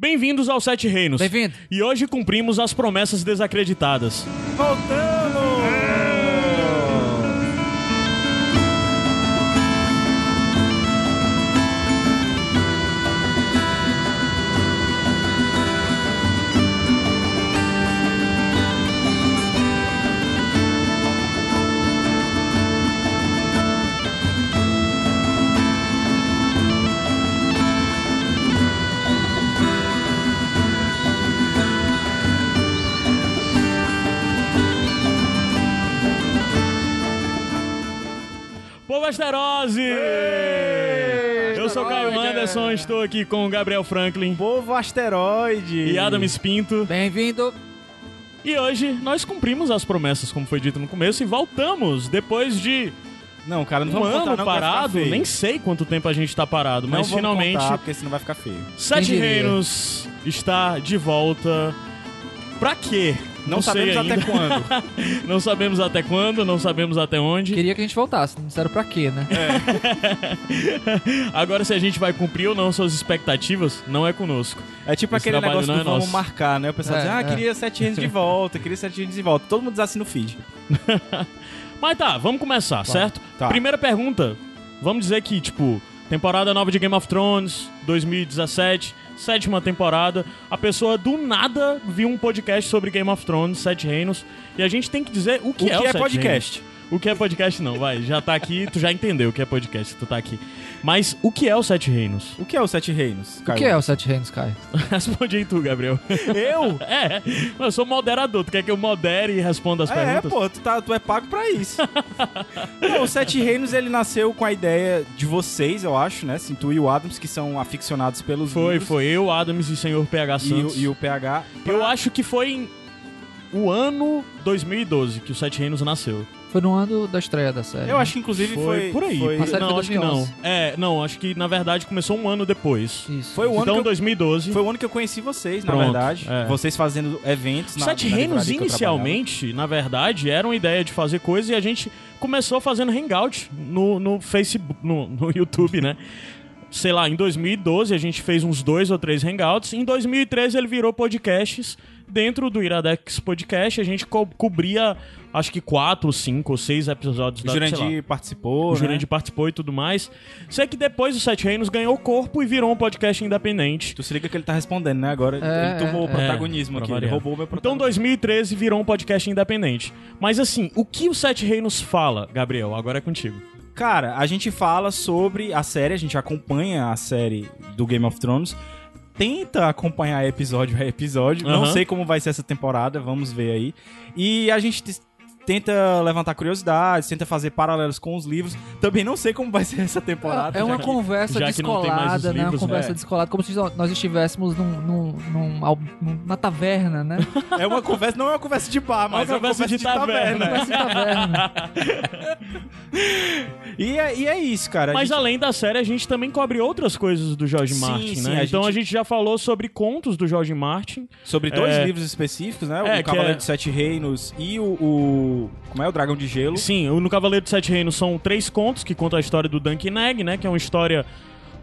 Bem-vindos ao Sete Reinos. Bem-vindo. E hoje cumprimos as promessas desacreditadas. Voltamos! Asterose! Eu sou Caio Anderson, estou aqui com o Gabriel Franklin Povo asteroide! e Adam Spinto. Bem-vindo. E hoje nós cumprimos as promessas, como foi dito no começo, e voltamos depois de Não, cara, não um vamos contar ano não, vai ficar parado. Nem sei quanto tempo a gente tá parado, Não mas finalmente contar, porque senão vai ficar feio. Sete? Reinos está de volta. Pra quê? Não, sei sabemos ainda. até quando. Não sabemos até quando, não sabemos até onde. Queria que a gente voltasse, não disseram pra quê, né? Agora, se a gente vai cumprir ou não suas expectativas, não é conosco. É tipo Esse aquele negócio não do é vamos marcar, né? O pessoal É, diz, ah, é. queria sete reinos de volta, queria sete reinos de volta. Todo mundo diz assim no feed. Mas tá, vamos começar, certo? Tá. Primeira pergunta. Vamos dizer que, tipo, temporada nova de Game of Thrones, 2017, sétima temporada. A pessoa do nada viu um podcast sobre Game of Thrones, Sete Reinos. E a gente tem que dizer o que, o é é podcast? Reinos. O que é podcast não, vai. Já tá aqui, tu já entendeu o que é podcast, tu tá aqui. Mas o que é o Sete Reinos? O que é o sete reinos? O que é o Sete Reinos, Caio? Responde aí tu, Gabriel. Eu? É, eu sou moderador. Tu quer que eu modere e responda as É, perguntas? pô, tu, tá, tu é pago pra isso. Não, o Sete Reinos, ele nasceu com a ideia de vocês, eu acho, né? Assim, tu e o Adams, que são aficionados pelos Foi, livros. foi eu, Adams e senhor PH E, Santos. o- e o PH. Eu acho que foi em o ano 2012 que o Sete Reinos nasceu. Foi no ano da estreia da série. Eu acho que inclusive foi... por aí. Foi, A série não, foi acho que não. 2011. É, não, acho que na verdade começou um ano depois. Isso. Foi o ano Então que eu- 2012. foi o ano que eu conheci vocês, na Pronto, verdade. é. Vocês fazendo eventos na Sete na Reinos inicialmente, na verdade, era uma ideia de fazer coisa e a gente começou fazendo hangout no, no Facebook, no, no YouTube, né? Sei lá, em 2012 a gente fez uns dois ou três hangouts. Em 2013 ele virou podcasts. Dentro do Iradex Podcast a gente co- cobria, acho que quatro, cinco ou seis episódios O da Jurandir participou, O né? Jurandir participou e tudo mais. Sei que depois o Sete Reinos ganhou corpo e virou um podcast independente. Tu se liga que ele tá respondendo, né? Agora É, ele tomou é, o protagonismo é, aqui. Ele roubou o meu Então protagonismo. 2013 virou um podcast independente. Mas assim, o que o Sete Reinos fala, Gabriel? Agora é contigo. Cara, a gente fala sobre a série, a gente acompanha a série do Game of Thrones. Tenta acompanhar episódio a episódio. Não Aham. sei como vai ser essa temporada, vamos ver aí. E a gente tenta levantar curiosidades, tenta fazer paralelos com os livros. Também não sei como vai ser essa temporada. É uma que- conversa descolada, né? Uma livros, conversa é. descolada, como se nós estivéssemos num, num, num, numa taverna, né? é uma conversa, não é uma conversa de bar, mas Uma é uma conversa conversa de de, taverna. taverna. Conversa de taverna. E, é, e é isso, cara. Mas gente- além da série, a gente também cobre outras coisas do George Sim, Martin, sim, né? a Então a gente- já falou sobre contos do George Martin. Sobre dois É. livros específicos, né? É, o que Cavaleiro é- dos Sete Reinos e o, o- Como é? O Dragão de Gelo. Sim, o- no Cavaleiro dos Sete Reinos são três contos que contam a história do Duncan Egg, né? Que é uma história,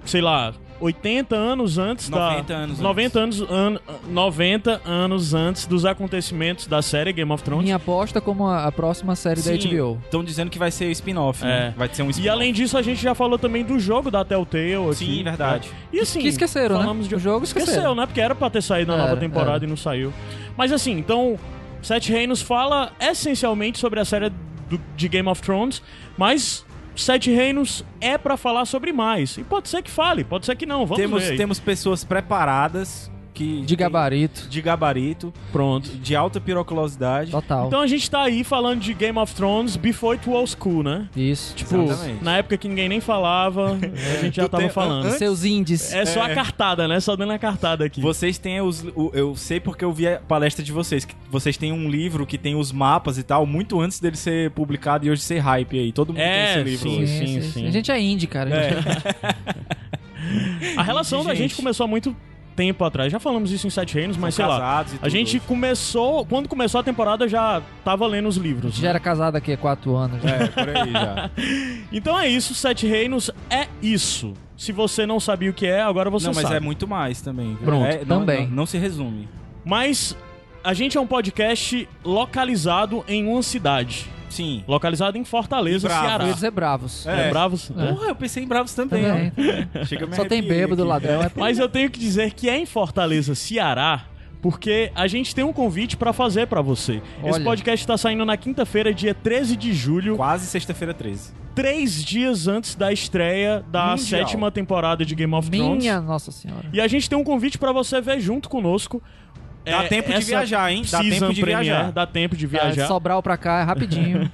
sei lá, 80 anos antes 90 da... anos 90 anos, an- 90 anos antes dos acontecimentos da série Game of Thrones. Minha aposta como a, a próxima série da HBO. Estão dizendo que vai ser spin-off, né? É. Vai ser um E spin-off. além disso, a gente já falou também do jogo da Telltale aqui. Sim, verdade. E assim, Que esqueceram, né? falamos de... O jogo Esqueceu, esqueceram. né? Porque era pra ter saído na nova temporada era. e não saiu. Mas assim, então, Sete Reinos fala essencialmente sobre a série do- de Game of Thrones, mas Sete Reinos é pra falar sobre mais. E pode ser que fale, pode ser que não. Vamos Temos, ver. aí. temos pessoas preparadas que... De gabarito. De gabarito, Pronto. de alta piroculosidade. Total. Então a gente tá aí falando de Game of Thrones before it was cool, né? Isso. Tipo, Exatamente. na época que ninguém nem falava, a gente já tava tem- falando. antes- Seus índices. É só a É. cartada, né? Só dando a cartada aqui. Vocês têm os. o- eu sei porque eu vi a palestra de vocês. Que vocês têm um livro que tem os mapas e tal, muito antes dele ser publicado e hoje ser hype aí. Todo mundo É, tem esse livro. sim, hoje. sim, sim. A gente é indie, cara. A gente A relação da Gente. começou muito tempo atrás. Já falamos isso em Sete Reinos, mas sei lá. casados e A gente começou. Quando começou a temporada, já tava lendo os livros. Já né? era casado aqui há quatro anos. já. É, por aí já. Então é isso, Sete Reinos é isso. Se você não sabia o que é, agora você não, mas sabe. é muito mais também. Pronto, É, não, também. Não, não se resume. Mas a gente é um podcast localizado em uma cidade. Sim. Localizado em Fortaleza, Em Bravos. Eu ia Ceará. dizer bravos. É, É. Bravos? É. Porra, eu pensei em Bravos também. Também. Chega a me Só tem bêbado, aqui. ladrão. É Mas eu tenho que dizer que é em Fortaleza, Ceará, porque a gente tem um convite pra fazer pra você. Esse Olha. podcast tá saindo na quinta-feira, dia 13 de julho, Quase sexta-feira 13. três dias antes da estreia da Mundial. sétima temporada de Game of Thrones. Minha Nossa Senhora. E a gente tem um convite pra você ver junto conosco. Dá É, tempo de viajar, hein? Dá tempo de premiere, viajar. Dá tempo de Ah, viajar. Sobral pra cá é rapidinho.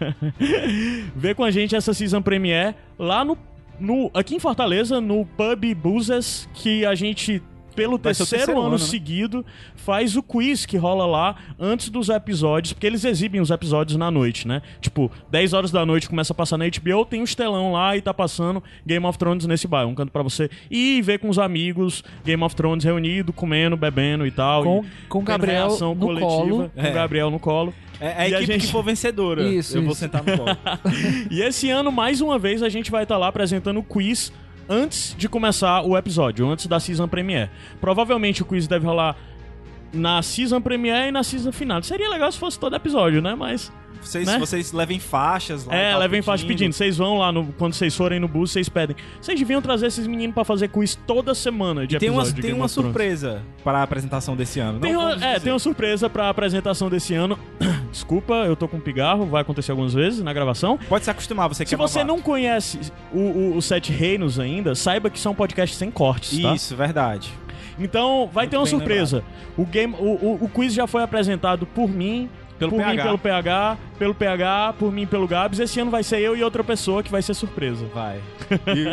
Vê com a gente essa season premiere lá no, no aqui em Fortaleza, no Pub Buses, que a gente pelo terceiro, terceiro ano, ano, né? seguido faz o quiz que rola lá antes dos episódios, porque eles exibem os episódios na noite, né? Tipo, 10 horas da noite começa a passar na HBO, tem um estelão lá e tá passando Game of Thrones nesse bar, um canto pra você ir e ver com os amigos Game of Thrones reunido, comendo, bebendo e tal. Com- e com Gabriel reação no coletiva, colo. com o É. Gabriel no colo. É a E a equipe gente- que for vencedora. Isso, eu vou isso. sentar no colo. E esse ano, mais uma vez, a gente vai estar lá apresentando o quiz antes de começar o episódio, antes da season premiere. Provavelmente o quiz deve rolar na season premiere e na season final. Seria legal se fosse todo episódio, né? Mas. Vocês, Né? vocês levem faixas lá. É, levem faixa pedindo. Vocês vão lá, no, quando vocês forem no bus, vocês pedem. Vocês deviam trazer esses meninos pra fazer quiz toda semana de E tem episódio uma, tem uma surpresa para a apresentação desse ano. Tem Não uma, é, tem uma surpresa pra apresentação desse ano. Desculpa, eu tô com pigarro, vai acontecer algumas vezes na gravação. Pode se acostumar, você Se você não conhece o, o, o Sete Reinos ainda, saiba que são podcasts sem cortes, tá? Isso, verdade. Então vai Muito ter uma surpresa. O, game, o, o, o quiz já foi apresentado por mim, Pelo por mim PH. pelo PH, pelo PH, por mim pelo Gabs. Esse ano vai ser eu e outra pessoa que vai ser surpresa. Vai.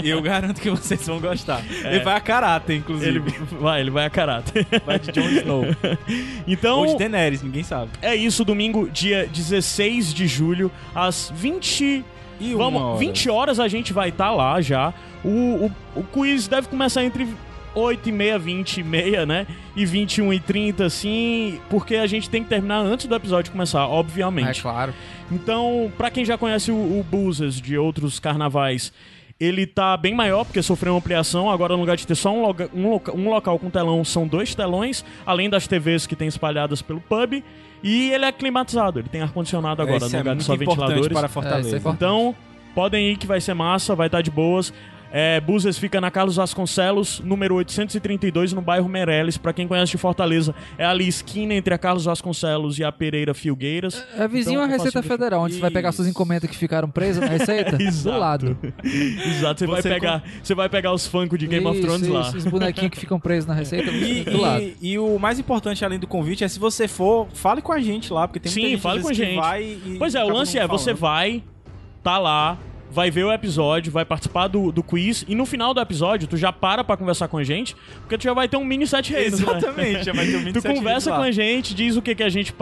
E eu garanto que vocês vão gostar. É. Ele vai a caráter, inclusive. Ele vai, ele vai a caráter. vai de Jon Snow. Então, Ou de Daenerys, ninguém sabe. é isso, domingo, dia 16 de julho, às 20 E Vamos, hora. 20 horas a gente vai estar lá já. O, o, o quiz deve começar entre 8 e meia, 20 e meia, né? E 21 e 30, assim, porque a gente tem que terminar antes do episódio começar, É obviamente. claro. Então, pra quem já conhece o, o Buzzers de outros carnavais, ele tá bem maior, porque sofreu uma ampliação. Agora, no lugar de ter só um, loga- um, loca- um local com telão, são dois telões, além das TVs que tem espalhadas pelo pub. E ele é climatizado, ele tem ar-condicionado agora, Esse no é lugar de muito só ventiladores. para É, Fortaleza. é importante. Então, podem ir que vai ser massa, vai estar de boas. É, Búzios fica na Carlos Vasconcelos, número 832, no bairro Meireles. Pra quem conhece de Fortaleza, é ali esquina entre a Carlos Vasconcelos e a Pereira Filgueiras. É vizinho Então, à é Receita Federal, onde você vai pegar suas encomendas que ficaram presas na Receita. Exato. Do lado. Exato, você, vai Você pegar, você vai pegar os funkos de Game of Isso, Thrones isso, lá. Os bonequinhos que ficam presos na Receita, E, do lado. e, e o mais importante, além do convite, é se você for, fale com a gente lá, porque tem muita Sim, gente, fale com a gente. vai e Pois é, o lance é, você falando. vai, tá lá, vai ver o episódio, vai participar do, do quiz, e no final do episódio, tu já para pra conversar com a gente, porque tu já vai ter um mini sete reinos, né? Exatamente, já vai ter um 27 Tu conversa com a gente, diz o que, que a gente.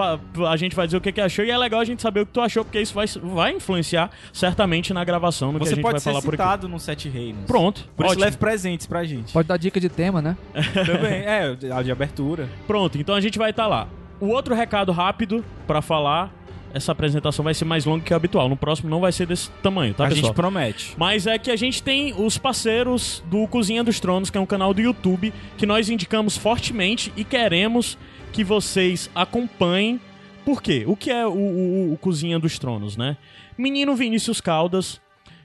A gente vai dizer o que, que achou, e é legal a gente saber o que tu achou, porque isso vai, vai influenciar certamente na gravação, no que a Você gente pode vai ser falar por aqui. citado no Sete Reinos. Pronto. Por isso ótimo. leve presentes pra gente. Pode dar dica de tema, né? Também, é, a de abertura. Pronto, então a gente vai estar lá. O outro recado rápido pra falar. Essa apresentação vai ser mais longa que o habitual. No próximo não vai ser desse tamanho, tá, a pessoal? gente promete. Mas é que a gente tem os parceiros do Cozinha dos Tronos, que é um canal do YouTube que nós indicamos fortemente e queremos que vocês acompanhem. Por quê? O que é o, o- o Cozinha dos Tronos, né? Menino Vinícius Caldas,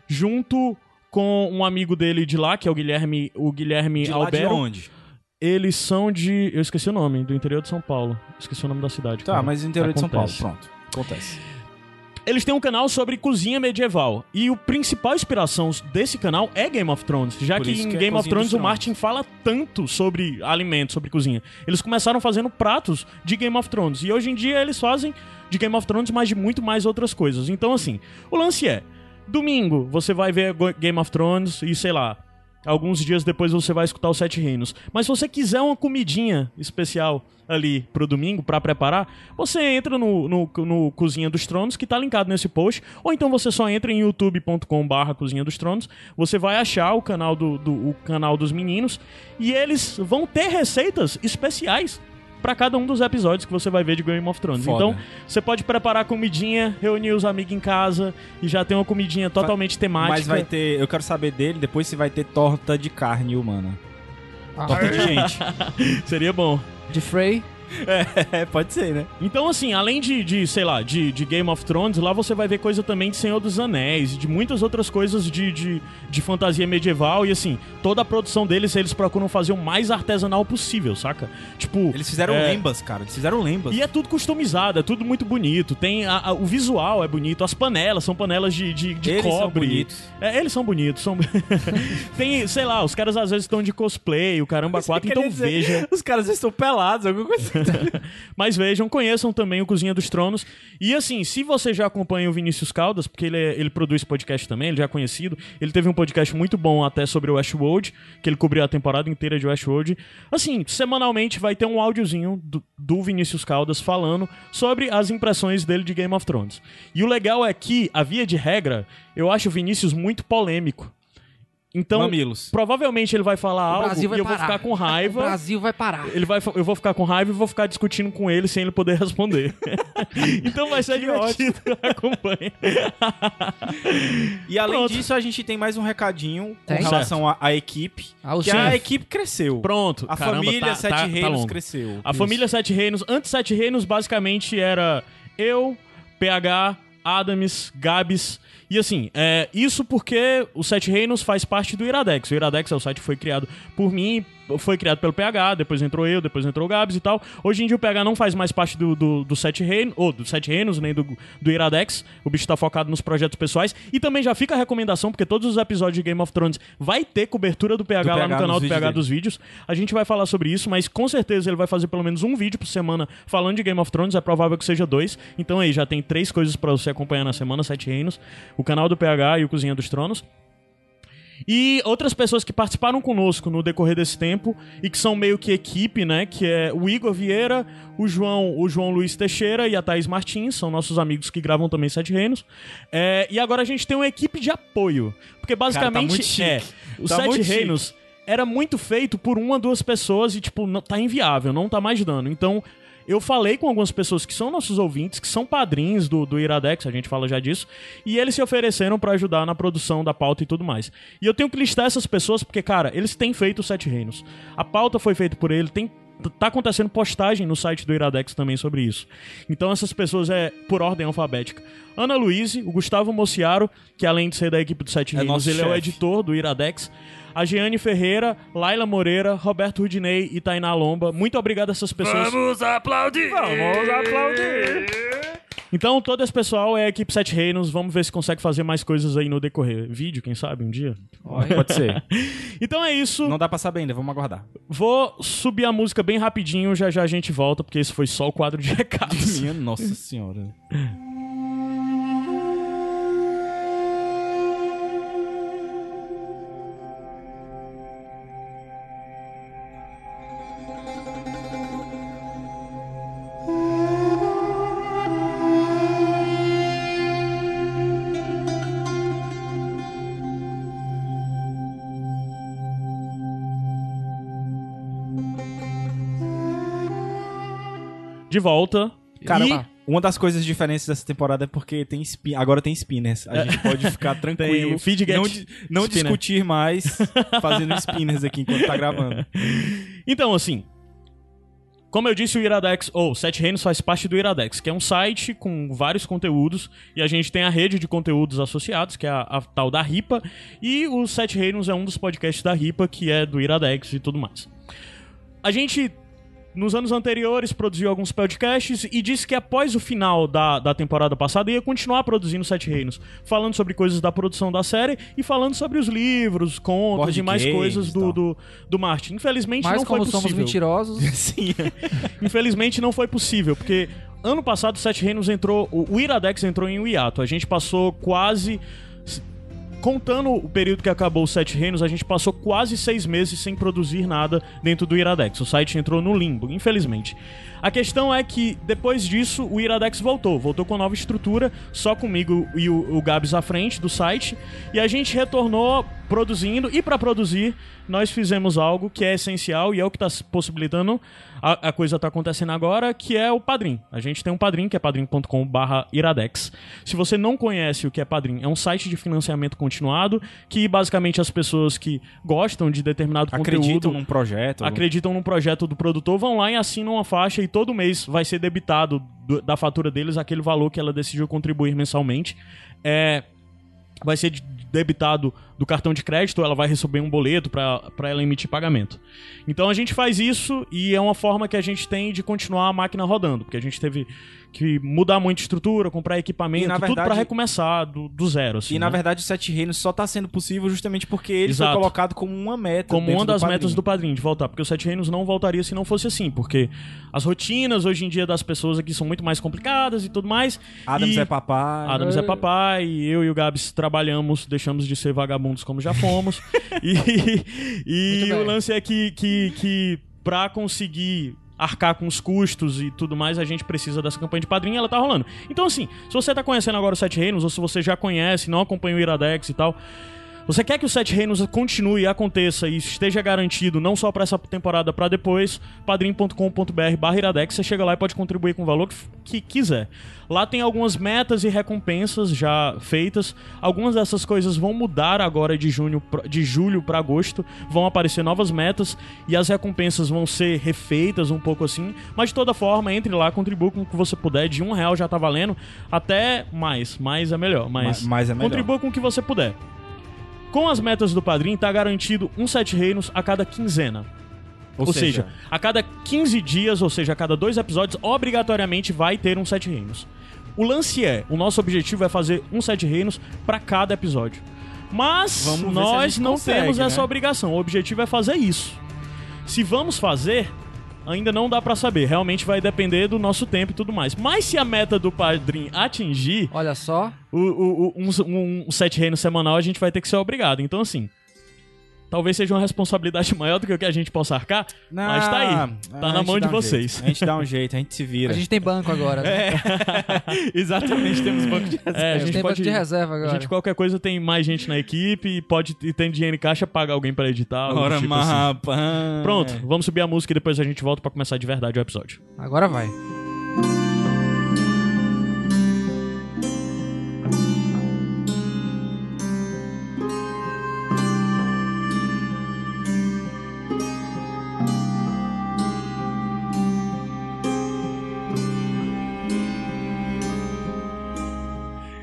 junto com um amigo dele de lá, que é o Guilherme, o Guilherme De de onde? Eles são de. Eu esqueci o nome, do interior de São Paulo. Esqueci o nome da cidade. Tá, mas interior de São Paulo. Acontece. Pronto. Acontece. Eles têm um canal sobre cozinha medieval. E o principal inspiração desse canal é Game of Thrones. Já Por que em que é Game of Cozinha Thrones o. Martin fala tanto sobre alimentos, sobre cozinha. Eles começaram fazendo pratos de Game of Thrones. E hoje em dia eles fazem de Game of Thrones, mas de muito mais outras coisas. Então, assim, o lance é: domingo você vai ver Game of Thrones e sei lá. Alguns dias depois você vai escutar os Sete Reinos. Mas se você quiser uma comidinha especial ali pro domingo pra preparar, você entra no, no, no Cozinha dos Tronos, que tá linkado nesse post, ou então você só entra em youtube.com barra Cozinha dos Tronos, você vai achar o canal, do, do- o canal dos meninos, e eles vão ter receitas especiais pra cada um dos episódios que você vai ver de Game of Thrones. Foda. Então, você pode preparar comidinha, reunir os amigos em casa e já ter uma comidinha totalmente temática. Mas vai ter. Eu quero saber dele depois se vai ter torta de carne humana. Ah, Torta de gente. Seria bom. de Frey. é, pode ser, né? Então, assim, além de, de sei lá, de, de Game of Thrones, lá você vai ver coisa também de Senhor dos Anéis, de muitas outras coisas de, de, de fantasia medieval. E, assim, toda a produção deles, eles procuram fazer o mais artesanal possível, saca? Tipo. Eles fizeram é, lembas, cara. Eles fizeram lembas. E é tudo customizado, é tudo muito bonito. Tem a- a- o visual é bonito, as panelas são panelas de, de, de Eles são cobre. bonitos. É, eles são bonitos, são. Tem, sei lá, os caras às vezes estão de cosplay, o caramba quatro, então dizer, veja. Os caras estão pelados, alguma coisa. Mas vejam, conheçam também o Cozinha dos Tronos. E assim, se você já acompanha o Vinícius Caldas, porque ele, é- ele produz podcast também, ele já é conhecido. Ele teve um podcast muito bom até sobre o Westworld, que ele cobriu a temporada inteira de Westworld. Assim, semanalmente vai ter um áudiozinho do, do Vinícius Caldas falando sobre as impressões dele de Game of Thrones. E o legal é que, a via de regra, eu acho o Vinícius muito polêmico. Então, Mamilos. provavelmente ele vai falar O algo e eu vou ficar com raiva. O Brasil vai parar. Ele vai, eu vou ficar com raiva e vou ficar discutindo com ele sem ele poder responder. então vai ser divertido. Acompanhe. E além Pronto. disso, a gente tem mais um recadinho com Tem? relação à, equipe. Ah, que a equipe cresceu. Pronto. A Caramba, família tá- Sete tá- tá Reinos longo. cresceu. A Isso. família Sete Reinos, antes Sete Reinos, basicamente era eu, PH, Adams, Gabs. E assim, é, isso porque o Sete Reinos faz parte do Iradex. O Iradex é o site que foi criado por mim, foi criado pelo PH, depois entrou eu, depois entrou o Gabs e tal. Hoje em dia o PH não faz mais parte do, do, do Sete Reinos, ou do Sete Reinos, nem do, do Iradex. O bicho tá focado nos projetos pessoais. E também já fica a recomendação, porque todos os episódios de Game of Thrones vai ter cobertura do PH, Do lá PH no canal do PH dele. dos vídeos. A gente vai falar sobre isso, mas com certeza ele vai fazer pelo menos um vídeo por semana falando de Game of Thrones. É provável que seja dois. Então aí já tem três coisas pra você acompanhar na semana: Sete Reinos, o canal do PH e o Cozinha dos Tronos. E outras pessoas que participaram conosco no decorrer desse tempo e que são meio que equipe, né? Que é o Igor Vieira, o João, o João Luiz Teixeira e a Thaís Martins, são nossos amigos que gravam também Sete Reinos. É, e agora a gente tem uma equipe de apoio. Porque basicamente muito chique. é. Os Tá Sete muito chique. Reinos era muito feito por uma, duas pessoas e, tipo, não, tá inviável, não tá mais dando. Então, eu falei com algumas pessoas que são nossos ouvintes, que são padrinhos do, do Iradex, a gente fala já disso, e eles se ofereceram pra ajudar na produção da pauta e tudo mais. E eu tenho que listar essas pessoas porque, cara, eles têm feito os Sete Reinos. A pauta foi feita por ele, tem tá acontecendo postagem no site do Iradex também sobre isso. Então essas pessoas é por ordem alfabética. Ana Luiz, o Gustavo Mociaro, que além de ser da equipe do Sete É Reinos, nosso ele é o editor do Iradex. A Jeane Ferreira, Laila Moreira, Roberto Rudinei e Tainá Lomba. Muito obrigado a essas pessoas. Vamos aplaudir! Vamos aplaudir! Então, todo esse pessoal é a equipe Sete Reinos. Vamos ver se consegue fazer mais coisas aí no decorrer. Vídeo, quem sabe, um dia. Pode ser. Então é isso. Não dá pra saber ainda, vamos aguardar. Vou subir a música bem rapidinho, já já a gente volta, porque esse foi só o quadro de recados. Minha nossa senhora. De volta. Cara, E- uma das coisas diferentes dessa temporada é porque tem spin... agora tem spinners. A gente pode ficar tranquilo. Tem feed não di- não spinner. discutir mais fazendo spinners aqui enquanto tá gravando. Então, assim. Como eu disse, o Iradex, ou Sete Reinos faz parte do Iradex, que é um site com vários conteúdos, e a gente tem a rede de conteúdos associados, que é a, a tal da RIPA, e o Sete Reinos é um dos podcasts da RIPA, que é do Iradex e tudo mais. A gente, nos anos anteriores, produziu alguns podcasts e disse que após o final da, da temporada passada ia continuar produzindo Sete Reinos, falando sobre coisas da produção da série e falando sobre os livros, contos Board e mais games coisas do, do, do Martin. Infelizmente Mas não foi como possível. somos mentirosos, Sim. Infelizmente não foi possível, porque ano passado o Sete Reinos entrou, o o Iradex entrou em um hiato. A gente passou quase contando o período que acabou os Sete Reinos, a gente passou quase seis meses sem produzir nada dentro do Iradex. O site entrou no limbo, infelizmente. A questão é que, depois disso, o Iradex voltou. Voltou com nova estrutura, só comigo e o, o Gabs à frente do site. E a gente retornou produzindo. E para produzir, nós fizemos algo que é essencial e é o que está possibilitando a, a coisa tá acontecendo agora, que é o Padrim. A gente tem um Padrim, que é padrim.com barra iradex. Se você não conhece o que é Padrim, é um site de financiamento continuado que basicamente as pessoas que gostam de determinado Acreditam conteúdo num projeto. acreditam num projeto do produtor, vão lá e assinam uma faixa e todo mês vai ser debitado do- da fatura deles aquele valor que ela decidiu contribuir mensalmente. É, vai ser de- debitado do cartão de crédito, ela vai receber um boleto para ela emitir pagamento. Então a gente faz isso e é uma forma que a gente tem de continuar a máquina rodando, porque a gente teve que mudar muito a estrutura, comprar equipamento, E, na tudo verdade- para recomeçar do, do zero. Assim, E na né? verdade o Sete Reinos só tá sendo possível justamente porque ele Exato. foi colocado como uma meta. como uma das metas do padrinho de voltar, porque o Sete Reinos não voltaria se não fosse assim, porque as rotinas hoje em dia das pessoas aqui são muito mais complicadas e tudo mais. Adams e é papai. Adams é papai, e eu e o Gabs trabalhamos, deixamos de ser vagabundos como já fomos. e e o lance é que, que, que pra conseguir arcar com os custos e tudo mais, a gente precisa dessa campanha de padrinho e ela tá rolando. Então, assim, se você tá conhecendo agora o Sete Reinos, ou se você já conhece, não acompanha o Iradex e tal, você quer que o Sete Reinos continue, aconteça e esteja garantido não só pra essa temporada, pra depois, padrim.com.br barra iradex, você chega lá e pode contribuir com o valor que, que quiser. Lá tem algumas metas e recompensas já feitas. Algumas dessas coisas vão mudar agora de, junho, de julho para agosto. Vão aparecer novas metas e as recompensas vão ser refeitas um pouco assim. Mas de toda forma, entre lá, contribua com o que você puder. De um real já tá valendo. Até mais. Mais é melhor. Mas Ma- mais é melhor. contribua com o que você puder. Com as metas do padrinho, tá garantido um sete reinos a cada quinzena. Ou, seja, a cada 15 dias, ou seja, a cada dois episódios, obrigatoriamente vai ter um Sete Reinos. O lance é, o nosso objetivo é fazer um Sete Reinos pra cada episódio. Mas Vamos nós não consegue, temos essa né? obrigação. O objetivo é fazer isso. Se vamos fazer, ainda não dá pra saber. Realmente vai depender do nosso tempo e tudo mais. Mas se a meta do padrinho atingir Olha só. o, o, o- um, um, um sete reinos semanal, a gente vai ter que ser obrigado. Então, assim. Talvez seja uma responsabilidade maior do que o que a gente possa arcar, mas tá aí. Tá a na gente mão de um vocês. jeito. A gente dá um jeito, a gente se vira. A gente tem banco agora. né? Exatamente, temos banco de reserva. É, a A gente gente tem pode. banco de reserva A agora. gente, qualquer coisa, tem mais gente na equipe e pode e tem dinheiro em caixa, paga alguém pra editar. algo do Ora, tipo assim. Pronto, vamos subir a música e depois a gente volta pra começar de verdade o episódio. Agora vai.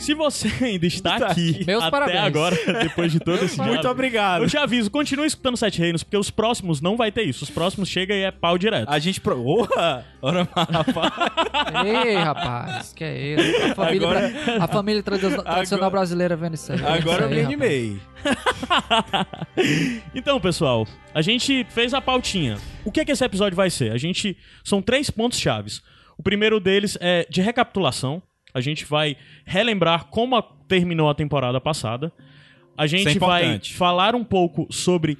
Se você ainda está Está aqui, aqui. Meus até parabéns. agora, depois de todo esse Muito obrigado. Eu te aviso, continue escutando Sete Reinos, porque os próximos não vai ter isso. Os próximos chega e é pau direto. A gente. Pro... Orra! Ora, rapaz. Ei, rapaz, que é isso? A família, Agora- bra- a família tradi- tradicional Agora- brasileira vendo isso aí. Agora eu me animei. Então, pessoal, a gente fez a pautinha. O que é que esse episódio vai ser? A gente são três pontos chaves. O primeiro deles é de recapitulação. A gente vai relembrar como a- terminou a temporada passada. A é gente vai importante. falar um pouco sobre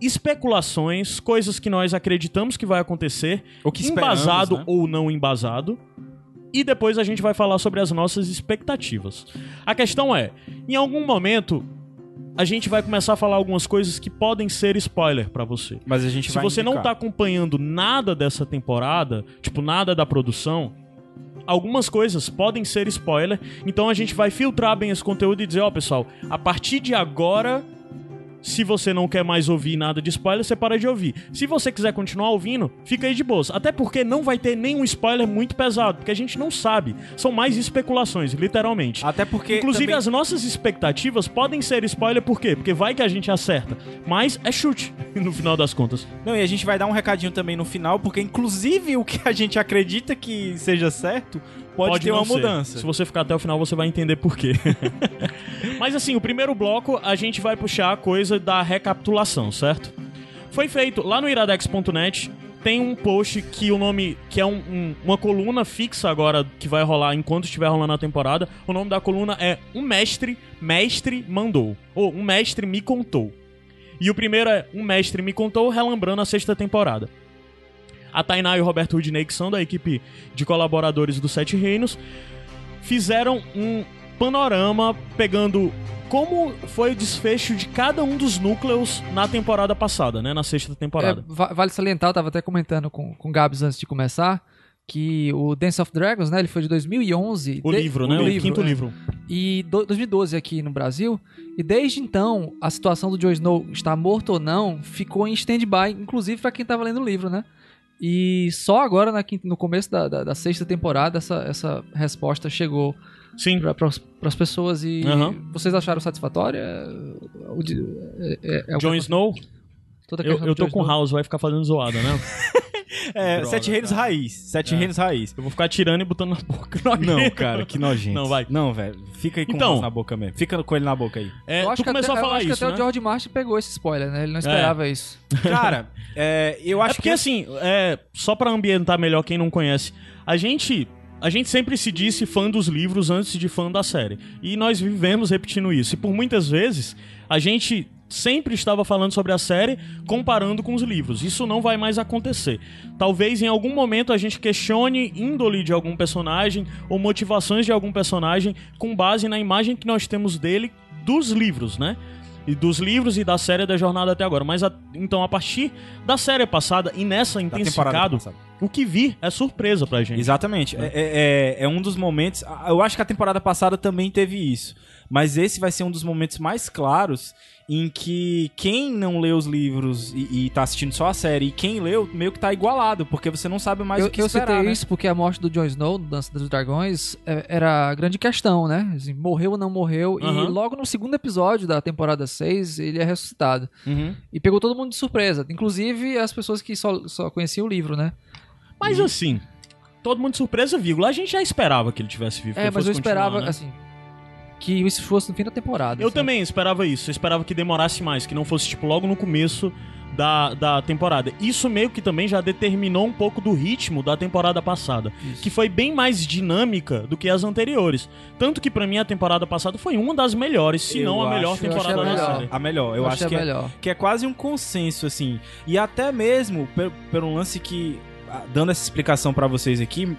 especulações, coisas que nós acreditamos que vai acontecer, O que embasado né? ou não embasado. E depois a gente vai falar sobre as nossas expectativas. A questão é, em algum momento a gente vai começar a falar algumas coisas que podem ser spoiler pra você. Mas a gente Se vai você não tá indicar. acompanhando nada dessa temporada, tipo nada da produção, algumas coisas podem ser spoiler. Então a gente vai filtrar bem esse conteúdo e dizer, ó, pessoal, a partir de agora se você não quer mais ouvir nada de spoiler, você para de ouvir. Se você quiser continuar ouvindo, fica aí de boas. Até porque não vai ter nenhum spoiler muito pesado, porque a gente não sabe. São mais especulações, literalmente. Até porque. Inclusive, também- as nossas expectativas podem ser spoiler, por quê? Porque vai que a gente acerta. Mas é chute, no final das contas. Não, e a gente vai dar um recadinho também no final, porque inclusive o que a gente acredita que seja certo pode, ter não uma ser. mudança. Se você ficar até o final, você vai entender por quê. Mas assim, o primeiro bloco, a gente vai puxar a coisa da recapitulação, certo? Foi feito lá no iradex.net tem um post que o nome. que é um- um- uma coluna fixa agora que vai rolar enquanto estiver rolando a temporada. O nome da coluna é Um Mestre, Mestre Mandou. Ou Um Mestre Me Contou. E o primeiro é Um Mestre Me Contou, relembrando a sexta temporada. A Tainá e o Roberto Rudney, que são da equipe de colaboradores do Sete Reinos, fizeram um panorama pegando como foi o desfecho de cada um dos núcleos na temporada passada, né? Na sexta temporada. É, va- vale salientar, eu tava até comentando com, com o Gabs antes de começar, que o Dance of Dragons, né, ele foi de 2011. o de- livro, né? O, quinto é. livro. E do- 2012 aqui no Brasil. E desde então, a situação do Jon Snow estar morto ou não ficou em stand-by, inclusive pra quem tava lendo o livro, né? E só agora, na quinta- no começo da, da- da sexta temporada, essa, essa resposta chegou Sim. para as pessoas. E Aham. vocês acharam satisfatória? É- é- é Jon Snow, eu, eu tô Jon com Snow. House, vai ficar fazendo zoada, né? É, Droga, Sete Reinos cara. Raiz. Sete É. Reinos Raiz. Eu vou ficar tirando e botando na boca. Não, cara, que nojento. Não, vai. Não, velho. Fica aí com Então. na boca mesmo. Fica com ele na boca aí. É, Eu acho tu que começou até, a falar eu acho isso, que até né? o George Martin pegou esse spoiler, né? Ele não esperava isso. Cara, é, eu É acho porque que... assim, é, só pra ambientar melhor quem não conhece, a gente, a gente sempre se disse fã dos livros antes de fã da série. E nós vivemos repetindo isso. E por muitas vezes, a gente sempre estava falando sobre a série comparando com os livros. Isso não vai mais acontecer. Talvez em algum momento a gente questione índole de algum personagem ou motivações de algum personagem com base na imagem que nós temos dele dos livros, né? E dos livros e da série da jornada até agora. Mas a- então, a partir da série passada e nessa intensificado, o que vir é surpresa pra gente. Exatamente. É, é- é- é um dos momentos. Eu acho que a temporada passada também teve isso. Mas esse vai ser um dos momentos mais claros em que quem não lê os livros e, e tá assistindo só a série, e quem leu, meio que tá igualado, porque você não sabe mais eu o que eu esperar, citei né? isso porque a morte do Jon Snow, do Dança dos Dragões, é- era a grande questão, né? Assim, morreu ou não morreu. E Aham. logo no segundo episódio da temporada 6, ele é ressuscitado. Uhum. E pegou todo mundo de surpresa. Inclusive as pessoas que só, só conheciam o livro, né? Mas assim, todo mundo de surpresa, vírgula. A gente já esperava que ele tivesse vivo. É, mas fosse eu esperava, né? assim, que isso fosse no fim da temporada. Eu sabe? também esperava isso. Eu esperava que demorasse mais, que não fosse, tipo, logo no começo da, da temporada. Isso meio que também já determinou um pouco do ritmo da temporada passada. Isso. Que foi bem mais dinâmica do que as anteriores. Tanto que pra mim a temporada passada foi uma das melhores, se Eu não a melhor acho- eu temporada da melhor. série. A melhor, eu, achei acho que a é, melhor. que é quase um consenso, assim. E até mesmo, pelo um lance que. Dando essa explicação pra vocês aqui,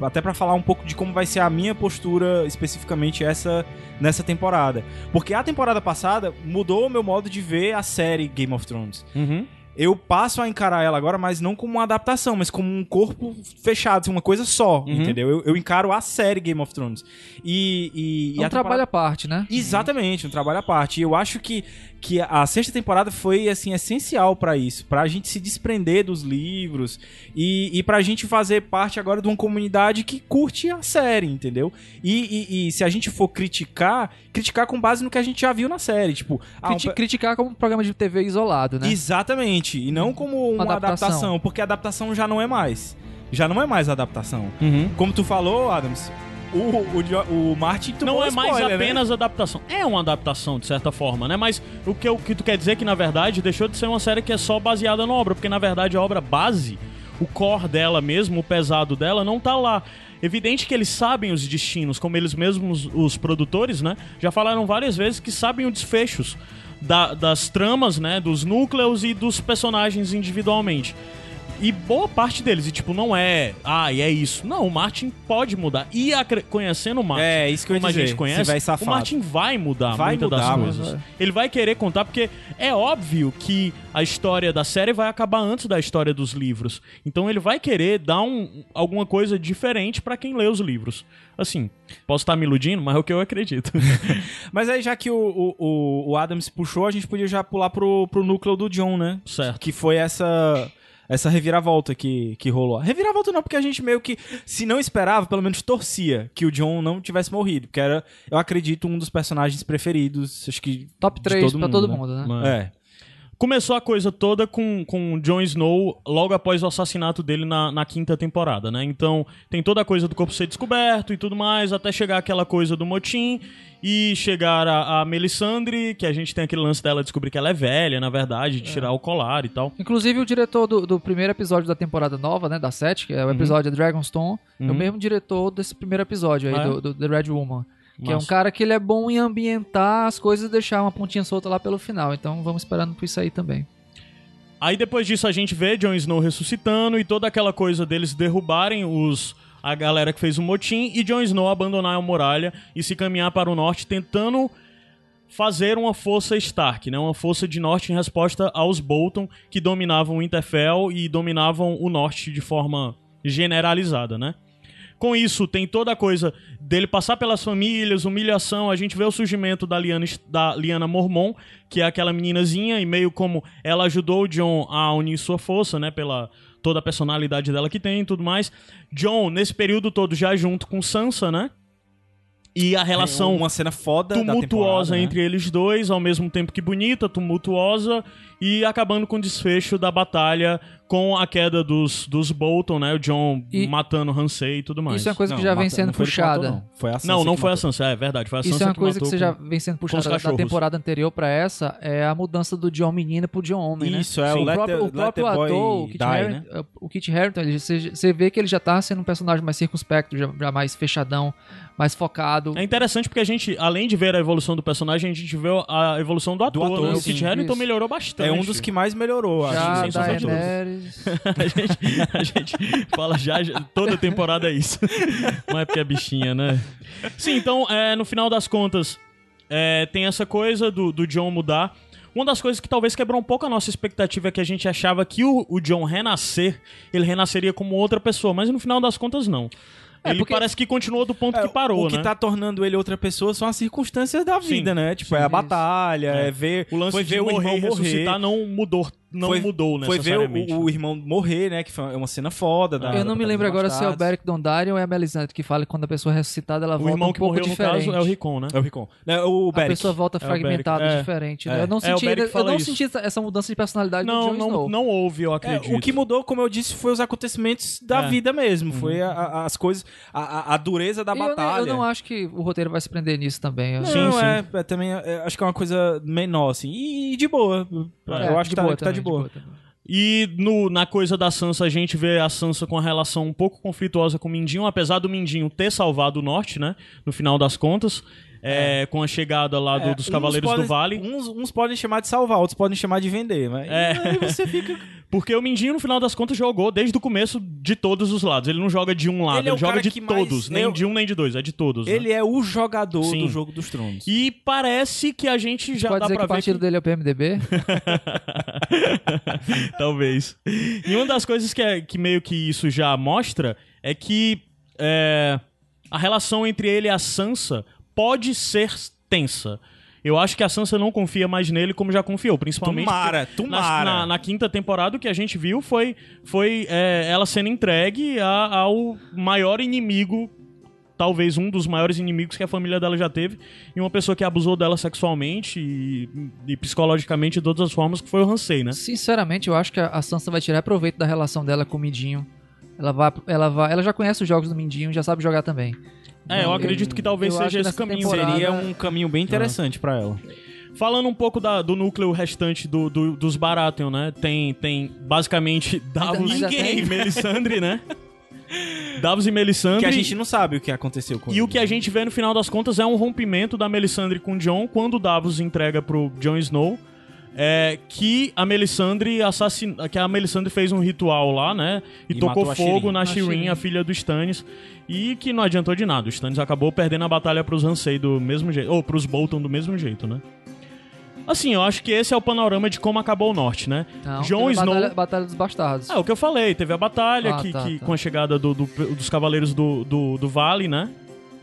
até pra falar um pouco de como vai ser a minha postura especificamente essa nessa temporada. Porque a temporada passada mudou o meu modo de ver a série Game of Thrones. Uhum. Eu passo a encarar ela agora, mas não como uma adaptação, mas como um corpo fechado, uma coisa só, Uhum. entendeu? Eu, eu encaro a série Game of Thrones. E, e, É um a trabalho temporada- à parte, né? Exatamente, um trabalho à parte. E eu acho que, que a sexta temporada foi assim essencial pra isso, pra gente se desprender dos livros e, e pra gente fazer parte agora de uma comunidade que curte a série, entendeu? E, e- e se a gente for criticar, criticar com base no que a gente já viu na série, tipo, ah, um Criti- pe- Criticar como um programa de TV isolado, né? exatamente, e não como uma, Uma adaptação. adaptação. porque a adaptação já não é mais. Já não é mais adaptação. Uhum. Como tu falou, Adams, o, o, o Martin Não é mais spoiler, né? apenas adaptação. É uma adaptação, de certa forma, né? Mas o que, o que tu quer dizer é que, na verdade, deixou de ser uma série que é só baseada na obra. Porque, na verdade, a obra base, o core dela mesmo, o pesado dela, não tá lá. Evidente que eles sabem os destinos, como eles mesmos, os produtores, né? Já falaram várias vezes que sabem os desfechos da- das tramas, né? Dos núcleos e dos personagens individualmente. E boa parte deles, e tipo, não é, ah, e é isso. Não, o Martin pode mudar. E acre- conhecendo o Martin, É, isso que eu como a dizer. gente conhece, o. Martin vai mudar Vai muitas mudar, das coisas. Ele vai querer contar, porque é óbvio que a história da série vai acabar antes da história dos livros. Então ele vai querer dar um, alguma coisa diferente pra quem lê os livros. Assim, posso estar me iludindo, mas é o que eu acredito. Mas aí, já que o, o, o- o Adams puxou, a gente podia já pular pro, pro núcleo do John, né? certo. Que foi essa essa reviravolta que, que rolou. Reviravolta não, porque a gente meio que, se não esperava, pelo menos torcia que o John não tivesse morrido. Porque era, eu acredito, um dos personagens preferidos, acho que. Top de 3 todo pra mundo, todo né? mundo, né? Mas- É. Começou a coisa toda com, com Jon Snow logo após o assassinato dele na, na quinta temporada, né? Então tem toda a coisa do corpo ser descoberto e tudo mais, até chegar aquela coisa do motim e chegar a, a Melisandre, que a gente tem aquele lance dela descobrir que ela é velha, na verdade, de tirar o colar e tal. Inclusive, o diretor do, do primeiro episódio da temporada nova, né? Da 7, que é o Uhum. episódio Dragonstone, é o mesmo diretor desse primeiro episódio aí, Ah, é? do, do The Red Woman. Que é um cara que ele é bom em ambientar as coisas e deixar uma pontinha solta lá pelo final. Então vamos esperando por isso aí também. Aí depois disso a gente vê Jon Snow ressuscitando e toda aquela coisa deles derrubarem os a galera que fez o motim e Jon Snow abandonar a muralha e se caminhar para o norte tentando fazer uma força Stark, né? Uma força de norte em resposta aos Bolton que dominavam Winterfell e dominavam o norte de forma generalizada, né? Com isso, tem toda a coisa dele passar pelas famílias, humilhação. A gente vê o surgimento da Liana, da Liana Mormon, que é aquela meninazinha, e meio como ela ajudou o John a unir sua força, né? Pela toda a personalidade dela que tem e tudo mais. John, nesse período todo, já junto com Sansa, né? E a relação uma cena foda da tumultuosa né? entre eles dois, ao mesmo tempo que bonita, tumultuosa, e acabando com o desfecho da batalha com a queda dos, dos Bolton, né? O John E- matando Hansei e tudo mais. Isso é uma coisa Não, que já vem sendo matou, puxada. não. Foi a Sansa Não, não foi a. Sansa, é verdade. Foi a Sansa Isso é uma que coisa que você com- já vem sendo puxada da temporada anterior pra essa, é a mudança do John menino pro John homem, né? Isso, é Sim. o o Let próprio, the- o Let próprio ator, o Kit, Die, Harington, né? o Kit Harington, ele- você, você vê que ele já tá sendo um personagem mais circunspecto, já, já mais fechadão, mais focado. É interessante porque a gente, além de ver a evolução do personagem, a gente vê a evolução do ator, ator, né? O. Kit Harington melhorou bastante. É um dos que mais melhorou, acho. já sem. Daenerys... a, gente, a gente fala já, já- toda temporada é isso. Não é porque é bichinha, né? Sim, então, é, no final das contas, é, tem essa coisa do, do John mudar. Uma das coisas que talvez quebrou um pouco a nossa expectativa é que a gente achava que o, o John renascer, ele renasceria como outra pessoa, mas no final das contas, não. É, ele porque- parece que continuou do ponto É, que parou, o que né? tá tornando ele outra pessoa são as circunstâncias da vida, Sim, né? Tipo, sim, é a batalha, é, ver. O lance foi de ver o morrer irmão e morrer. ressuscitar não mudou, não foi, mudou Foi ver o, o irmão morrer, né? Que foi uma cena foda. Da, Eu não da me lembro agora se é o. Beric Dondarrion ou é a Melisandre que fala que quando a pessoa é ressuscitada ela O volta irmão um que pouco morreu, no diferente. caso, é o Ricon, né? É o Ricon. É, o A Beric. pessoa volta É fragmentada, é. diferente. É. né? Eu não É, senti, eu não isso. senti essa- essa mudança de personalidade do Não, Jon não, Snow. não houve, eu É, acredito. o que mudou, como eu disse, foi os acontecimentos da É. vida mesmo. Foi a- a- as coisas, a, a- a dureza da E eu, batalha. eu não acho que o roteiro vai se prender nisso também. Eu- Não, Sim, sim. é, é também é, acho que é uma coisa menor, assim. E, de boa. É, eu acho que tá, que de boa. também. E no, na coisa da Sansa, a gente vê a Sansa com a relação um pouco conflituosa com o Mindinho, apesar do Mindinho ter salvado o norte, né? No final das contas. É, Com a chegada lá do- É, dos Cavaleiros podem- do Vale. Uns, uns podem chamar de salvar, outros podem chamar de vender. Mas É. aí você fica. Porque o Mindinho, no final das contas, jogou desde o começo de todos os lados. Ele não joga de um lado, Ele ele, é o joga de que mais- todos. Nem eu- de um, nem de dois. É de todos. né? Ele é o jogador Sim. do jogo dos tronos. E parece que a gente já Pode dá dizer pra que o ver partido que... dele é o PMDB? Talvez. E uma das coisas que, é- que meio que isso já mostra é que é, a relação entre ele e a Sansa pode ser tensa. Eu acho que a Sansa não confia mais nele como já confiou, principalmente. Tomara, tomara. Na, na- na quinta temporada, o que a gente viu foi, foi é, ela sendo entregue a- ao maior inimigo, talvez um dos maiores inimigos que a família dela já teve, e uma pessoa que abusou dela sexualmente e, e psicologicamente de todas as formas, que foi o Hansei, né? Sinceramente, eu acho que a a Sansa vai tirar proveito da relação dela com o Mindinho. Ela vai, ela vai, ela já conhece os jogos do Mindinho, já sabe jogar também. É, eu acredito que talvez eu seja esse caminho. temporada- Seria um caminho bem interessante pra ela. Falando um pouco da- do núcleo restante do, do- dos Baratheon, né? Tem, tem basicamente Davos e Melisandre, né? Davos e Melisandre. Que a gente não sabe o que aconteceu com E ele. o que a gente vê no final das contas é um rompimento da Melisandre com o Jon quando o Davos entrega pro Jon Snow. É, que a Melisandre assassina, que a Melisandre fez um ritual lá, né? E, E tocou a fogo Shireen. na Shireen, Shireen. a filha do Stannis, e que não adiantou de nada. O Stannis acabou perdendo a batalha pros Ansei do mesmo jeito, ou pros Bolton do mesmo jeito, né? Assim, eu acho que esse é o panorama de como acabou o norte, né? Não, Jon teve a Snow Batalha, Batalha dos Bastardos. é, o que eu falei, teve a batalha Ah, que, tá, que- tá. com a chegada do- do- dos Cavaleiros do, do, do Vale, né?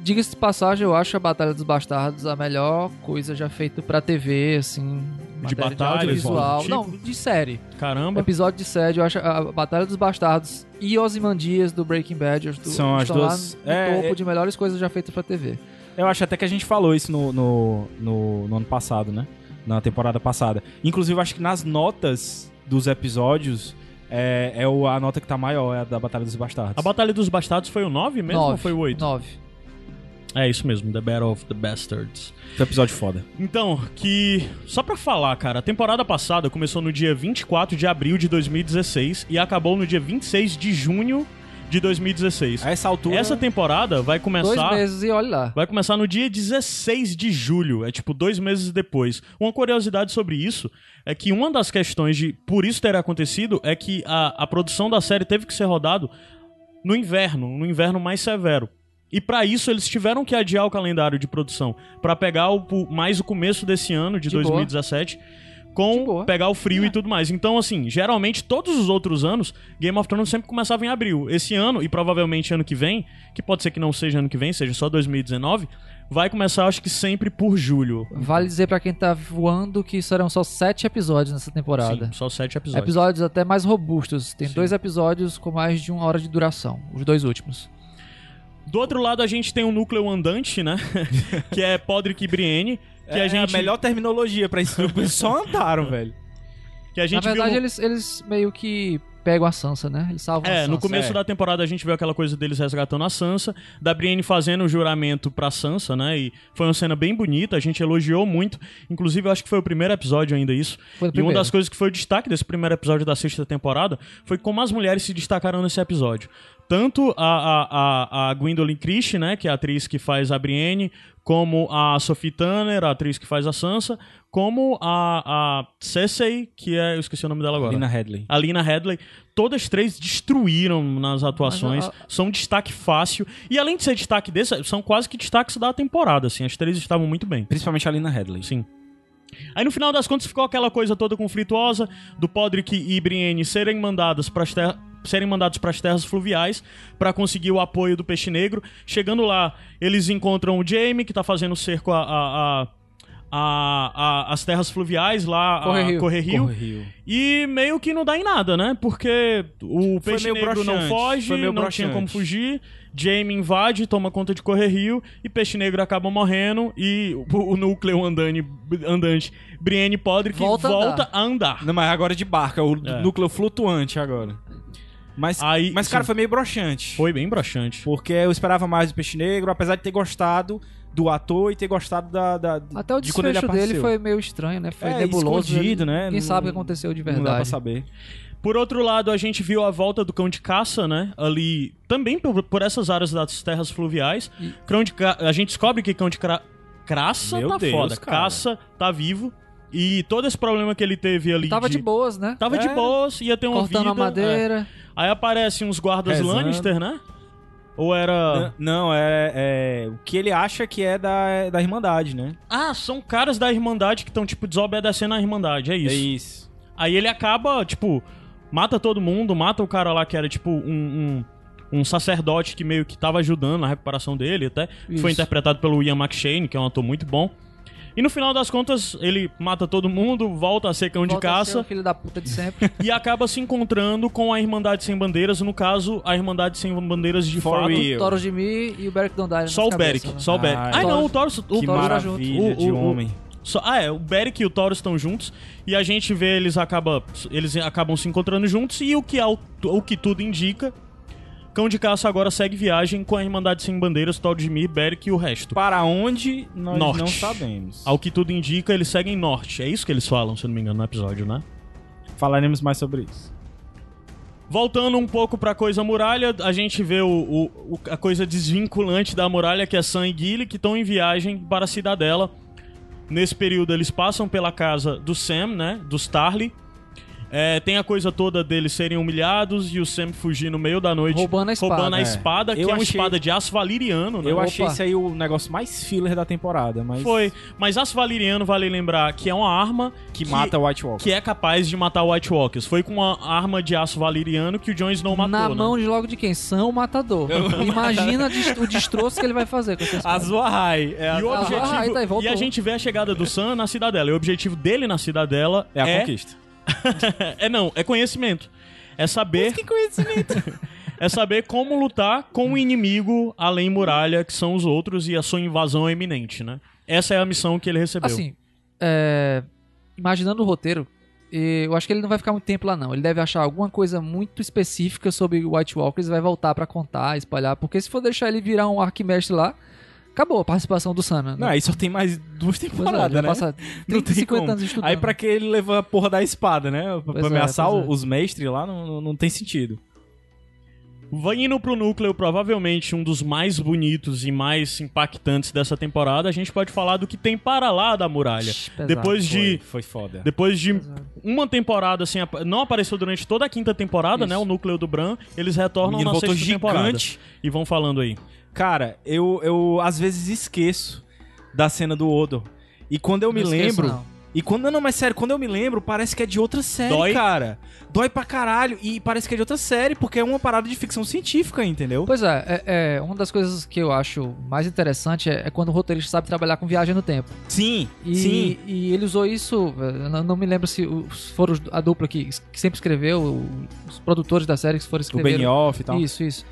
Diga-se de passagem, eu acho a Batalha dos Bastardos a melhor coisa já feita pra TV, assim. De matéria batalhas, audiovisual. tipo? Não, de série. Caramba. Episódio de série, eu acho a Batalha dos Bastardos e Ozymandias do Breaking Bad do, São as duas- lá no é, topo é- de melhores coisas já feitas pra TV. Eu acho até que a gente falou isso no, no, no, no ano passado, né? na temporada passada. Inclusive, eu acho que nas notas dos episódios é, é o- a nota que tá maior, é a da Batalha dos Bastardos. A Batalha dos Bastardos foi o 9 mesmo ou foi o 8? 9. É isso mesmo, The Battle of the Bastards. Foi um episódio foda. Então, que. Só pra falar, cara, a temporada passada começou no dia 24 de abril de 2016 e acabou no dia 26 de junho de 2016. A essa altura. Essa temporada vai Dois começar. meses e olha lá. Vai começar no dia 16 de julho, é tipo dois meses depois. Uma curiosidade sobre isso é que uma das questões de por isso ter acontecido é que a, a produção da série teve que ser rodado no inverno, no inverno mais severo. E pra isso eles tiveram que adiar o calendário de produção Pra pegar o, mais o começo desse ano de, De boa. 2017 De com boa. pegar o frio e tudo mais. Então assim, geralmente todos os outros anos Game of Thrones sempre começava em abril. Esse ano e provavelmente ano que vem, que pode ser que não seja ano que vem, seja só 2019, vai começar acho que sempre por julho. Vale dizer pra quem tá voando que serão só sete episódios nessa temporada. Sim, só sete episódios. Episódios até mais robustos. Tem Sim. dois episódios com mais de uma hora de duração. Os dois últimos. Do outro lado a gente tem o núcleo andante, né? que é Podrick e Brienne, que é a gente a melhor terminologia pra isso. Eles só andaram, velho. que a gente Na verdade, viu eles, eles meio que pegam a Sansa, né? Eles salvam a É, Sansa. no começo é. da temporada a gente viu aquela coisa deles resgatando a Sansa, da Brienne fazendo o juramento pra Sansa, né? E foi uma cena bem bonita, a gente elogiou muito. Inclusive, eu acho que foi o primeiro episódio ainda isso. Foi o E uma primeiro. das coisas que foi o destaque desse primeiro episódio da sexta temporada foi como as mulheres se destacaram nesse episódio. Tanto a, a, a, Gwendolyn Christie, né, que é a atriz que faz a Brienne, como a Sophie Turner, a atriz que faz a Sansa, como a, a Cersei, que é... Eu esqueci o nome dela agora. Lina Headley. A Lina Headley, todas três destruíram nas atuações, a- são um destaque fácil. E além de ser destaque desse, são quase que destaques da temporada, assim. As três estavam muito bem. Principalmente a Lina Headley. Sim. Aí no final das contas ficou aquela coisa toda conflituosa do Podrick e Brienne serem mandadas para ter... serem mandados para as terras fluviais para conseguir o apoio do Peixe Negro. Chegando lá, eles encontram o Jaime que tá fazendo cerco a, a, a, a- a- as terras fluviais lá, Correr Rio. Rio. Corre Rio. E meio que não dá em nada, né? Porque o Foi peixe negro não broxante, foge, foi meio não broxante. tinha como fugir. Jaime invade, toma conta de Correr Rio e peixe negro acaba morrendo e o, o núcleo andante, andante Brienne Podrick Volta volta, a a andar. Não, mas agora de barca, o É. núcleo flutuante agora. Mas, Aí, mas cara, sim. foi meio broxante. Foi bem broxante. Porque eu esperava mais do Peixe Negro, apesar de ter gostado do ator e ter gostado da, da Até o de desfecho dele foi meio estranho, né? Foi É, nebuloso. escondido, né? Ninguém Não- sabe o que aconteceu de Não dá pra verdade. saber. Por outro lado, a gente viu a volta do cão de caça, né? Ali, também por, por essas áreas das terras fluviais. E- Cão de ca... A gente descobre que cão de cra... caça Meu tá Deus, foda. cara. Caça tá vivo. E todo esse problema que ele teve ali. Tava de boas, né? Tava de É. boas, ia ter uma Cortando vida. a madeira. é. Aí aparecem uns guardas Rezando. Lannister, né? Ou era. Não, não, é, é o que ele acha que é da, da Irmandade, né? Ah, são caras da Irmandade que estão, tipo, desobedecendo a Irmandade. É isso. É isso. Aí ele acaba, tipo, mata todo mundo, mata o cara lá que era, tipo, um. um... um sacerdote que meio que tava ajudando na recuperação dele, até. que Foi Isso. interpretado pelo Ian McShane, que é um ator muito bom. E no final das contas, ele mata todo mundo, volta a ser cão de Volta ser caça. o filho da puta de sempre. e acaba se encontrando com a Irmandade Sem Bandeiras, no caso, a Irmandade Sem Bandeiras de For fato. real. Toro de Mi e o Beric Dondarrion Só o Beric, né? só o Beric. Ah, Ah, não, o Taurus... O Que Taurus era maravilha junto. de O- o- homem. Só- ah, é, o Beric e o Taurus estão juntos e a gente vê eles acaba, eles acabam se encontrando juntos e o que, ao- o que tudo indica, Cão de Caça agora segue viagem com a Irmandade Sem Bandeiras, Tauro de Mir, Beric e o resto. Para onde nós Norte. não sabemos. Ao que tudo indica, eles seguem norte. É isso que eles falam, se eu não me engano, no episódio, né? Falaremos mais sobre isso. Voltando um pouco pra coisa muralha, a gente vê o, o- o- a coisa desvinculante da muralha, que é Sam e Gilly, que estão em viagem para a cidadela. Nesse período, eles passam pela casa do Sam, né? Do Starly. É, tem a coisa toda deles serem humilhados e o Sam fugir no meio da noite. Roubando a espada. Roubando a É. espada, que Eu é uma achei- espada de aço valiriano, né? Eu Opa. achei esse aí o negócio mais filler da temporada, mas Foi. Mas aço valiriano, vale lembrar, que é uma arma que, mata o White Walker. que é capaz de matar o White Walkers. Foi com uma arma de aço valiriano que o Jon Snow matou, Na né? mão de logo de quem? São o matador. Imagina o destroço que ele vai fazer com essa espada. É a, E, o Ah, objetivo, ah, tá aí, e a gente vê a chegada do Sam na cidadela. E o objetivo dele na cidadela é a é, conquista. é não, é conhecimento. É saber, Que conhecimento. é saber como lutar com o inimigo além muralha, que são os outros, e a sua invasão é iminente, né? Essa é a missão que ele recebeu. Assim, é, imaginando o roteiro, eu acho que ele não vai ficar muito tempo lá, não. Ele deve achar alguma coisa muito específica sobre o White Walkers e vai voltar pra contar, espalhar. Porque se for deixar ele virar um arquimestre lá, acabou a participação do Sana. Não, aí só tem mais duas é, temporadas, vai né? passar 30, 50 anos estudando. Aí pra que ele leva a porra da espada, né? Pra, Pois é, ameaçar é. os mestres lá não, não, não tem sentido. Vai indo pro núcleo, provavelmente um dos mais bonitos e mais impactantes dessa temporada, a gente pode falar do que tem para lá da muralha. Pesado. Depois de Foi, foi foda. depois de Pesado. uma temporada assim, não apareceu durante toda a quinta temporada, Isso. né, o núcleo do Bran, eles retornam na sexta temporada. gigante. E vão falando aí. Cara, eu, eu às vezes esqueço da cena do Odo. E quando eu me Não esqueço, lembro. não. E quando. Não, mas sério, quando eu me lembro, parece que é de outra série, Dói? cara. Dói pra caralho. E parece que é de outra série, porque é uma parada de ficção científica, entendeu? Pois é, é, é, uma das coisas que eu acho mais interessante é, é quando o roteirista sabe trabalhar com viagem no tempo. Sim, E, sim. e ele usou isso, eu não, não me lembro se os- foram a dupla que, que sempre escreveu, os produtores da série que foram O escrever. Benioff e tal. Isso, isso.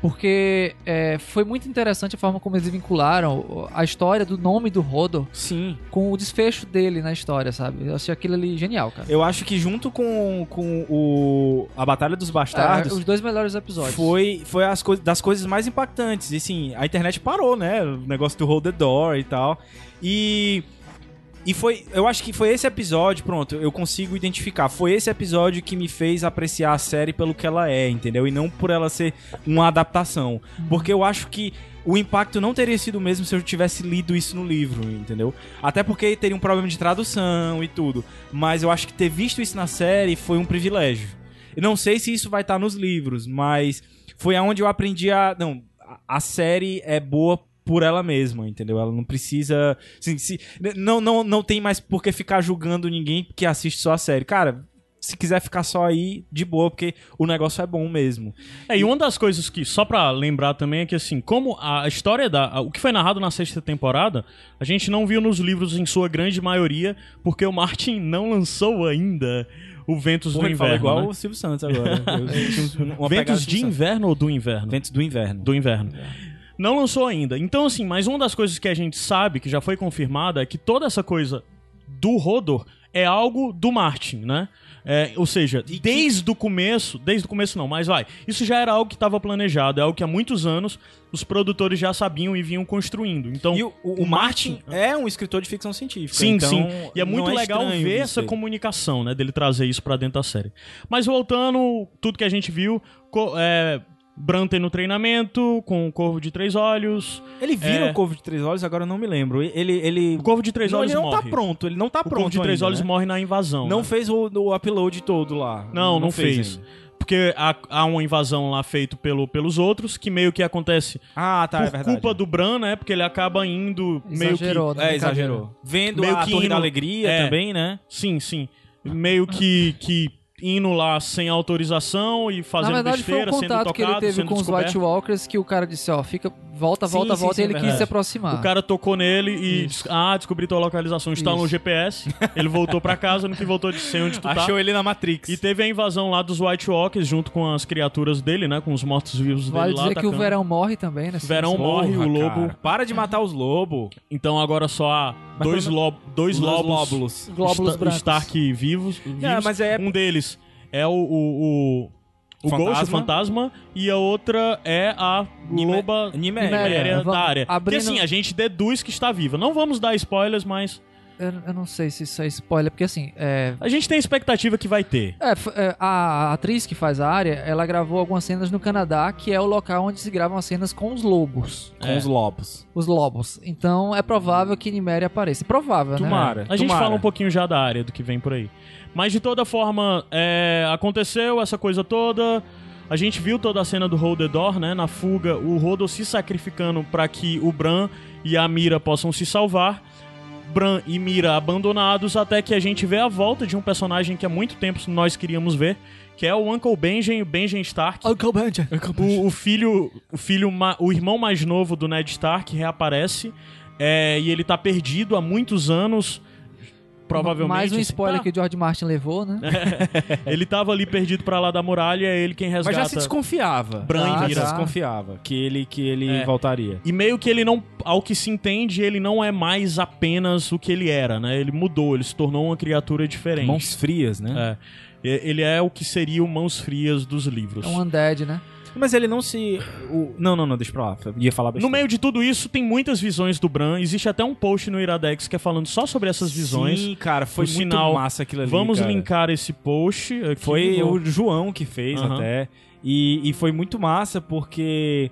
Porque é, foi muito interessante a forma como eles vincularam a história do nome do Rodor Sim. com o desfecho dele na história, sabe? Eu achei aquilo ali genial, cara. Eu acho que junto com, com o a Batalha dos Bastardos É, os dois melhores episódios. foi, foi as coi das coisas mais impactantes. E assim, a internet parou, né? O negócio do Hold the Door e tal. E. E foi. Eu acho que foi esse episódio, pronto, eu consigo identificar. Foi esse episódio que me fez apreciar a série pelo que ela é, entendeu? E não por ela ser uma adaptação. Porque eu acho que o impacto não teria sido o mesmo se eu tivesse lido isso no livro, entendeu? Até porque teria um problema de tradução e tudo. Mas eu acho que ter visto isso na série foi um privilégio. Eu não sei se isso vai estar nos livros, mas foi aonde eu aprendi a. Não, a- a série é boa por ela mesma, entendeu? Ela não precisa. assim, se, não, não, não tem mais por que ficar julgando ninguém que assiste só a série. Cara, se quiser ficar só aí, de boa, porque o negócio é bom mesmo. É, e uma das coisas que, só pra lembrar também, é que assim, como a história da. a- o que foi narrado na sexta temporada, a gente não viu nos livros em sua grande maioria, porque o Martin não lançou ainda o Ventos do Inverno. igual né? o Silvio Santos agora. Eu Ventos de Santos. inverno ou do inverno? Ventos do inverno. Do inverno. Não lançou ainda. Então, assim, mas uma das coisas que a gente sabe, que já foi confirmada, é que toda essa coisa do Rodor é algo do Martin, né? É, ou seja, desde o começo, desde o começo não, mas vai, isso já era algo que estava planejado, é algo que há muitos anos os produtores já sabiam e vinham construindo. Então, E o, o- o Martin é um escritor de ficção científica. Sim, então sim. E é muito legal estranho ver essa aí. comunicação, né? Dele trazer isso pra dentro da série. Mas voltando, tudo que a gente viu, é, Bran tem no treinamento, com o Corvo de Três Olhos. Ele vira É. o Corvo de Três Olhos, agora eu não me lembro. Ele. ele... O Corvo de Três não, Olhos ele não morre. tá pronto, ele não tá o pronto. Corvo de Três ainda, Olhos né? morre na invasão. Não né? fez o, o upload todo lá. Não, não, fez. ainda. Porque há, há uma invasão lá feita pelo, pelos outros, que meio que acontece Ah, tá, é por verdade. culpa do Bran, né? Porque ele acaba indo meio que... Exagerou, né? É, exagerou. Vendo Meio a que Torre indo- da Alegria é. também, né? Sim, sim. Meio que, que indo lá sem autorização e Na fazendo verdade, foi um besteira, sendo contato que ele tocado, teve sendo com os. White Walkers que o cara disse, ó, fica, volta, Sim, volta, sim, volta, sim, e ele é quis se aproximar. O cara tocou nele e disse, ah, descobri tua localização, instalou o. GPS, ele voltou pra casa, no que voltou de sei onde tu tá. Achou ele na Matrix. E teve a invasão lá dos White Walkers junto com as criaturas dele, né? Com os mortos-vivos Vale dele lá. dizer que o. Verão morre também, né? Verão morre, Porra, o lobo- cara, Para de matar os lobos. Então agora só há Mas dois, lob dois Os lobos, lóbulos. Glóbulos Sta- brancos. Stark vivos. vivos. mas é- Um deles é o, o, o, o Fantasma. Ghost, o Fantasma, e a outra é a Nime- Loba Niméria. Niméria. Da área. abrindo- Que assim, a gente deduz que está viva. Não vamos dar spoilers, mas Eu, eu não sei se isso é spoiler, porque assim, é, a gente tem expectativa que vai ter. É, é, a atriz que faz a área, ela gravou algumas cenas no Canadá, que é o local onde se gravam as cenas com os lobos. Com É. os lobos. Os lobos. Então é provável que Niméria apareça. Provável, né? Tomara. A gente tomara. fala um pouquinho já da área, do que vem por aí. Mas de toda forma, é, aconteceu essa coisa toda. A gente viu toda a cena do Hold the Door, né? Na fuga, o Rodo se sacrificando para que o Bran e a Mira possam se salvar. Bran e Mira abandonados, até que a gente vê a volta de um personagem que há muito tempo nós queríamos ver, que é o Uncle Benjen, o Benjen Stark. Uncle Benja. O, o filho, o filho, o irmão mais novo do Ned Stark reaparece é, e ele tá perdido há muitos anos, provavelmente. Mais um assim, spoiler tá. que o George Martin levou, né? Ele tava ali perdido pra lá da muralha, é ele quem Mas resgata. já se desconfiava. Bran e já Mira. se desconfiava que ele, que ele É. voltaria. E meio que ele não, ao que se entende, ele não é mais apenas o que ele era, né? Ele mudou, ele se tornou uma criatura diferente. Mãos frias, né? É. E- Ele é o que seria o Mãos Frias dos livros. É um undead, né? Mas ele não se. o- Não, não, não, deixa pra lá. Eu ia falar No meio de tudo isso, tem muitas visões do Bran. Existe até um post no Iradex que é falando só sobre essas visões. Sim, cara, foi Por muito sinal, massa aquilo ali. Vamos cara. linkar esse post. Aqui, Foi vou- o João que fez Aham. até. E, e foi muito massa porque.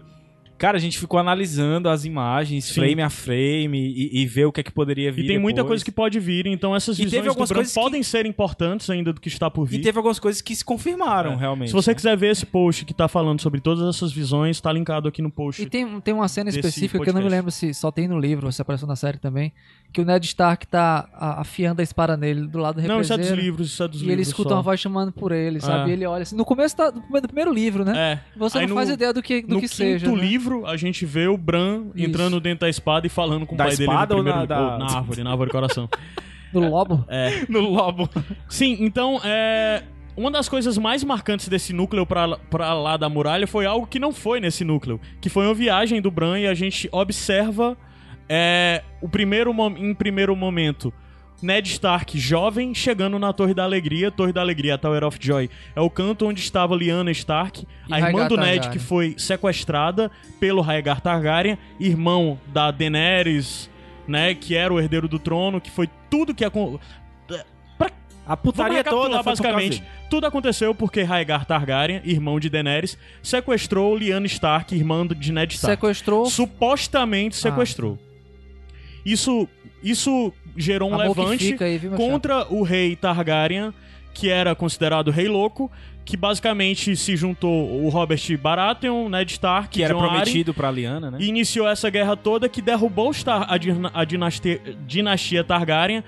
Cara, a gente ficou analisando as imagens, Sim. frame a frame, e, e ver o que é que poderia vir. E tem muita depois. coisa que pode vir, então essas E teve visões do algumas Bran coisas que- podem ser importantes ainda do que está por vir. E teve algumas coisas que se confirmaram, É. realmente. Se você né? quiser ver esse post que tá falando sobre todas essas visões, tá linkado aqui no post. E tem, tem uma cena específica que eu não me lembro se só tem no livro ou se apareceu na série também, que o Ned Stark tá a- afiando a espada nele do lado do Não, isso é dos livros, isso é dos E livros. ele escuta só. uma voz chamando por ele, sabe? É. E ele olha assim. No começo da- do, primeiro- livro, né? É. Você Aí não no- faz ideia do que, do no que quinto seja. né? livro, a gente vê o Bran Isso. entrando dentro da espada e falando com o Da pai dele no espada ou primeiro na- livro. da- Ou na árvore, na árvore coração. Do lobo. É. no lobo. Sim, então, é... Uma das coisas mais marcantes desse núcleo pra, pra lá da muralha foi algo que não foi nesse núcleo. Que foi uma viagem do Bran e a gente observa é, o primeiro em primeiro momento Ned Stark jovem chegando na Torre da Alegria. Torre da Alegria, Tower of Joy, é o canto onde estava Lyanna Stark, E a irmã Rhaegar do Ned Targaryen. que foi sequestrada pelo Rhaegar Targaryen, irmão da Daenerys, né, que era o herdeiro do trono, que foi tudo que acon- A putaria toda foi por causa basicamente. dele. Tudo aconteceu porque Rhaegar Targaryen, irmão de Daenerys, sequestrou Lyanna Stark, irmã de Ned Stark. Sequestrou. Supostamente sequestrou. Isso, isso gerou um Amor levante aí, viu, contra o rei Targaryen, que era considerado rei louco, que basicamente se juntou o Robert Baratheon, Ned Stark, Que era Jon Arryn, prometido pra Liana, né? e iniciou essa guerra toda que derrubou a, din- a dinastia, dinastia Targaryen.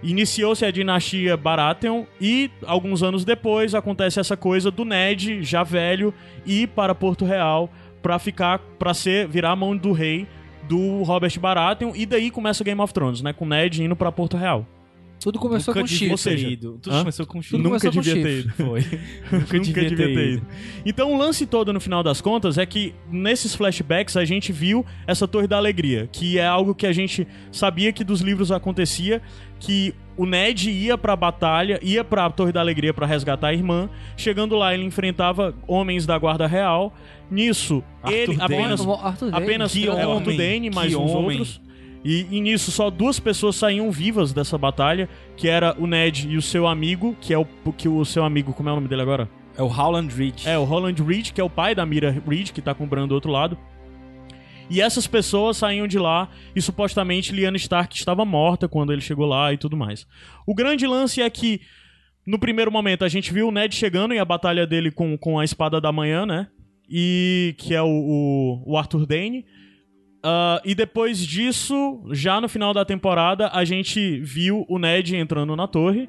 Iniciou-se a dinastia Baratheon e alguns anos depois acontece essa coisa do Ned, já velho, ir para Porto Real pra ficar para ser virar a mão do rei do Robert Baratheon e daí começa Game of Thrones, né, com o Ned indo pra Porto Real. Tudo começou Nunca com devia chifre. Ou seja, ido. Tudo hã? começou com chifre. Nunca devia ter ido. Foi. Nunca devia, ter, ido. Então o lance todo no final das contas é que nesses flashbacks a gente viu essa Torre da Alegria, que é algo que a gente sabia que dos livros acontecia, que o Ned ia pra batalha, ia pra Torre da Alegria pra resgatar a irmã, chegando lá ele enfrentava homens da Guarda Real. Nisso, Arthur ele Dane. apenas Arthur Dane. apenas Que é, o Arthur homem, Dane, mais que uns homem. outros. E, e nisso só duas pessoas saíam vivas dessa batalha, que era o Ned e o seu amigo, que é o que o seu amigo, como é o nome dele agora? É o Howland Reed. É, o Roland Reed, que é o pai da Mira Reed, que tá com o Bran do outro lado. E essas pessoas saíam de lá e supostamente Lyanna Stark estava morta quando ele chegou lá e tudo mais. O grande lance é que, no primeiro momento, a gente viu o Ned chegando e a batalha dele com, com a Espada da Manhã, né? E que é o, o, o Arthur Dane. Ah, e depois disso, já no final da temporada, a gente viu o Ned entrando na torre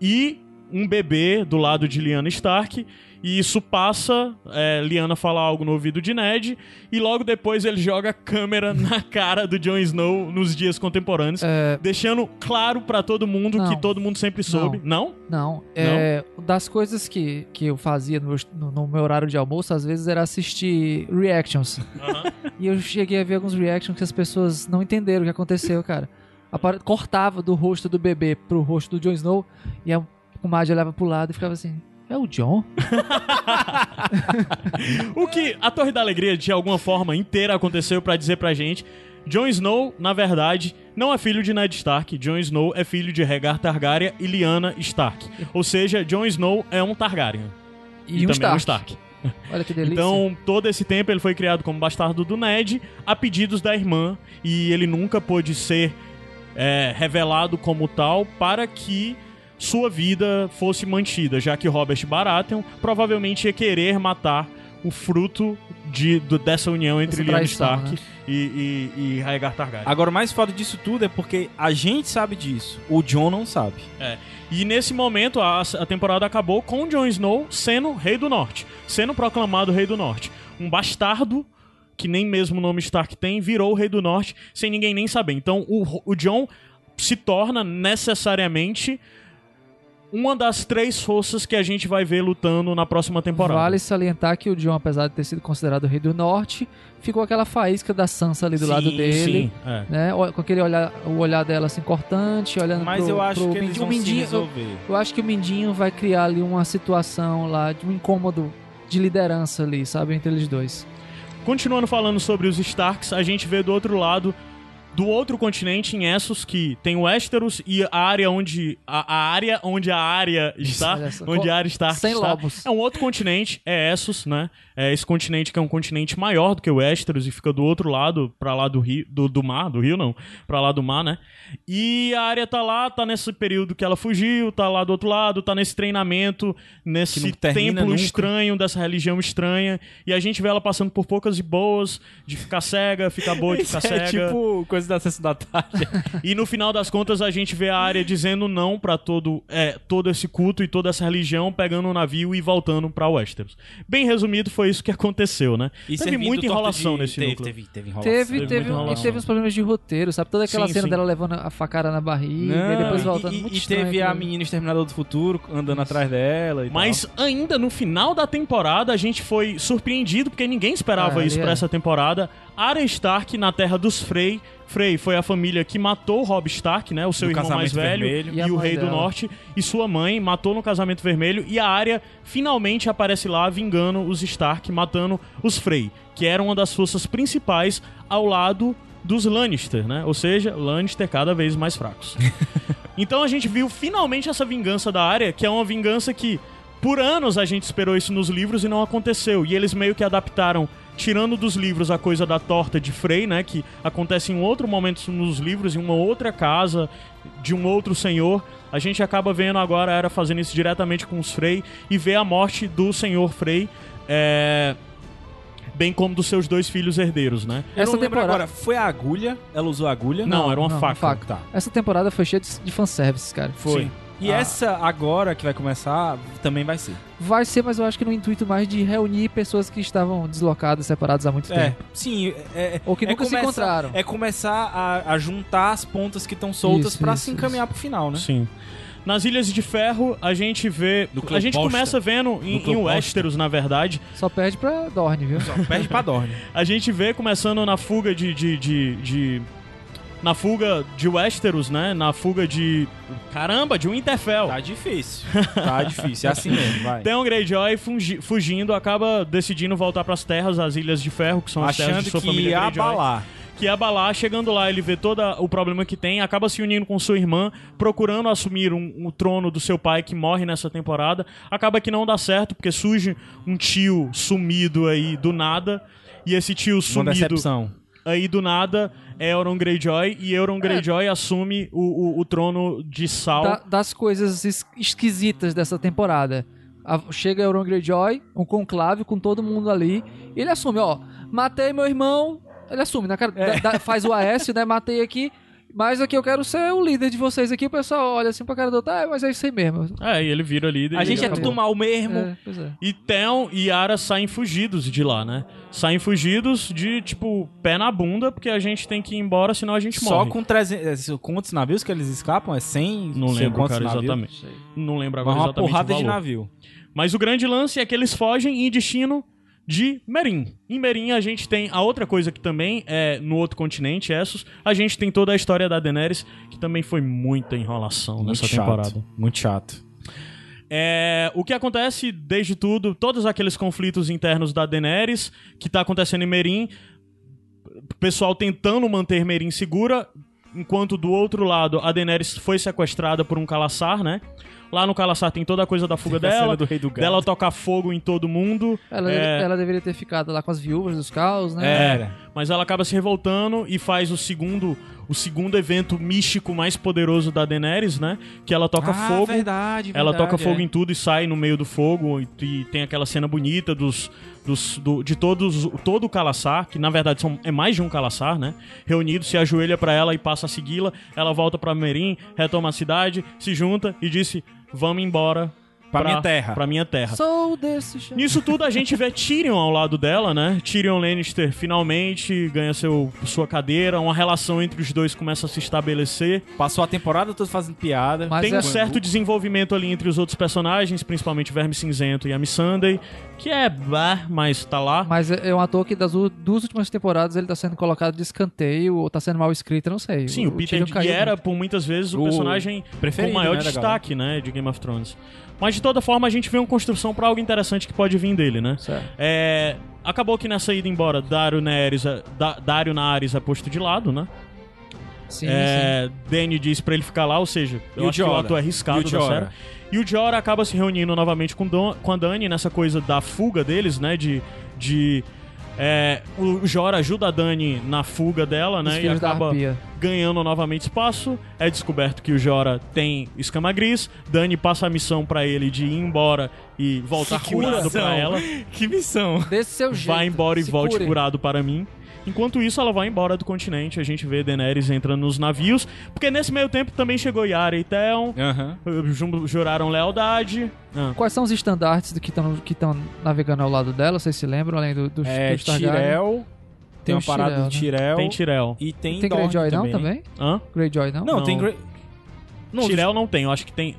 e um bebê do lado de Lyanna Stark. E isso passa, é, Lyanna fala algo no ouvido de Ned, e logo depois ele joga a câmera na cara do Jon Snow nos dias contemporâneos, É, deixando claro pra todo mundo Não. que todo mundo sempre soube. Não? Não, é, das coisas que, que eu fazia no meu, no, no meu horário de almoço, às vezes era assistir reactions. E eu cheguei a ver alguns reactions que as pessoas não entenderam o que aconteceu, cara. Apare- Cortava do rosto do bebê pro rosto do Jon Snow e a comadre olhava pro lado e ficava assim: É o Jon? O que a Torre da Alegria, de alguma forma, inteira aconteceu pra dizer pra gente. Jon Snow, na verdade, não é filho de Ned Stark. Jon Snow é filho de Rhaegar Targaryen e Lyanna Stark. Ou seja, Jon Snow é um Targaryen. E, um também Stark. um Stark. Olha que delícia. Então, todo esse tempo ele foi criado como bastardo do Ned, a pedidos da irmã, e ele nunca pôde ser é, revelado como tal para que sua vida fosse mantida, já que Robert Baratheon provavelmente ia querer matar o fruto de, do- dessa união entre Lyanna Stark né? e, e, e Rhaegar Targaryen. Agora, o mais foda disso tudo é porque a gente sabe disso. O John não sabe. E nesse momento a, a temporada acabou com Jon Snow sendo rei do norte, sendo proclamado rei do norte. Um bastardo que nem mesmo o nome Stark tem, virou o rei do norte sem ninguém nem saber. Então o, o Jon se torna necessariamente uma das três forças que a gente vai ver lutando na próxima temporada. Vale salientar que o Jon, apesar de ter sido considerado o rei do norte, ficou aquela faísca da Sansa ali do Sim, lado dele. Sim, é. Né? Com aquele olhar, o olhar dela assim cortante, olhando Mas pro, eu acho pro que Mindinho. Mindinho, eu, eu acho que o Mindinho vai criar ali uma situação lá de um incômodo de liderança ali, sabe, entre eles dois. Continuando falando sobre os Starks, a gente vê do outro lado, do outro continente, em Essos, que tem o Westeros e a área onde a, a área onde a área está, onde a área Stark Sem está. lobos. É um outro continente, é Essos, né? É esse continente que é um continente maior do que o Westeros e fica do outro lado, pra lá do rio, do, do mar, do rio não, pra lá do mar, né? E a área tá lá, tá nesse período que ela fugiu, tá lá do outro lado, tá nesse treinamento, nesse templo nunca. estranho dessa religião estranha, e a gente vê ela passando por poucas e boas, de ficar cega, ficar boa de ficar é cega. tipo coisa da sessão da tarde. E no final das contas a gente vê a área dizendo não pra todo, é, todo esse culto e toda essa religião, pegando um navio e voltando pra Westeros. Bem resumido, foi isso que aconteceu, né? E teve muita enrolação de- nesse teve, núcleo. Teve, teve enrolação. Teve, Teve teve, e enrolação. teve uns problemas de roteiro, sabe? Toda aquela Sim, cena sim. dela levando a facada na barriga e depois Não, voltando. e, muito e estranho teve a menina Exterminador do Futuro andando atrás dela e Mas ainda no final da temporada a gente foi surpreendido porque ninguém esperava Ah, isso ali pra é. essa temporada. Arya Stark na terra dos Frey. Frey foi a família que matou Robb Stark, né, o seu Do irmão mais casamento velho vermelho. e, E o rei do dela. norte e sua mãe matou no casamento vermelho e a Arya finalmente aparece lá vingando os Stark, matando os Frey, que eram uma das forças principais ao lado dos Lannister, né? Ou seja, Lannister cada vez mais fracos. Então a gente viu finalmente essa vingança da área, que é uma vingança que por anos a gente esperou isso nos livros e não aconteceu. E eles meio que adaptaram, tirando dos livros a coisa da torta de Frey, né? Que acontece em outro momento nos livros, em uma outra casa, de um outro senhor. A gente acaba vendo agora a Era fazendo isso diretamente com os Frey e vê a morte do senhor Frey. É... Bem como dos seus dois filhos herdeiros, né? Eu Essa não lembro temporada- agora, foi a agulha? Ela usou a agulha? Não, era uma não, faca. faca. Tá. Essa temporada foi cheia de, de fanservice, cara. Foi. Sim. E Ah. essa agora que vai começar também vai ser. Vai ser, mas eu acho que no intuito mais de reunir pessoas que estavam deslocadas, separadas há muito É, tempo. sim. É, Ou que é nunca se começar- encontraram. É começar a, a juntar as pontas que estão soltas isso, se encaminhar pro final, né? Sim. Nas Ilhas de Ferro, a gente vê. A gente começa vendo em, em. Westeros, na verdade. Só perde pra Dorne, viu? Só perde pra Dorne. A gente vê começando na fuga de. de, de, de- na fuga de Westeros, né? Na fuga de. Caramba, de Winterfell. Tá difícil. Tá difícil. É assim mesmo, vai. Tem um Greyjoy fugi- fugindo, acaba decidindo voltar pras terras, as Ilhas de Ferro, que são as terras Achando de sua que família ia Greyjoy. abalar. que abalar, chegando lá, ele vê todo o problema que tem, acaba se unindo com sua irmã, procurando assumir um, um trono do seu pai que morre nessa temporada. Acaba que não dá certo, porque surge um tio sumido aí do nada. E esse tio Uma sumido decepção. Aí do nada é Euron Greyjoy. E Euron Greyjoy assume o, o, o trono de Sal. Da- das coisas es- esquisitas dessa temporada. A- chega Euron Greyjoy, um conclave com todo mundo ali, e ele assume, ó, matei meu irmão, ele assume, na cara, É. da- da- faz o Aécio, né, matei aqui, mas aqui eu quero ser o líder de vocês aqui, o pessoal olha assim pra cara do outro, ah, mas é isso aí mesmo. É, e ele vira líder. A e gente é acabou. tudo mal mesmo. É, pois é. E Theon e Yara saem fugidos de lá, né? Saem fugidos de, tipo, pé na bunda, porque a gente tem que ir embora, senão a gente Só morre. com 300. é, Quantos navios que eles escapam? É 100? Não lembro, cara, navios? exatamente. Não lembro Mas agora uma exatamente porrada de navio. Mas o grande lance é que eles fogem em destino de Merim. Em Merim a gente tem a outra coisa que também é no outro continente, Essos, a gente tem toda a história da Daenerys, que também foi muita enrolação Muito nessa chato. temporada. Muito chato. É, o que acontece desde tudo, todos aqueles conflitos internos da Daenerys, que tá acontecendo em Merim, o pessoal tentando manter Merim segura, enquanto do outro lado a Daenerys foi sequestrada por um Calaçar, né? Lá no Calaçar tem toda a coisa da fuga Tem a cena dela, do Rei do Gado. dela tocar fogo em todo mundo, Ela, é, ela deveria ter ficado lá com as viúvas dos caos, né? Era. mas ela acaba se revoltando e faz o segundo, o segundo evento místico mais poderoso da Daenerys, né? Que ela toca ah, fogo. verdade, Ela verdade, toca fogo é. em tudo e sai no meio do fogo e, e tem aquela cena bonita dos, dos do- de todos todo o Calaçar, que na verdade são, é mais de um Calaçar, né? Reunido, se ajoelha pra ela e passa a segui-la. Ela volta pra Merim, retoma a cidade, se junta e disse: "Vamos embora Pra minha terra. Pra minha terra. Sou desse chão. Nisso tudo a gente vê Tyrion ao lado dela, né? Tyrion Lannister finalmente ganha seu, sua cadeira, uma relação entre os dois começa a se estabelecer. Passou a temporada toda fazendo piada. Mas Tem é- um certo desenvolvimento ali entre os outros personagens, principalmente o Verme Cinzento e a Missandei, que é bah, mas tá lá. Mas é é um ator que das duas últimas temporadas ele tá sendo colocado de escanteio ou tá sendo mal escrito, eu não sei. Sim, o, Peter Tyrion caiu e era muito. por muitas vezes o, O personagem preferido, com maior né, destaque, né, de Game of Thrones. Mas de toda forma a gente vê uma construção pra algo interessante que pode vir dele, né? Certo. É, acabou que nessa ida embora, Dario Nares, é- Da- Dario Nares é posto de lado, né? Sim, sim. É, Danny diz pra ele ficar lá, ou seja, E eu o acho que o ato é arriscado E o da Jorah? série. E o Jorah acaba se reunindo novamente com, Don, com a Dani nessa coisa da fuga deles, né? De. de é, o Jorah ajuda a Dani na fuga dela, né? E acaba ganhando novamente espaço. É descoberto que o Jorah tem escama gris. Dani passa a missão pra ele de ir embora e voltar Que curado pra ela. Que missão. Desse seu jeito. Vai embora e se volte cure. curado para mim. Enquanto isso, ela vai embora do continente. A gente vê Daenerys entrando nos navios. Porque nesse meio tempo também chegou Yara e Theon. Ju- Juraram lealdade. Ah. Quais são os estandartes do que estão que estão navegando ao lado dela? Vocês se lembram, além do, dos, É, Targaryen? Tirel. Tem, Tem uma parada do né? Tirel. Tem Tirel. E tem, Tem Greyjoy não também? também? Hã? Greyjoy não? Não, Não. tem Grey... Não, Tirel não tem. Eu acho que tem.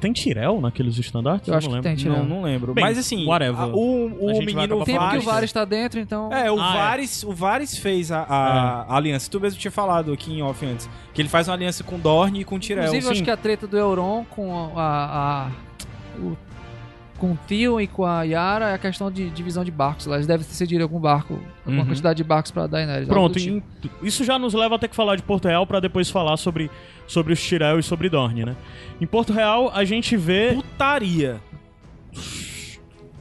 Tem Tirel naqueles estandartes? Eu acho não que lembro. tem Tyrell. Não, não lembro. Bem, Mas assim, whatever. a- o, o A menino acabar Tempo que o Varys tá dentro, então... É, o Ah, é. Varys, o Varys fez a, a- a aliança. Tu mesmo tinha falado aqui em off antes. Que ele faz uma aliança com Dorne e com Tyrell. Inclusive, eu acho que a treta do Euron com a... a- o, com o Tion e com a Yara é a questão de divisão de barcos. lá. Eles devem ter cedido algum barco, alguma Uhum. quantidade de barcos pra Daenerys. Pronto, tipo. em- isso já nos leva a ter que falar de Porto Real pra depois falar sobre, sobre os Tirel e sobre Dorne, né? Em Porto Real, a gente vê Putaria.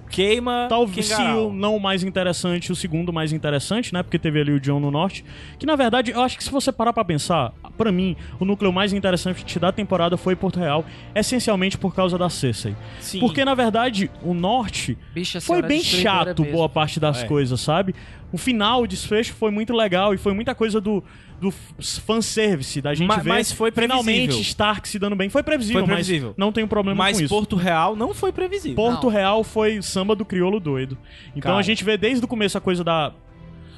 Queima Talvez o não o mais interessante, o segundo mais interessante, né? Porque teve ali o John no norte. Que na verdade, eu acho que se você parar pra pensar, pra mim, o núcleo mais interessante da temporada foi Porto Real, essencialmente por causa da Cersei. Sim. Porque na verdade, o norte foi bem chato mesmo. boa parte das É. coisas, sabe? O final, o desfecho foi muito legal e foi muita coisa do, do fanservice, da gente Ma- ver mas foi previsível. finalmente Stark se dando bem. Foi previsível, Foi previsível. mas não tem problema Mas com isso. Porto Real não foi previsível. Porto Não. Real foi samba do crioulo doido. Então Cara. a gente vê desde o começo a coisa da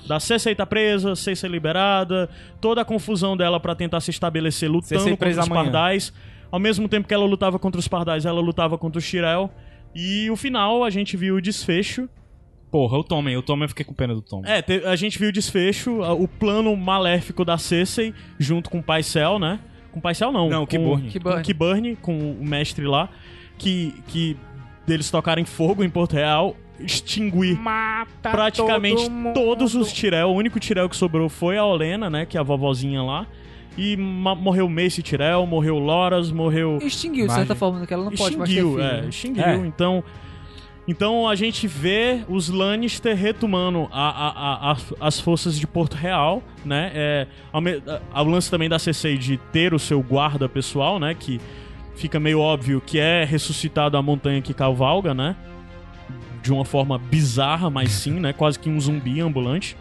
da Cersei tá presa, Cersei liberada, toda a confusão dela pra tentar se estabelecer lutando contra os amanhã. pardais. Ao mesmo tempo que ela lutava contra os pardais, ela lutava contra os Tyrell. E o final a gente viu o desfecho. Porra, o Tommen. O Tommen eu fiquei com pena do Tommen. É, te- a gente viu o desfecho, a- o plano maléfico da Cersei junto com o Paisel, né? Com o Paisel não, Não, com Qyburn. com o Qyburn, com o mestre lá, que que deles tocarem fogo em Porto Real, extinguir Mata praticamente todo todos os Tirel. O único Tirel que sobrou foi a Olena, né? Que é a vovozinha lá. E morreu Mace Tirel, morreu Loras, morreu. Extinguiu, de certa forma, que ela não pode mais ter extinguiu, filho. é, né? extinguiu. É. Então. Então a gente vê os Lannister retomando a, a, a- as forças de Porto Real, né? É, o lance também da CC de ter o seu guarda pessoal, né? Que fica meio óbvio que é ressuscitado a montanha que cavalga, né? De uma forma bizarra, mas sim, né? Quase que um zumbi ambulante.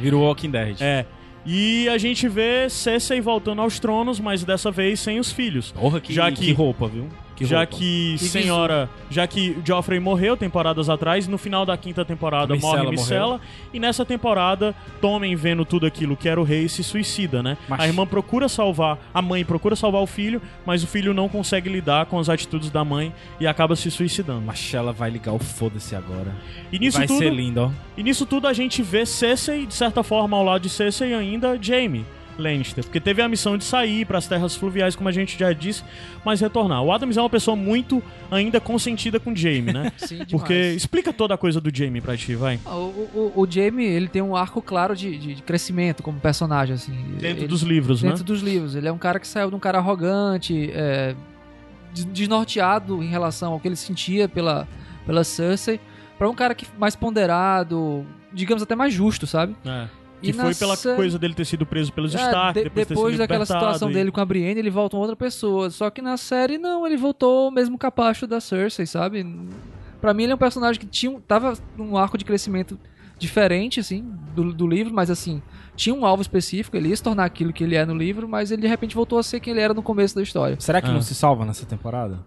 Virou Walking Dead. É. E a gente vê Cersei voltando aos tronos, mas dessa vez sem os filhos. Porra, que, Já que- que roupa, viu? Que já roupa. que Que senhora, já que Joffrey morreu temporadas atrás, no final da quinta temporada Micella morre Micella e nessa temporada Tommen vendo tudo aquilo que era o rei se suicida, né? Mas- A irmã procura salvar, a mãe procura salvar o filho, mas o filho não consegue lidar com as atitudes da mãe e acaba se suicidando. Mas ela vai ligar o foda-se agora. E nisso vai tudo, ser lindo, ó. e nisso tudo a gente vê Cersei, de certa forma, ao lado de Cersei ainda Jaime Lannister, porque teve a missão de sair para as terras fluviais, como a gente já disse, mas retornar. O Adams é uma pessoa muito ainda consentida com Jaime, né? Sim. Porque explica toda a coisa do Jaime pra ti, vai. Ah, O, o, o Jamie, ele tem um arco claro de, de, crescimento como personagem, assim. Dentro Ele- dos livros, dentro né? dos livros. Ele é um cara que saiu de um cara arrogante, é, des- desnorteado em relação ao que ele sentia pela, pela Cersei, pra um cara que mais ponderado, digamos até mais justo, sabe? É. E Que foi na pela sé- coisa dele ter sido preso pelos É, Stark, de- depois, ter depois sido daquela situação e- dele com a Brienne, ele volta uma outra pessoa. Só que na série, não, ele voltou o mesmo capacho da Cersei, sabe? Pra mim, ele é um personagem que tinha, um- tava num arco de crescimento diferente, assim, do, do livro, mas assim, tinha um alvo específico, ele ia se tornar aquilo que ele é no livro, mas ele de repente voltou a ser quem ele era no começo da história. Será que Ah. não se salva nessa temporada?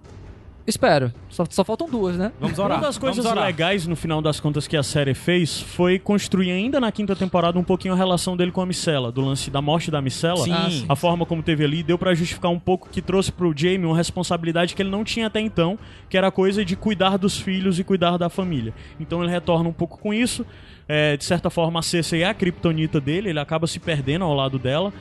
Espero. Só, só faltam duas, né? Vamos orar. Uma das coisas legais, no final das contas, que a série fez foi construir ainda na quinta temporada um pouquinho a relação dele com a Micela, do lance da morte da Micela. Sim. Ah, sim. A forma como teve ali deu pra justificar um pouco que trouxe pro Jamie uma responsabilidade que ele não tinha até então, que era a coisa de cuidar dos filhos e cuidar da família. Então ele retorna um pouco com isso. É, de certa forma, a Cersei é a kriptonita dele, ele acaba se perdendo ao lado dela.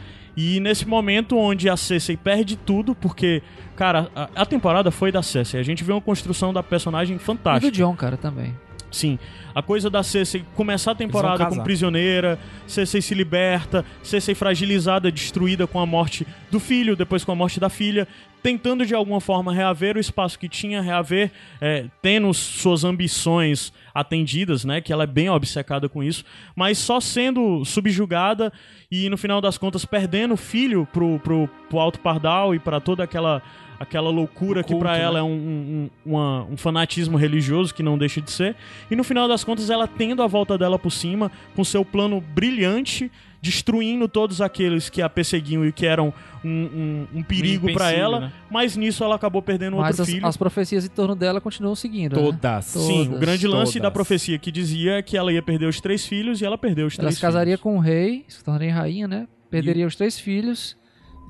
E nesse momento onde a Cersei perde tudo, porque, cara, a, a temporada foi da Cersei. A gente vê uma construção da personagem E do fantástica. John, cara, também. Sim. A coisa da Cersei começar a temporada como prisioneira, Cersei se liberta, Cersei fragilizada, destruída com a morte do filho, depois com a morte da filha, tentando de alguma forma reaver o espaço que tinha, reaver, é, tendo suas ambições atendidas, né? Que ela é bem obcecada com isso, mas só sendo subjugada e no final das contas perdendo o filho pro, pro, pro Alto Pardal e para toda aquela aquela loucura O que pra culto, ela né? é um, um, um- uma- um fanatismo religioso que não deixa de ser. E no final das contas, ela tendo a volta dela por cima, com seu plano brilhante, destruindo todos aqueles que a perseguiam e que eram um, um- um perigo pra empecilho, ela. né? Mas nisso ela acabou perdendo Mas outro as, filho. as profecias em torno dela continuam seguindo. né? Todas. Sim, o todas, grande lance todas. da profecia que dizia é que ela ia perder os três filhos e ela perdeu os Ela três se casaria filhos. com o rei, se tornaria rainha, né? Perderia os três filhos.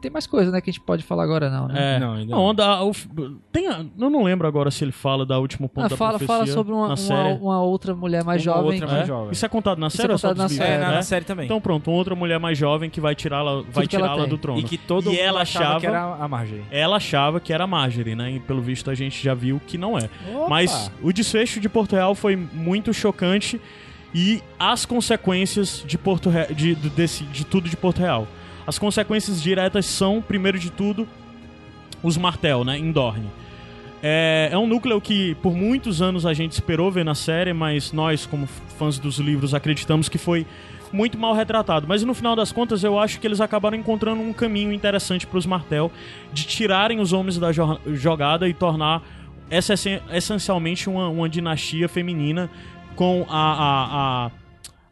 Tem mais coisa, né, que a gente pode falar agora não, né? É. Não, ainda Não, onda- o- tem a- eu não lembro agora se ele fala da última ponta Ah, da fala, profecia fala sobre uma, na uma, série. uma outra mulher mais Uma jovem. outra É? mais jovem. Isso é contado na Isso série é ou só contado na dos livros? É, série, na, É? na série também. Então pronto, uma outra mulher mais jovem que vai tirá-la, vai tirá-la do trono. e que todo E mundo ela achava, que era a Marjorie. Ela achava que era a Marjorie, né? E pelo visto a gente já viu que não é. Mas o desfecho de Porto Real foi muito chocante e as consequências de Porto Re... de, de- desse, de tudo de Porto Real. As consequências diretas são, primeiro de tudo, os Martel, né? Em Dorne. É, é um núcleo que por muitos anos a gente esperou ver na série, mas nós, como fãs dos livros, acreditamos que foi muito mal retratado. Mas no final das contas, eu acho que eles acabaram encontrando um caminho interessante para os Martel de tirarem os homens da jo- jogada e tornar essa essen- essencialmente uma, uma dinastia feminina com a, a, a,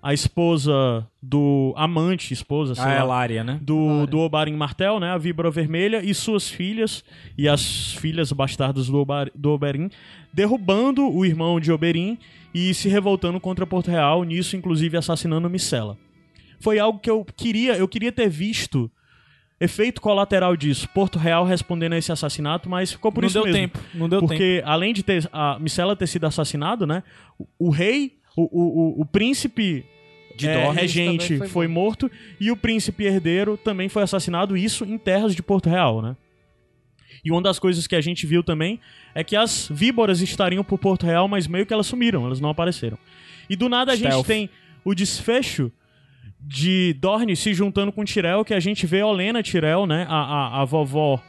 a esposa do amante, esposa, sei A lá, Elaria, né? do, do Oberyn Martel, né? A Víbora Vermelha e suas filhas e as filhas bastardas do, Obar, do Oberyn, derrubando o irmão de Oberyn e se revoltando contra Porto Real, nisso inclusive assassinando Micela. Foi algo que eu queria, eu queria ter visto efeito colateral disso, Porto Real respondendo a esse assassinato, mas ficou por não isso deu mesmo. tempo. Não deu tempo. Porque além de ter a Micela ter sido assassinado, né? O, o rei, o, o, o, o príncipe De é, regente foi, foi morto e o príncipe herdeiro também foi assassinado, isso em terras de Porto Real, né? E uma das coisas que a gente viu também é que as víboras estariam por Porto Real, mas meio que elas sumiram, elas não apareceram. E do nada a gente Stealth. tem o desfecho de Dorne se juntando com Tyrell, que a gente vê Olena Tyrell, né? A, a, a vovó,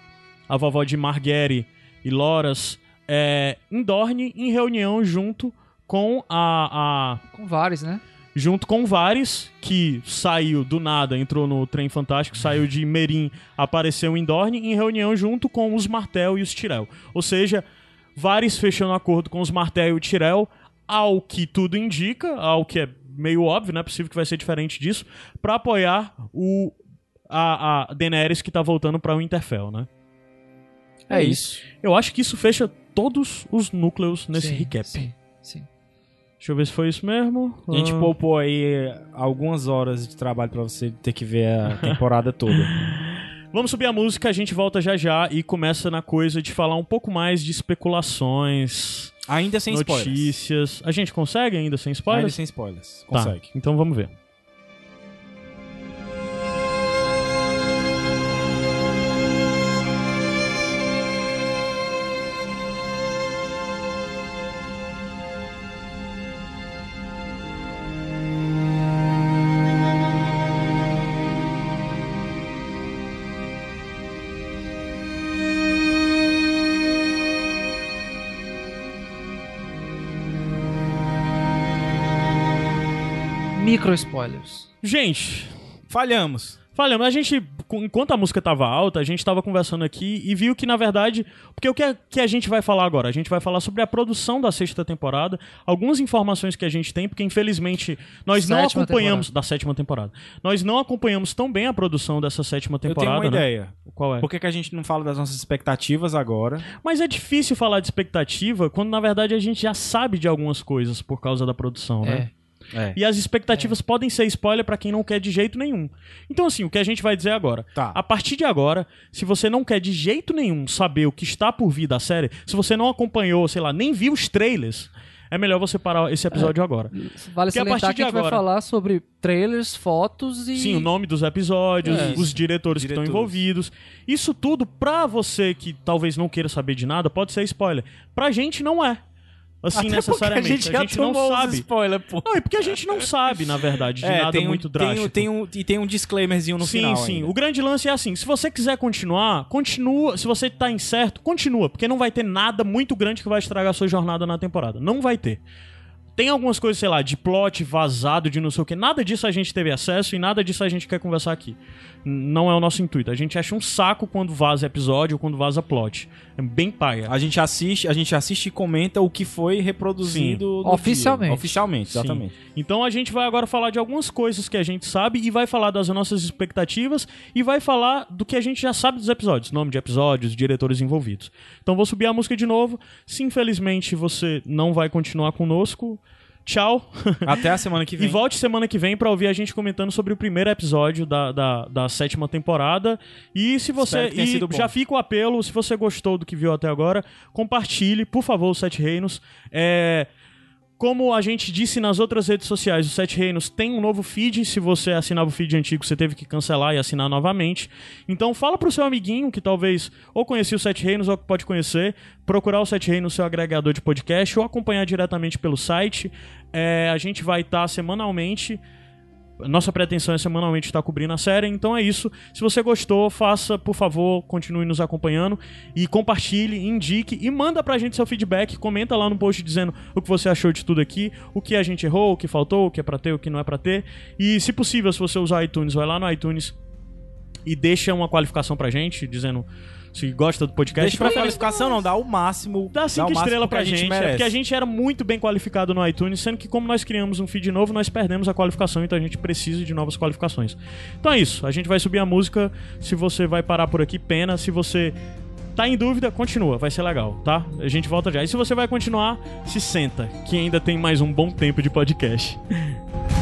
a vovó de Marguerite e Loras, é, em Dorne, em reunião junto com a- a Com vários, né? junto com Vares, que saiu do nada, entrou no trem fantástico, saiu de Merim, apareceu em Dorne, em reunião junto com os Martel e os Tyrell. Ou seja, Vares fechando acordo com os Martel e o Tyrell, ao que tudo indica, ao que é meio óbvio, não é possível que vai ser diferente disso, pra apoiar o a, a Daenerys que tá voltando pra Winterfell, né? É isso. Eu acho que isso fecha todos os núcleos nesse sim, recap. Sim, sim. Deixa eu ver se foi isso mesmo. A gente Ah. poupou aí algumas horas de trabalho pra você ter que ver a temporada toda. Vamos subir a música, a gente volta já já e começa na coisa de falar um pouco mais de especulações, Ainda sem spoilers. notícias. A gente consegue ainda sem Ainda spoilers? sem spoilers. Tá, Consegue. então vamos ver. Micro spoilers. Gente, Falhamos. Falhamos. A gente, enquanto a música tava alta, a gente tava conversando aqui e viu que, na verdade. Porque o que, é- que a gente vai falar agora? A gente vai falar sobre a produção da sexta temporada, algumas informações que a gente tem, porque infelizmente nós não Sétima acompanhamos. Da sétima temporada. Nós não acompanhamos tão bem a produção dessa sétima Eu tenho temporada. uma né? ideia. Qual é? Por que, que a gente não fala das nossas expectativas agora? Mas é difícil falar de expectativa quando, na verdade, a gente já sabe de algumas coisas por causa da produção, né? É. É. E as expectativas podem ser spoiler pra quem não quer de jeito nenhum. Então, assim, o que a gente vai dizer agora. Tá. A partir de agora, se você não quer de jeito nenhum saber o que está por vir da série, se você não acompanhou, sei lá, nem viu os trailers, é melhor você parar esse episódio agora. Vale Porque a partir salientar que de a gente vai agora- falar sobre trailers, fotos e. Sim, o nome dos episódios, É. os diretores, que Diretores. estão envolvidos. Isso tudo, pra você que talvez não queira saber de nada, pode ser spoiler. Pra gente, não é. Assim, necessariamente. A gente, não sabe. spoiler, pô. Não, é porque a gente não sabe, na verdade, de É, nada um, muito tem um- drástico. Tem um, e tem um disclaimerzinho no sim, final sim. ainda. O grande lance é assim: se você quiser continuar, continua. Se você tá incerto, continua. Porque não vai ter nada muito grande que vai estragar a sua jornada na temporada. Não vai ter. Tem algumas coisas, sei lá, de plot vazado, de não sei o que. Nada disso a gente teve acesso e nada disso a gente quer conversar aqui. Não é o nosso intuito. A gente acha um saco quando vaza episódio ou quando vaza plot. É bem paia. A gente assiste, a gente assiste e comenta o que foi reproduzido no Oficialmente. dia. Oficialmente, Sim. exatamente. Então a gente vai agora falar de algumas coisas que a gente sabe e vai falar das nossas expectativas e vai falar do que a gente já sabe dos episódios, nome de episódios, diretores envolvidos. Então vou subir a música de novo. Se infelizmente você não vai continuar conosco, tchau. Até a semana que E vem. volte semana que vem pra ouvir a gente comentando sobre o primeiro episódio da, da, da sétima temporada. E se você. E já fica o apelo, se você gostou do que viu até agora, compartilhe, por favor, o Sete Reinos. É. Como a gente disse nas outras redes sociais, o Sete Reinos tem um novo feed. Se você assinava o feed antigo, você teve que cancelar e assinar novamente. Então fala pro seu amiguinho que talvez ou conhecia o Sete Reinos ou que pode conhecer, procurar o Sete Reinos no seu agregador de podcast ou acompanhar diretamente pelo site. É, a gente vai estar semanalmente. Nossa pretensão é semanalmente estar cobrindo a série, então é isso. Se você gostou, faça, por favor, continue nos acompanhando e compartilhe, indique e manda pra gente seu feedback. Comenta lá no post dizendo o que você achou de tudo aqui, o que a gente errou, o que faltou, o que é pra ter, o que não é pra ter. E se possível, se você usar iTunes, vai lá no iTunes e deixa uma qualificação pra gente, dizendo se gosta do podcast. Deixa pra qualificação, não, dá o máximo. Dá cinco estrelas pra gente, é merece. porque a gente era muito bem qualificado no iTunes, sendo que como nós criamos um feed novo, nós perdemos a qualificação, então a gente precisa de novas qualificações. Então é isso, a gente vai subir a música, se você vai parar por aqui, pena, se você tá em dúvida, continua, vai ser legal, tá? A gente volta já. E se você vai continuar, se senta, que ainda tem mais um bom tempo de podcast.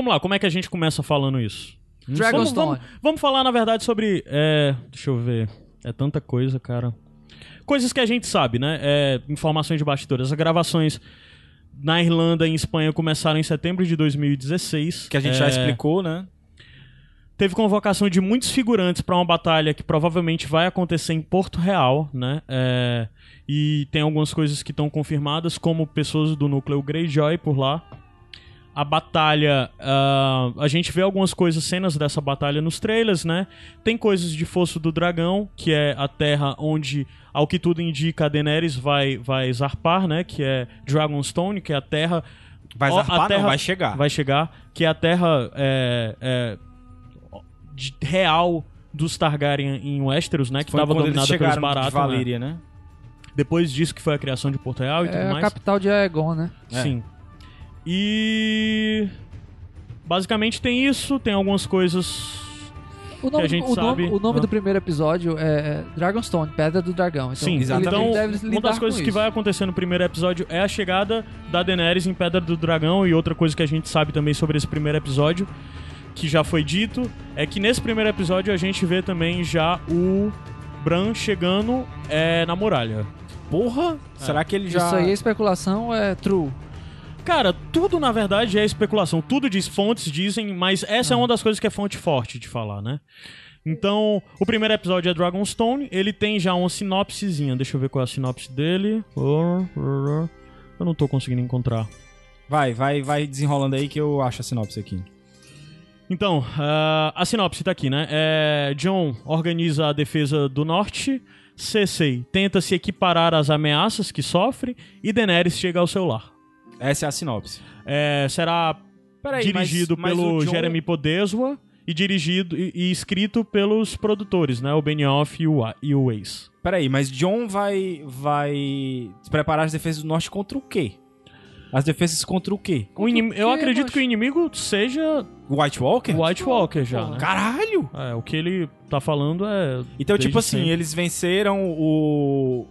vamos lá, como é que a gente começa falando isso? Vamos, Dragonstone. vamos, vamos falar, na verdade, sobre. É, deixa eu ver. É tanta coisa, cara. Coisas que a gente sabe, né? É, informações de bastidores. As gravações na Irlanda e em Espanha começaram em setembro de 2016. Que a gente É, já explicou, né? Teve convocação de muitos figurantes para uma batalha que provavelmente vai acontecer em Porto Real, né? É, e tem algumas coisas que estão confirmadas, como pessoas do núcleo Greyjoy por lá. A batalha, ah, a gente vê algumas coisas, cenas dessa batalha nos trailers, né? Tem coisas de Fosso do Dragão, que é a terra onde, ao que tudo indica, a Daenerys vai, vai zarpar, né? Que é Dragonstone, que é a terra Vai Ó, a zarpar, terra- não, vai chegar. vai chegar, que é a terra é, é, de- real dos Targaryen em Westeros, né? Que estava dominada pelos Baratheon. né? Valyria, né? Depois disso que foi a criação de Porto Real e tudo É a mais. capital de Aegon, né? É. E basicamente tem isso, tem algumas coisas O que a nome, gente o sabe. nome, o nome Ah. do primeiro episódio é Dragonstone, Pedra do Dragão. Então, Sim, exatamente. então uma das coisas que isso. vai acontecer no primeiro episódio é a chegada da Daenerys em Pedra do Dragão e outra coisa que a gente sabe também sobre esse primeiro episódio, que já foi dito, é que nesse primeiro episódio a gente vê também já o Bran chegando é, na muralha. Porra! Será que ele já. Isso aí, a especulação é true. Cara, tudo na verdade é especulação. Tudo diz, fontes dizem, mas essa é uma das coisas que é fonte forte de falar, né? Então, o primeiro episódio é Dragonstone, ele tem já uma sinopsezinha. Deixa eu ver qual é a sinopse dele. Eu não tô conseguindo encontrar. Vai, vai, vai desenrolando aí que eu acho a sinopse aqui. Então, ah, a sinopse tá aqui, né? É, John organiza a defesa do norte, Cersei tenta se equiparar às ameaças que sofre e Daenerys chega ao seu lar. Essa é a sinopse. É, será Peraí, dirigido mas, mas pelo John- Jeremy Podeswa e dirigido e, e escrito pelos produtores, né? O Benioff e o, e o Weiss. Peraí, mas John vai vai se preparar as defesas do norte contra o quê? As defesas contra o quê? O inim- Eu quê, acredito macho? que o inimigo seja White Walker? o White Walker já, né? Caralho! É, o que ele tá falando é. Então, desde tipo assim, sempre. eles venceram o.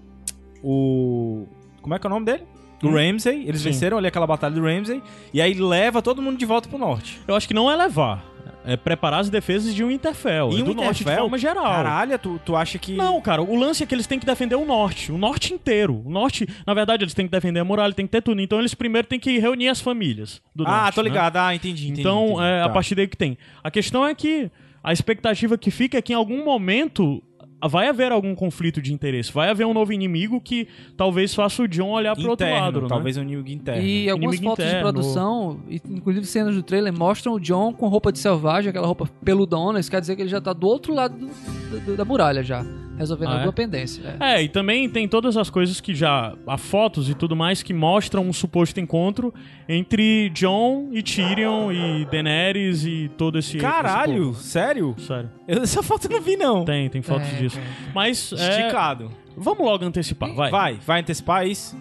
O. Como é que é o nome dele? O Hum? Ramsey. Eles Sim. venceram ali aquela batalha do Ramsey. E aí leva todo mundo de volta pro norte. Eu acho que não é levar. É preparar as defesas de um Interfell. E é um do norte de forma geral. Caralho, tu, tu acha que. Não, cara, o lance é que eles têm que defender o norte. O norte inteiro. O norte, na verdade, eles têm que defender a muralha, tem que ter tudo. Então eles primeiro têm que reunir as famílias do Ah, norte. tô né? ligado. Ah, entendi, entendi. Então, entendi. é a Tá. partir daí que tem. A questão é que a expectativa que fica é que em algum momento vai haver algum conflito de interesse. Vai haver um novo inimigo que talvez faça o John olhar pro outro lado, né? talvez um inimigo interno. E algumas Inimigo fotos de interno. produção, e, inclusive cenas do trailer, mostram o John com roupa de selvagem, aquela roupa peludona. Isso quer dizer que ele já tá do outro lado do- do- da muralha já, resolvendo Ah, é? alguma pendência. É. É, e também tem todas as coisas que já. Há fotos e tudo mais que mostram um suposto encontro entre John e Tyrion e Daenerys e todo esse. Caralho, esse sério? Sério. Eu, essa foto eu não vi, não. Tem, tem fotos Tem, disso. Mas. é, Esticado. vamos logo antecipar, vai. Vai, vai antecipar isso?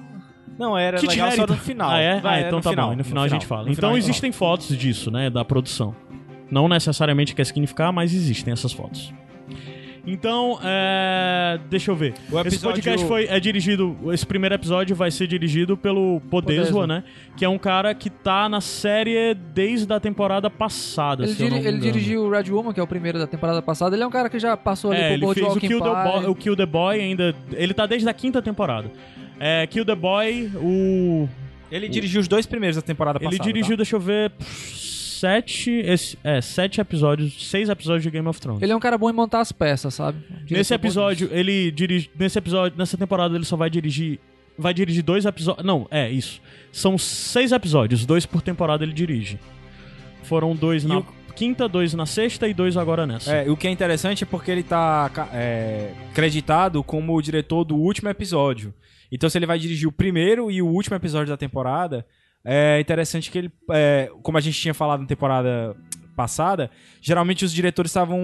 Não, era Kit legal só no final. Ah, é? Vai, ah, era então no tá final, bom. E no final a gente fala. No Então final, existem fotos disso, né? Da produção. Não necessariamente quer significar, mas existem essas fotos. Então, é... deixa eu ver. O Esse episódio- podcast foi, é dirigido. Esse primeiro episódio vai ser dirigido pelo Podeswa, né? Que é um cara que tá na série desde a temporada passada. Ele, se eu não diri- me ele dirigiu o Red Woman, que é o primeiro da temporada passada. Ele é um cara que já passou ali É, por ele fez o Kill. Boy, o Kill the Boy ainda. Ele tá desde a quinta temporada. É, Kill the Boy, o. Ele dirigiu os dois primeiros da temporada Ele passada. dirigiu, tá? deixa eu ver, sete, esse, é, sete episódios, seis episódios de Game of Thrones. Ele é um cara bom em montar as peças, sabe? Diretor Nesse episódio, ele dirige, nesse episódio, nessa temporada ele só vai dirigir, vai dirigir dois episódios, não, é isso. São seis episódios, dois por temporada ele dirige. Foram dois na o- quinta, dois na sexta e dois agora nessa. É, o que é interessante é porque ele tá é, creditado como o diretor do último episódio. Então, se ele vai dirigir o primeiro e o último episódio da temporada, é interessante que ele, é, como a gente tinha falado na temporada passada, geralmente os diretores estavam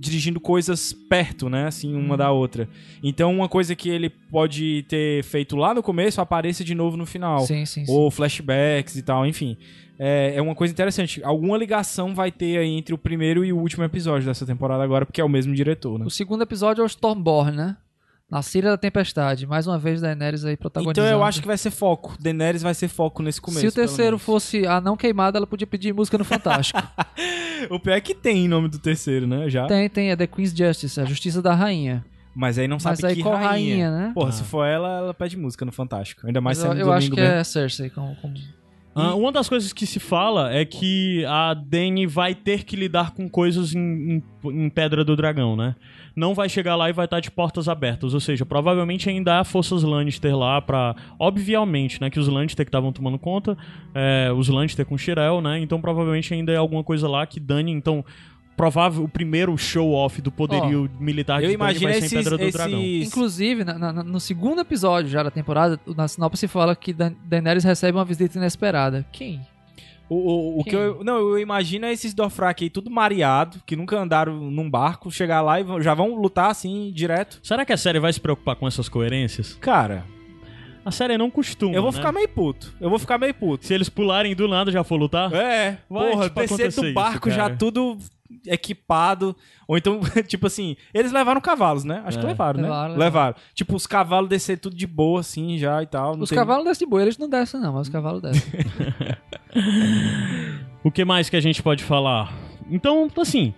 dirigindo coisas perto, né, assim, uma da outra. Então, uma coisa que ele pode ter feito lá no começo apareça de novo no final. Sim, sim, sim. Ou flashbacks e tal, enfim. É, é uma coisa interessante. Alguma ligação vai ter aí entre o primeiro e o último episódio dessa temporada agora, porque é o mesmo diretor, né? O segundo episódio é o Stormborn, né? Na Síria da Tempestade. Mais uma vez Daenerys aí protagonizando. Então eu acho que vai ser foco. Daenerys vai ser foco nesse começo. Se o terceiro fosse a não queimada, ela podia pedir música no Fantástico. O pior é que tem nome do terceiro, né? Já. tem, tem, é The Queen's Justice, a Justiça da Rainha. Mas aí não sabe Mas aí que qual rainha. rainha, né? Porra, Ah. se for ela, ela pede música no Fantástico. Ainda mais Mas eu, sendo eu acho domingo que mesmo. é Cersei. Como, como- Ah, uma das coisas que se fala é que a Dany vai ter que lidar com coisas em, em- em Pedra do Dragão, né? Não vai chegar lá e vai estar de portas abertas, ou seja, provavelmente ainda há forças Lannister lá pra... Obviamente, né, que os Lannister que estavam tomando conta, é, os Lannister com Shirel, né? Então provavelmente ainda é alguma coisa lá que Dany, então... Provável, o primeiro show-off do poderio militar Eu de Dany imagino vai ser em esses, Pedra do Dragão. esses... Inclusive, na- na- no segundo episódio já da temporada, na sinopse fala que Dan- Daenerys recebe uma visita inesperada. Quem? O, o, o que eu, não, eu imagino é esses Dothraki aí, tudo mareado, que nunca andaram num barco, chegar lá e vão- já vão lutar assim, direto. Será que a série vai se preocupar com essas coerências? Cara, A série não costuma, eu vou né? ficar meio puto. Eu vou ficar meio puto. Se eles pularem do nada já for lutar... É, Vai, porra, tipo, descer acontecer do isso, barco já cara. tudo equipado. Ou então, tipo assim, eles levaram cavalos, né? Acho que É. levaram, né? Levaram, Levaram. levaram. Tipo, os cavalos descer tudo de boa, assim, já e tal. não Os tem- cavalos descem de boa, eles não descem não, mas os cavalos descem. O que mais que a gente pode falar? Então, assim,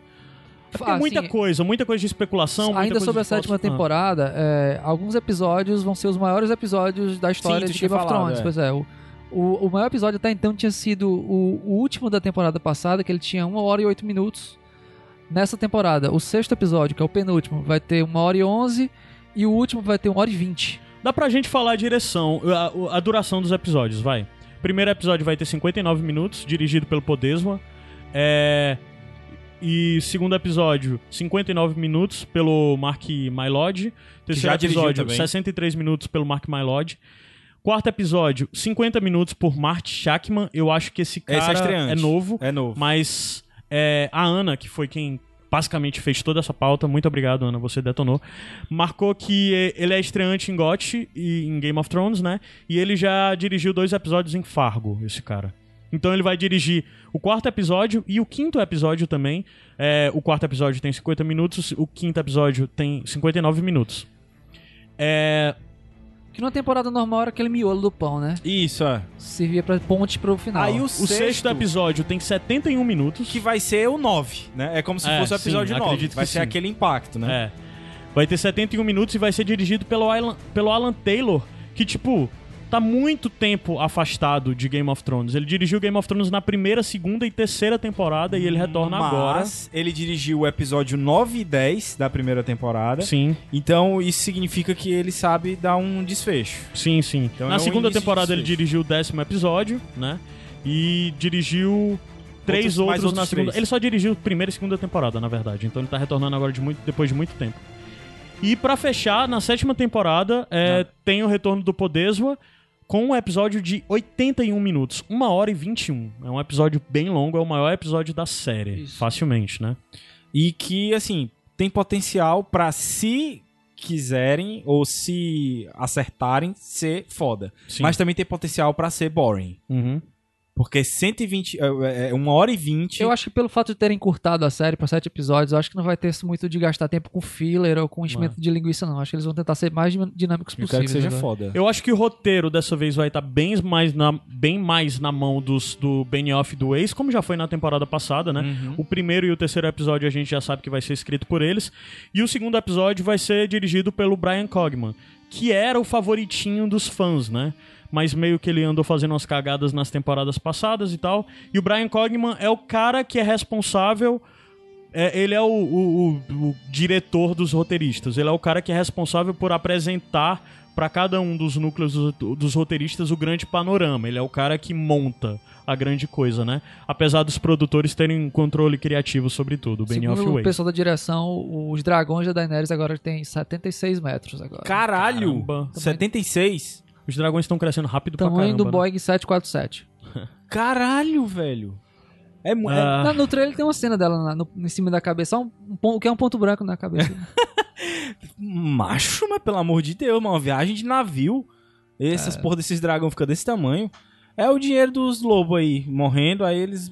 é porque Ah, muita sim. coisa, muita coisa de especulação. muita Ainda coisa sobre a fotos- sétima temporada, é, alguns episódios vão ser os maiores episódios da história tu de Game of falado, Thrones. é. Pois é, o, o, o maior episódio até então tinha sido o, o último da temporada passada, que ele tinha 1 hora e 8 minutos. Nessa temporada, o sexto episódio, que é o penúltimo, vai ter 1 hora e 11 e o último vai ter 1 hora e 20. Dá pra gente falar a direção, a, a duração dos episódios, vai. Primeiro episódio vai ter 59 minutos, dirigido pelo Podesma. É... E segundo episódio, 59 minutos pelo Mark Mylod. Terceiro episódio, também. 63 minutos pelo Mark Mylod. Quarto episódio, 50 minutos por Mart Shackman. Eu acho que esse cara Esse é é novo. É novo. Mas é, a Ana, que foi quem basicamente fez toda essa pauta, muito obrigado, Ana, você detonou, marcou que ele é estreante em GOT e em Game of Thrones, né? E ele já dirigiu dois episódios em Fargo, esse cara. Então ele vai dirigir o quarto episódio e o quinto episódio também. É, o quarto episódio tem 50 minutos, o quinto episódio tem 59 minutos. É, Que numa temporada normal era aquele miolo do pão, né? Isso, é. Servia pra ponte pro final. Aí o, o sexto, sexto episódio tem 71 minutos. que vai ser o 9, né? É como se É, fosse o sim, episódio 9. acredito Vai que ser sim. aquele impacto, né? É. Vai ter 71 minutos e vai ser dirigido pelo Alan, pelo Alan Taylor, que, tipo, tá muito tempo afastado de Game of Thrones. Ele dirigiu Game of Thrones na primeira, segunda e terceira temporada e ele retorna agora. Mas ele dirigiu o episódio 9 e 10 da primeira temporada. Sim, Então isso significa que ele sabe dar um desfecho. sim, sim. Então na é segunda temporada ele dirigiu o décimo episódio, né? E dirigiu três Outros- mais outros, na outros segunda. três. Ele só dirigiu primeira e segunda temporada, na verdade. Então ele tá retornando agora de muito, depois de muito tempo. E pra fechar, na sétima temporada, é, tem o retorno do Podeswa com um episódio de 81 minutos. Uma hora e 21. É um episódio bem longo, é o maior episódio da série. Isso. Facilmente, né? E que, assim, tem potencial pra se quiserem ou se acertarem ser foda. Sim. Mas também tem potencial pra ser boring. Uhum. Porque 120, é, é, uma hora e 20. Eu acho que pelo fato de terem encurtado a série pra sete episódios, eu acho que não vai ter isso muito de gastar tempo com filler ou com enchimento de linguiça, não. Acho que eles vão tentar ser mais din- dinâmicos eu quero possíveis. que seja agora. foda. Eu acho que o roteiro dessa vez vai estar bem mais na, bem mais na mão dos, do Benioff e do Ace, como já foi na temporada passada, né? Uhum. O primeiro e o terceiro episódio a gente já sabe que vai ser escrito por eles. E o segundo episódio vai ser dirigido pelo Brian Cogman, que era o favoritinho dos fãs, né? Mas meio que ele andou fazendo umas cagadas nas temporadas passadas e tal. E o Brian Cogman é o cara que é responsável. é, ele é o, o- o- o diretor dos roteiristas. Ele é o cara que é responsável por apresentar para cada um dos núcleos dos, dos roteiristas o grande panorama. Ele é o cara que monta a grande coisa, né? Apesar dos produtores terem um controle criativo sobre tudo, o Benioff Segundo o pessoal da direção, os dragões da Daenerys agora têm 76 metros agora. Caralho! Caramba. 76? Os dragões estão crescendo rápido Tamanho pra caramba. do né? Boeing 747. Caralho, velho. É, mu- é- Ah. Na- no trailer tem uma cena dela na- no- em cima da cabeça, um, um o que é um ponto branco na cabeça. Macho, mas pelo amor de Deus, mano. Uma viagem de navio. Essas É. porra desses dragões ficam desse tamanho. É o dinheiro dos lobos aí morrendo, aí eles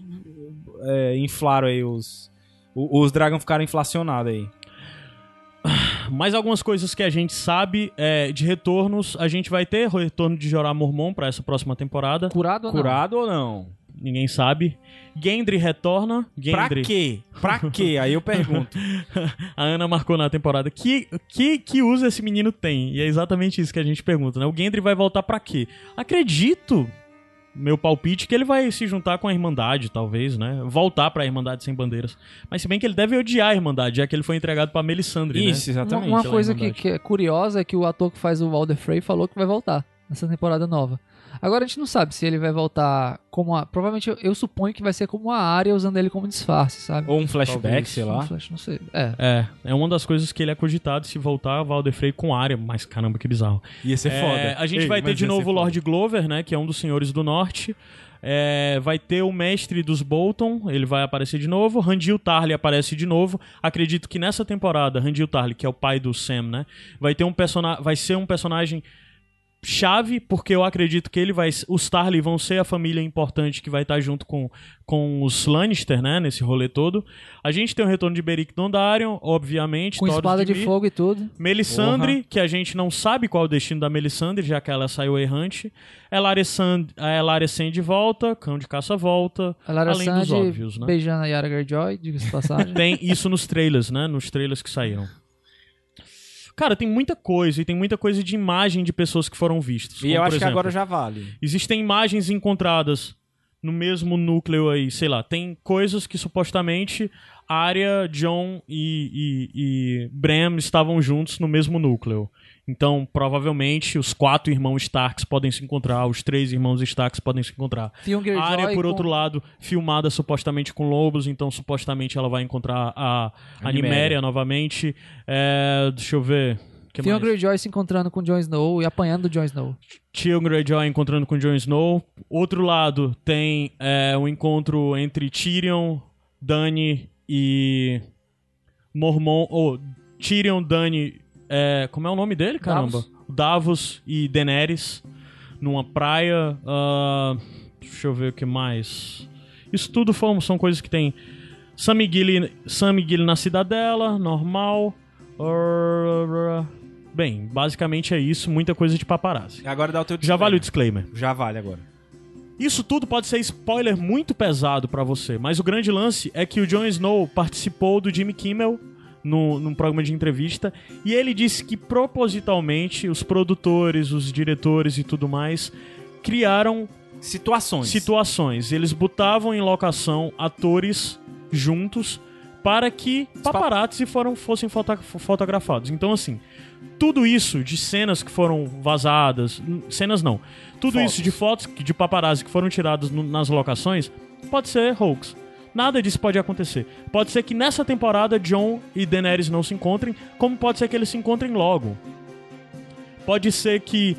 é, inflaram aí os. Os dragões ficaram inflacionados aí. Mais algumas coisas que a gente sabe é, de retornos. A gente vai ter o retorno de Jorah Mormon pra essa próxima temporada. Curado ou não? Curado ou não? Ninguém sabe. Gendry retorna. Pra Gendry. quê? Pra quê? Aí eu pergunto. A Ana marcou na temporada. Que, que, que uso esse menino tem? E é exatamente isso que a gente pergunta, né? O Gendry vai voltar pra quê? Acredito, meu palpite, que ele vai se juntar com a Irmandade, talvez, né? Voltar pra Irmandade Sem Bandeiras. Mas se bem que ele deve odiar a Irmandade, já que ele foi entregado pra Melisandre, Isso, né? exatamente. Uma, uma coisa que, que é curiosa é que o ator que faz o Walder Frey falou que vai voltar nessa temporada nova. Agora a gente não sabe se ele vai voltar como a. Provavelmente eu, eu suponho que vai ser como a área usando ele como disfarce, sabe? Ou um flashback, Talvez. sei Um lá. flash, não sei. É. É, é uma das coisas que ele é cogitado se voltar Valder Frey com área. Mas caramba, que bizarro. Ia ser É, foda. A gente Ei, vai ter de novo o foda. Lord Glover, né? Que é um dos senhores do norte. É, vai ter o mestre dos Bolton, ele vai aparecer de novo. Randil Tarly aparece de novo. Acredito que nessa temporada, Randil Tarly, que é o pai do Sam, né? Vai ter um personagem. Vai ser um personagem chave, porque eu acredito que ele vai. Os Tarly vão ser a família importante que vai estar junto com, com os Lannister, né? Nesse rolê todo. A gente tem o retorno de Beric Dondarrion, obviamente. Com Thoros espada de Mir, fogo e tudo. Melisandre, que a gente não sabe qual é o destino da Melisandre, já que ela saiu errante. Elaria Sand, a Elaria Sand de volta, Cão de Caça volta. Além dos óbvios, né? beijando a Yara Greyjoy, diga-se de passagem. Tem isso nos trailers, né? Nos trailers que saíram. Cara, tem muita coisa, e tem muita coisa de imagem de pessoas que foram vistas. E como, eu acho que exemplo, agora já vale. Existem imagens encontradas no mesmo núcleo aí, sei lá. Tem coisas que supostamente Arya, John e, e, e Bram estavam juntos no mesmo núcleo. Então, provavelmente, os quatro irmãos Starks podem se encontrar, os três irmãos Starks podem se encontrar. Theon A Greyjoy Arya, por com- outro lado, filmada supostamente com lobos, então supostamente ela vai encontrar a, a. Niméria novamente. É, deixa eu ver. Que Theon? Greyjoy se encontrando com Jon Snow e apanhando o Jon Snow. Tyrion Greyjoy encontrando com Jon Snow. Outro lado tem é, um encontro entre Tyrion, Dany e Mormon. Ou Tyrion, Dany. É, como é o nome dele, caramba? Davos. Davos e Daenerys numa praia. ah, deixa eu ver o que mais. Isso tudo foram, são coisas que tem. Sam Miguel, Sam Miguel na cidadela, normal. Bem, basicamente é isso, muita coisa de paparazzi. Agora dá o teu Já vale o disclaimer. disclaimer. Já vale agora. Isso tudo pode ser spoiler muito pesado pra você, mas o grande lance é que o Jon Snow participou do Jimmy Kimmel no, num programa de entrevista e ele disse que propositalmente os produtores, os diretores e tudo mais criaram Situações. situações. Eles botavam em locação atores juntos para que paparazzi foram, fossem foto- fotografados. Então, assim, tudo isso de cenas que foram vazadas, cenas não, tudo Fotos. isso de fotos de paparazzi que foram tiradas no- nas locações, pode ser hoax. Nada disso pode acontecer. Pode ser que nessa temporada John e Daenerys não se encontrem, como pode ser que eles se encontrem logo. Pode ser que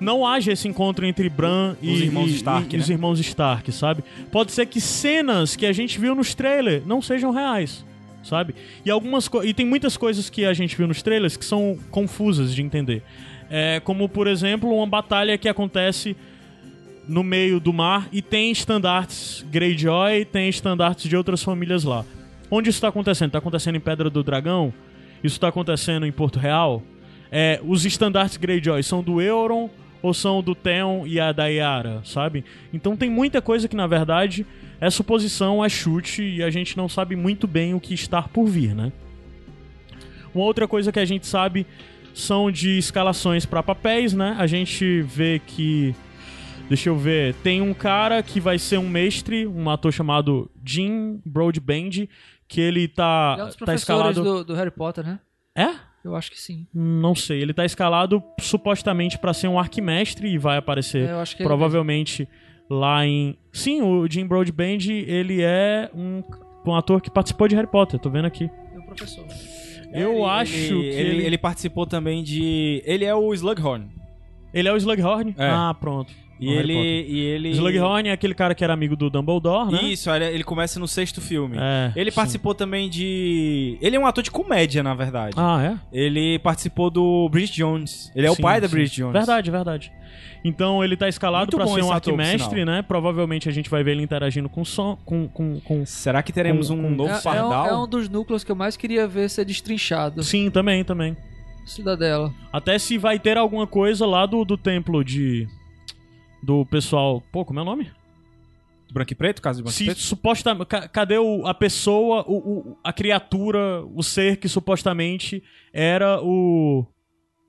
não haja esse encontro entre Bran e Os irmãos e- Stark, e os né? irmãos Stark, sabe? Pode ser que cenas que a gente viu nos trailers não sejam reais, sabe? E algumas e tem muitas coisas que a gente viu nos trailers que são confusas de entender. É, como por exemplo, uma batalha que acontece no meio do mar e tem estandartes Greyjoy, tem estandartes de outras famílias lá. Onde isso está acontecendo? Está acontecendo em Pedra do Dragão? Isso está acontecendo em Porto Real? É, os estandartes Greyjoy são do Euron ou são do Theon e a da Yara, sabe? Então tem muita coisa que na verdade é suposição, é chute e a gente não sabe muito bem o que está por vir, né? Uma outra coisa que a gente sabe são de escalações para papéis, né? A gente vê que Deixa eu ver. Tem um cara que vai ser um mestre, um ator chamado Jim Broadband, que ele tá, Ele é um dos tá professores escalado. do, do Harry Potter, né? É? Eu acho que sim. Não sei. Ele tá escalado supostamente pra ser um arquimestre e vai aparecer É, eu acho que ele provavelmente lá em. Sim, o Jim Broadband, ele é um, um ator que participou de Harry Potter, tô vendo aqui. É o professor. Eu Ele- acho ele, que ele, ele- ele participou também de. Ele é o Slughorn. Ele é o Slughorn? É. Ah, pronto. E ele, e ele. Slughorn é aquele cara que era amigo do Dumbledore, né? Isso, ele, começa no sexto filme. É, ele sim. participou também de. Ele é um ator de comédia, na verdade. Ah, é? Ele participou do Bridget Jones. Ele é o Sim, pai da. Bridget Jones. Verdade, verdade. Então ele tá escalado Muito pra bom ser um arquimestre, né? Provavelmente a gente vai ver ele interagindo com som, com, com, com... Será que teremos Com- um novo É, é, um, é um dos núcleos que eu mais queria ver ser destrinchado. Sim, também, também. Cidadela. Até se vai ter alguma coisa lá do, do templo de do pessoal, pô, como é o nome? Branco e preto? Caso de branco e Se preto? supostamente, ca- cadê o, a pessoa, o, o- a criatura, o ser que supostamente era o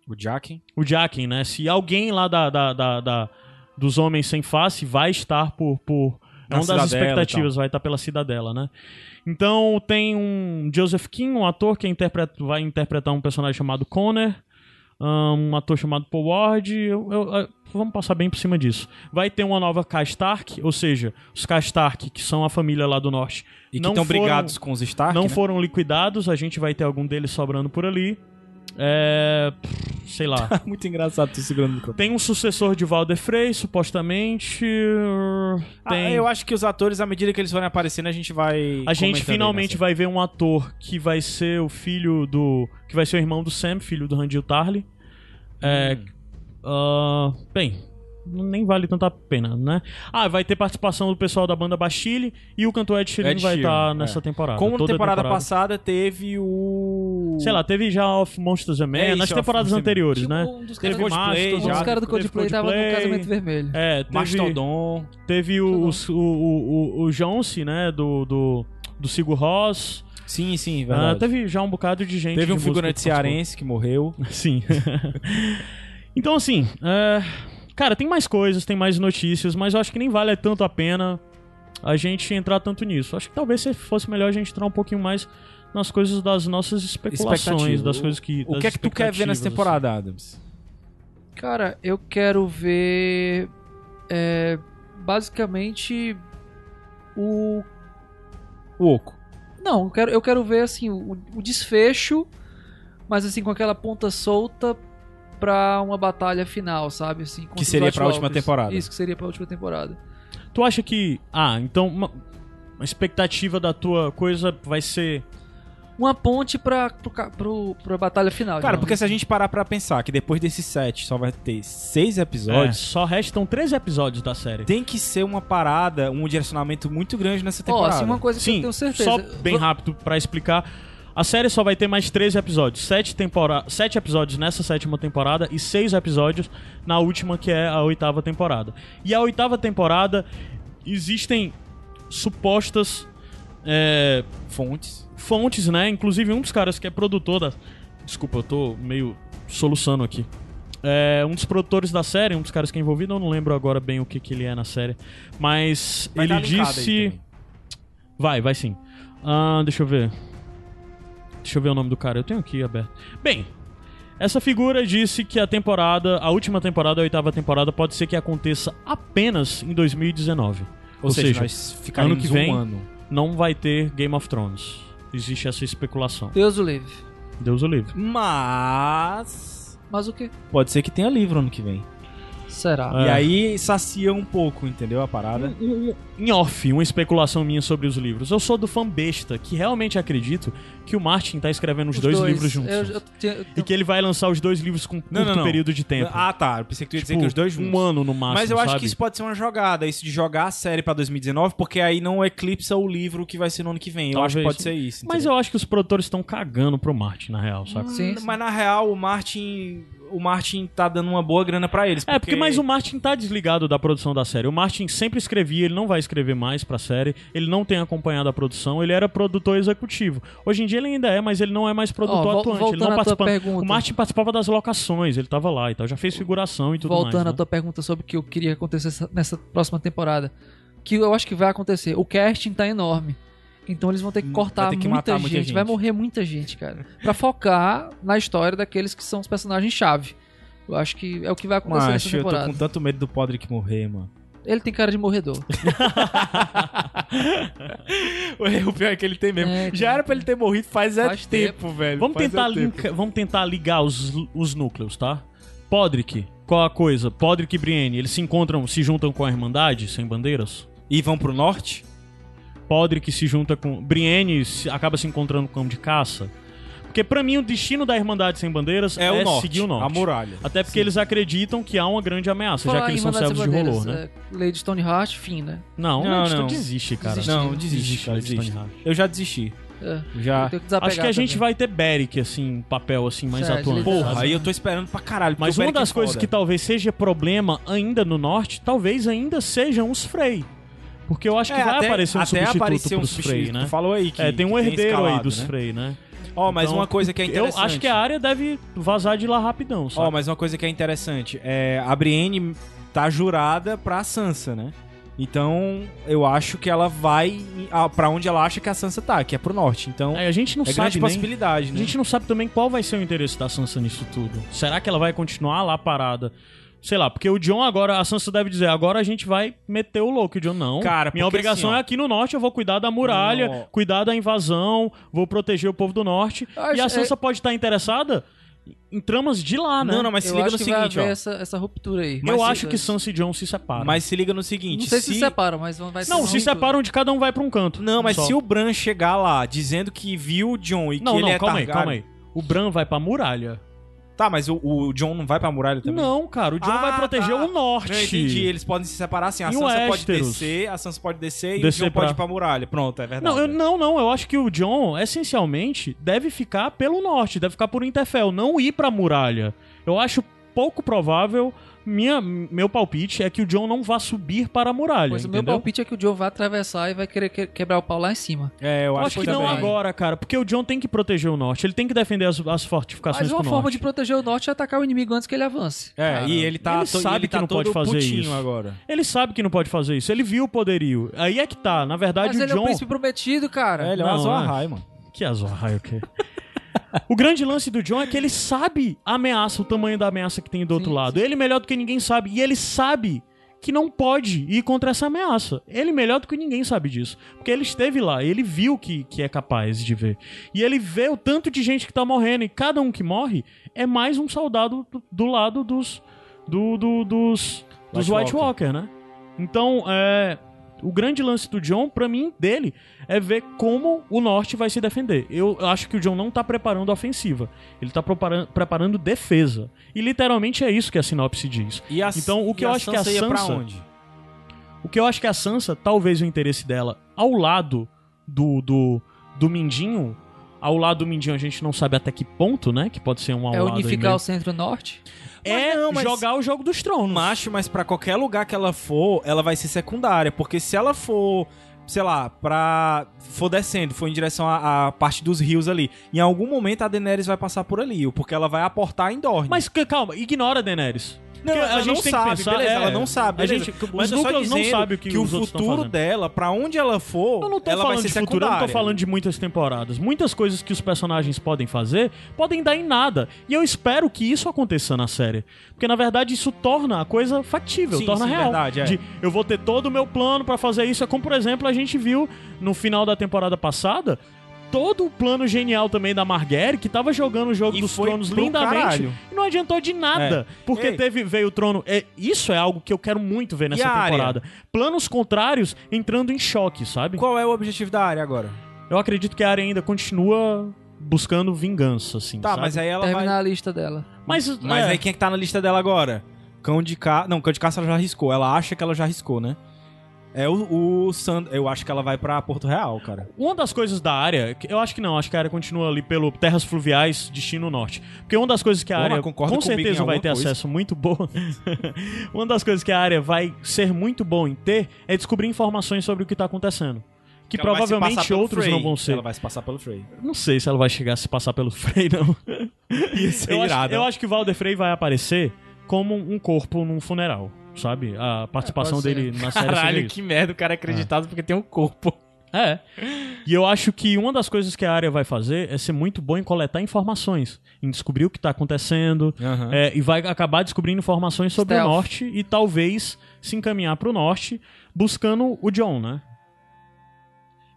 O Jack. o Jaqen, né? Se alguém lá da, da, da- da- dos homens sem face vai estar por. por é uma das e expectativas, vai estar pela cidadela, né? Então tem um Joseph King, um ator que interpreta- vai interpretar um personagem chamado Connor, um ator chamado Paul Ward. eu- eu- eu- vamos passar bem por cima disso. Vai ter uma nova K Stark, ou seja, os K Stark, que são a família lá do norte, E que não estão brigados com os Stark. não né? foram liquidados. A gente vai ter algum deles sobrando por ali. É. sei lá. Muito engraçado tu segurando o microfone. Tem um sucessor de Valder Frey, supostamente. Ah, Tem. eu acho que os atores, à medida que eles forem aparecendo, a gente vai. a gente comentando finalmente né? vai ver um ator que vai ser o filho do. que vai ser o irmão do Sam, filho do Randall Tarly. É, Hum. ah, bem, nem vale tanta pena, né? Ah, vai ter participação do pessoal da banda Bastille e o cantor Ed Sheeran Ed vai Sheeran, estar é. nessa temporada. Como na temporada, temporada passada teve o. Sei lá, teve já Off Monsters and Men, É, nas temporadas anteriores, Tipo, né? um dos Teve caras do Coldplay, Mastodon, Um dos já. caras do teve Coldplay tava no casamento vermelho. É, teve, Mastodon. teve o, o, o, o, o Jonce, né, do, do, do Sigur Ross. Sim, sim, Ah, verdade. teve já um bocado de gente Teve de um figurante cearense que morreu. Sim. então, assim, é, cara, tem mais coisas, tem mais notícias, mas eu acho que nem vale tanto a pena a gente entrar tanto nisso. Acho que talvez se fosse melhor a gente entrar um pouquinho mais nas coisas das nossas especulações, das coisas que. O que é que tu quer ver nessa expectativas, assim. temporada, Adams? Cara, eu quero ver. é, basicamente. O. O Oco. Não, eu quero, eu quero ver assim o, o desfecho, mas assim com aquela ponta solta pra uma batalha final, sabe? Assim, Que seria pra última temporada. Isso, que seria pra última temporada. Tu acha que. Ah, então uma, uma expectativa da tua coisa vai ser. Uma ponte pra, pro, pro, pra batalha final. Cara, porque se a assim. gente parar pra pensar que depois desses sete só vai ter seis É, episódios, só restam 13 episódios da série. tem que ser uma parada, um direcionamento muito grande nessa Ó, temporada. assim, uma coisa que eu Sim, tenho certeza. só bem rápido pra explicar. A série só vai ter mais 13 episódios. Sete, tempora... Sete episódios nessa sétima temporada e seis episódios na última, que é a oitava temporada. E a oitava temporada existem supostas é, Fontes. fontes, né? Inclusive um dos caras que é produtor da. Desculpa, eu tô meio soluçando aqui. É, um dos produtores da série, um dos caras que é envolvido, eu não lembro agora bem o que, que ele é na série. Mas Vai ele disse. Vai, vai sim. Ah, deixa eu ver. Deixa eu ver o nome do cara. Eu tenho aqui aberto. Bem, essa figura disse que a temporada, a última temporada, a oitava temporada, pode ser que aconteça apenas em 2019. Ou, Ou seja, seja, ano que vem- um ano. Não vai ter Game of Thrones. Existe essa especulação. Deus o livre. Deus o livre. Mas. Mas o que? Pode ser que tenha livro ano que vem. Será? É. E aí sacia um pouco, entendeu? A parada. Em off, uma especulação minha sobre os livros. Eu sou do fã besta que realmente acredito que o Martin tá escrevendo os, dois, livros juntos. Eu, eu tinha- eu E que ele vai lançar os dois livros com curto Não, não, não. período de tempo. Ah, tá. Eu pensei que tu ia dizer Tipo, que os dois juntos. Um ano no máximo. Mas eu acho sabe? que isso pode ser uma jogada, isso de jogar a série pra 2019, porque aí não eclipsa o livro que vai ser no ano que vem. Eu acho que Talvez. pode ser isso. Mas entendeu? eu acho que os produtores estão cagando pro Martin, na real, saca? Sim, Hum, sim. Mas na real, o Martin. O Martin tá dando uma boa grana pra eles. É, porque mais o Martin tá desligado da produção da série. O Martin sempre escrevia, ele não vai escrever mais pra série, ele não tem acompanhado a produção, ele era produtor executivo. Hoje em dia ele ainda é, mas ele não é mais produtor vol- atuante. Ele voltando não à tua participa... pergunta. O Martin participava das locações, ele tava lá e tal, já fez figuração e tudo Voltando mais. à né? tua pergunta sobre o que eu queria que acontecesse nessa próxima temporada. Que eu acho que vai acontecer. O casting tá enorme. Então eles vão ter que Hum, cortar vai ter que muita, matar gente. muita gente. Vai morrer muita gente, cara. Pra focar na história daqueles que são os personagens-chave. Eu acho que é o que vai acontecer nessa Macho, eu tô temporada. com tanto medo do Podrick morrer, mano. Ele tem cara de morredor. o pior é que ele tem mesmo. É, Já era pra ele ter morrido faz, é Faz tempo, velho. Vamos Faz tentar, é tempo. linka- vamos tentar ligar os, os núcleos, tá? Podrick, qual a coisa? Podrick e Brienne, eles se encontram, se juntam com a Irmandade, sem bandeiras? E vão pro norte? Podrick se junta com... Brienne acaba se encontrando com o campo de caça? Porque pra mim o destino da Irmandade Sem Bandeiras é, É, o norte. seguir o norte. A muralha. Até porque eles acreditam que há uma grande ameaça, já que eles são servos de Rolor, né? é, Lady Stoneheart, fim, né? Não, Não, não, não. desiste, cara. Desiste. Não, desiste, cara, Desiste, desiste. Stoneheart. Eu já desisti. É. Já. Que Acho que a gente também. vai ter Beric, assim, papel assim, mais Sério, atuante. Porra, aí eu tô esperando pra caralho. Mas uma Beric é das coisas foda. que talvez seja problema ainda no norte, talvez ainda sejam os Frey. Porque eu acho que É, vai até- aparecer um até substituto aparecer um pros. Frey, né? Falou aí que. é, tem um herdeiro aí escalado, dos né? Frey, né? Ó, mas Então, uma coisa que é Eu interessante. acho que a área deve vazar de lá rapidão? Ó, mas uma coisa que é interessante. É, a Brienne tá jurada pra Sansa, né? Então, eu acho que ela vai ah, pra onde ela acha que a Sansa tá, que é pro norte. Então, É, a gente não é sabe grande nem... possibilidade, A né? gente não sabe também qual vai ser o interesse da Sansa nisso tudo. Será que ela vai continuar lá parada? Sei lá, porque o John agora, a Sansa deve dizer, agora a gente vai meter o louco. O John, não. Cara, Minha obrigação assim, ó- é aqui no norte, eu vou cuidar da muralha, Não. cuidar da invasão, vou proteger o povo do norte. Eu acho- e a Sansa é- pode estar interessada em tramas de lá, né? Não, não, mas se eu liga acho no que vai seguinte, haver ó. essa, essa ruptura aí. eu Mas acho se- que Sansa e John se separam. Mas se liga no seguinte. Não sei se se separam, mas vão- vai Não, se separam de cada um vai pra um canto. Não, mas Só. se o Bran chegar lá dizendo que viu o John e Não, que não, ele é calma aí, calma aí. O Bran vai pra muralha. Tá, mas o, o John não vai pra muralha também? Não, cara, o John Ah, vai proteger tá. o norte. Não, eu entendi. Eles podem se separar assim. A E o Sansa pode Westeros? descer, a Sansa pode descer e Descer o John pode pra- ir pra muralha. Pronto, é verdade. Não, eu, não, não. Eu acho que o John, essencialmente, deve ficar pelo norte, deve ficar por Interfell, não ir pra muralha. Eu acho pouco provável. Minha, meu palpite é que o John não vá subir para a muralha. Pois o meu palpite é que o Joe vai atravessar e vai querer que- quebrar o pau lá em cima. É, eu Eu acho, acho que que não também. agora, cara, porque o John tem que proteger o norte, ele tem que defender as, as fortificações Mas uma forma norte. de proteger o norte é atacar o inimigo antes que ele avance. É, Cara, e ele tá, ele sabe ele que tá não pode fazer isso. agora. Ele sabe que não pode fazer isso, ele viu o poderio. Aí é que tá, na verdade Mas o ele é John... o príncipe prometido, cara. É, ele é um Azor é. Ahai, mano. Que azul, raio, o quê? O grande lance do John é que ele sabe a ameaça, o tamanho da ameaça que tem do outro Sim, lado. Ele melhor do que ninguém sabe. E ele sabe que não pode ir contra essa ameaça. Ele melhor do que ninguém sabe disso. Porque ele esteve lá, ele viu que, que é capaz de ver. E ele vê o tanto de gente que tá morrendo. E cada um que morre é mais um soldado do, do lado dos. Do, do- dos. Dos White White Walker, né? Então, é. O grande lance do John, pra mim, dele, é ver como o norte vai se defender. Eu acho que o John não tá preparando ofensiva. Ele tá preparando, preparando defesa. E literalmente é isso que a sinopse diz. E a, Então, o que eu acho que a Sansa ia pra Sansa- onde? O que eu acho que a Sansa, talvez o interesse dela ao lado do, do, do Mindinho, ao lado do Mindinho a gente não sabe até que ponto, né? Que pode ser um ao É unificar o centro-norte. É Mas não, mas- jogar o jogo dos tronos. Macho, mas pra qualquer lugar que ela for, ela vai ser secundária. Porque se ela for, sei lá, pra. for descendo, for em direção à, à parte dos rios ali, em algum momento a Daenerys vai passar por ali, porque ela vai aportar em Dorne. Mas calma, ignora a Daenerys. Não, Porque ela não sabe, beleza, é, ela não sabe, A gente, Mas os núcleos não sabem o que, o outros tão futuro dela, pra onde ela for, Eu não tô ela vai falando ser de futuro, eu não tô falando de muitas temporadas. Muitas coisas que os personagens podem fazer podem dar em nada. E eu espero que isso aconteça na série. Porque na verdade isso torna a coisa factível, Sim, torna sim, real. verdade, é. De eu vou ter todo o meu plano pra fazer isso. É como, por exemplo, a gente viu no final da temporada passada. Todo o plano genial também da Marguerite, que tava jogando o jogo E dos tronos lindamente. caralho. E não adiantou de nada. Porque Ei. teve, veio o trono. É, isso é algo que eu quero muito ver nessa a área? temporada. Planos contrários entrando em choque, sabe? Qual é o objetivo da área agora? Eu acredito que a área ainda continua buscando vingança, assim. Tá, sabe? mas aí ela Terminar vai... a lista dela. Mas, Mas é, aí quem é que tá na lista dela agora? Cão de caça... Não, Cão de caça ela já arriscou. Ela acha que ela já arriscou, né? É o, o Sand... Eu acho que ela vai pra Porto Real, cara. Uma das coisas da área, eu acho que não, acho que a área continua ali pelo Terras Fluviais, destino norte. Porque uma das coisas que a mas área com certeza vai ter coisa. acesso muito bom. uma das coisas que a área vai ser muito bom em ter é descobrir informações sobre o que tá acontecendo. Que, ela provavelmente outros Frey. não vão ser. Ela vai se passar pelo Frey. Não sei se ela vai chegar a se passar pelo Frey, não. Ia ser eu, acho, irado. eu acho que o Valder Frey vai aparecer como um corpo num funeral, sabe? A participação É, dele na série Caralho, que merda o cara é acreditado porque tem um corpo. É. E eu acho que uma das coisas que a área vai fazer é ser muito bom em coletar informações, em descobrir o que tá acontecendo, Aham. é, e vai acabar descobrindo informações sobre Stealth. o norte e talvez se encaminhar pro norte buscando o John, né?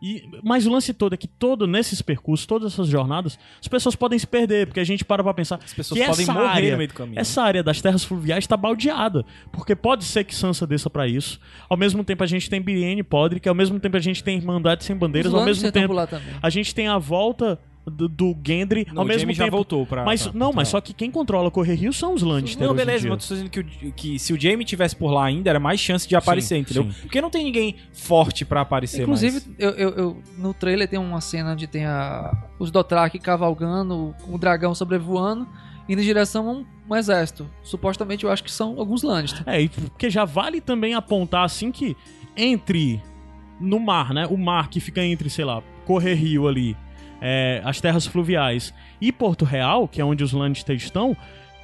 E, mas o lance todo é que todo nesses percursos, todas essas jornadas, as pessoas podem se perder, porque a gente para pra pensar As pessoas que podem essa morrer área, no meio do caminho. essa área das terras fluviais está baldeada. Porque pode ser que Sansa desça pra isso. Ao mesmo tempo a gente tem Brienne Podrick, ao mesmo tempo a gente tem Irmandade Sem Bandeiras, Os ao mesmo tempo a gente tem a volta do, do Gendry, Não, ao o mesmo Jaime tempo... já voltou pra... mas pra- não, pra- mas só que quem controla o Correr Rio são os Lannister Não, beleza, mas eu tô dizendo que, o- que se o Jamie tivesse por lá ainda, era mais chance de aparecer, Sim, entendeu? sim. Porque não tem ninguém forte pra aparecer Inclusive, mais. eu, eu- eu- no trailer tem uma cena onde tem a, os Dothraki cavalgando, o dragão sobrevoando, indo em direção a um, um exército. Supostamente eu acho que são alguns Lannister. É, e porque já vale também apontar assim que entre no mar, né? O mar que fica entre, sei lá, Correr Rio ali, é, as terras fluviais e Porto Real, que é onde os Lannister estão,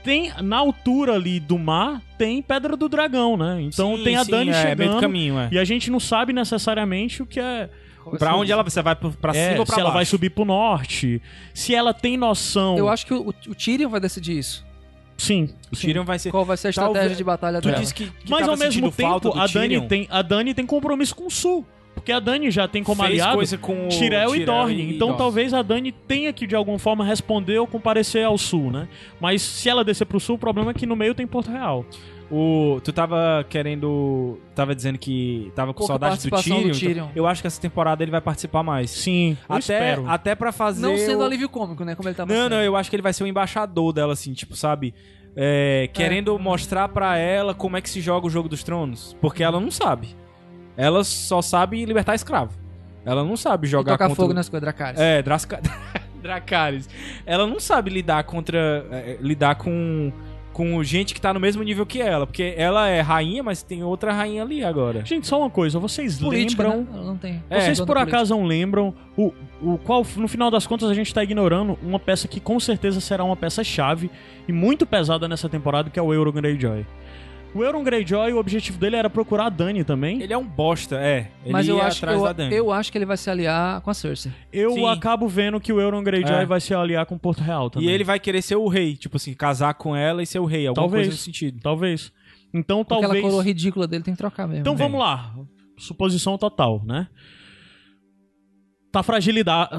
tem na altura ali do mar tem Pedra do Dragão, né? Então Sim, tem a sim, Dani é, meio do chegando caminho, é. e a gente não sabe necessariamente o que é Pra onde ela você vai pra é, cima ou pra se ela baixo? vai subir pro norte, se ela tem noção. Eu acho que o, o Tyrion vai decidir isso. sim. O sim. Tyrion vai ser Qual vai ser a estratégia Talvez- de batalha Tu dela. disse que, que Mas tava ao mesmo tempo, a Dani, tem, a Dani tem compromisso com o Sul. Porque a Dani já tem como Fez aliado coisa com o Tirel e Dorne. e Então Dorne. talvez a Dani tenha que de alguma forma responder ou comparecer ao Sul, né? Mas se ela descer pro Sul, o problema é que no meio tem Porto Real. O, tu tava querendo. Tava dizendo que tava com Pouca saudade do Tyrion. do então Tyrion. eu acho que essa temporada ele vai participar mais. Sim, eu Até, espero. até pra fazer. Não sendo o- alívio cômico, né? Como ele tava Não, sendo. não, eu acho que ele vai ser o embaixador dela, assim, tipo, sabe? É, querendo mostrar pra ela como é que se joga o jogo dos tronos. Porque ela não sabe. Ela só sabe libertar escravo. Ela não sabe E jogar tocar contra... fogo nas coisas, Dracarys. É, Drasca... Dracarys. Ela não sabe lidar contra... é, lidar com... Com gente que tá no mesmo nível que ela. Porque ela é rainha, mas tem outra rainha ali agora. Gente, só uma coisa, vocês Política, lembram... né? Ela não tem. É, Vocês por acaso não lembram o, o qual, no final das contas, a gente tá ignorando uma peça que com certeza será uma peça chave e muito pesada nessa temporada, que é o Euron Greyjoy. O Euron Greyjoy, o objetivo dele era procurar a Dany também. Ele é um bosta, é. Ele Mas eu ia acho, atrás eu, da Dany. eu acho que ele vai se aliar com a Cersei. Eu Sim. acabo vendo que o Euron Greyjoy É. vai se aliar com Porto Real também. E ele vai querer ser o rei, tipo assim, casar com ela e ser o rei, alguma Talvez. coisa nesse sentido. Talvez. Então Aquela talvez... coroa ridícula dele tem que trocar mesmo. Então né? vamos lá. Suposição total, né? Tá fragilidade.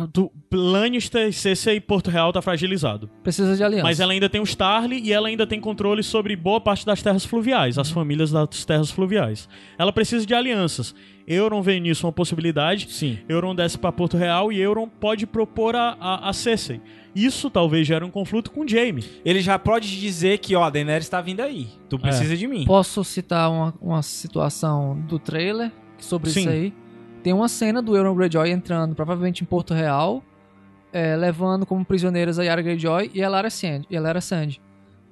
Lannister, CC e Porto Real tá fragilizado. Precisa de aliança. Mas ela ainda tem o Starly e ela ainda tem controle sobre boa parte das terras fluviais, as famílias das terras fluviais. Ela precisa de alianças. Euron vê nisso uma possibilidade. Sim. Euron desce pra Porto Real e Euron pode propor a, a, a Cersei. Isso talvez gere um conflito com Jaime. Ele já pode dizer que, ó, a Daenerys tá vindo aí. Tu precisa de mim. Posso citar uma, uma situação do trailer sobre Sim. isso aí. Tem uma cena do Euron Greyjoy entrando, provavelmente em Porto Real, é, levando como prisioneiras a Yara Greyjoy e a Lara Sand, e a Lara Sand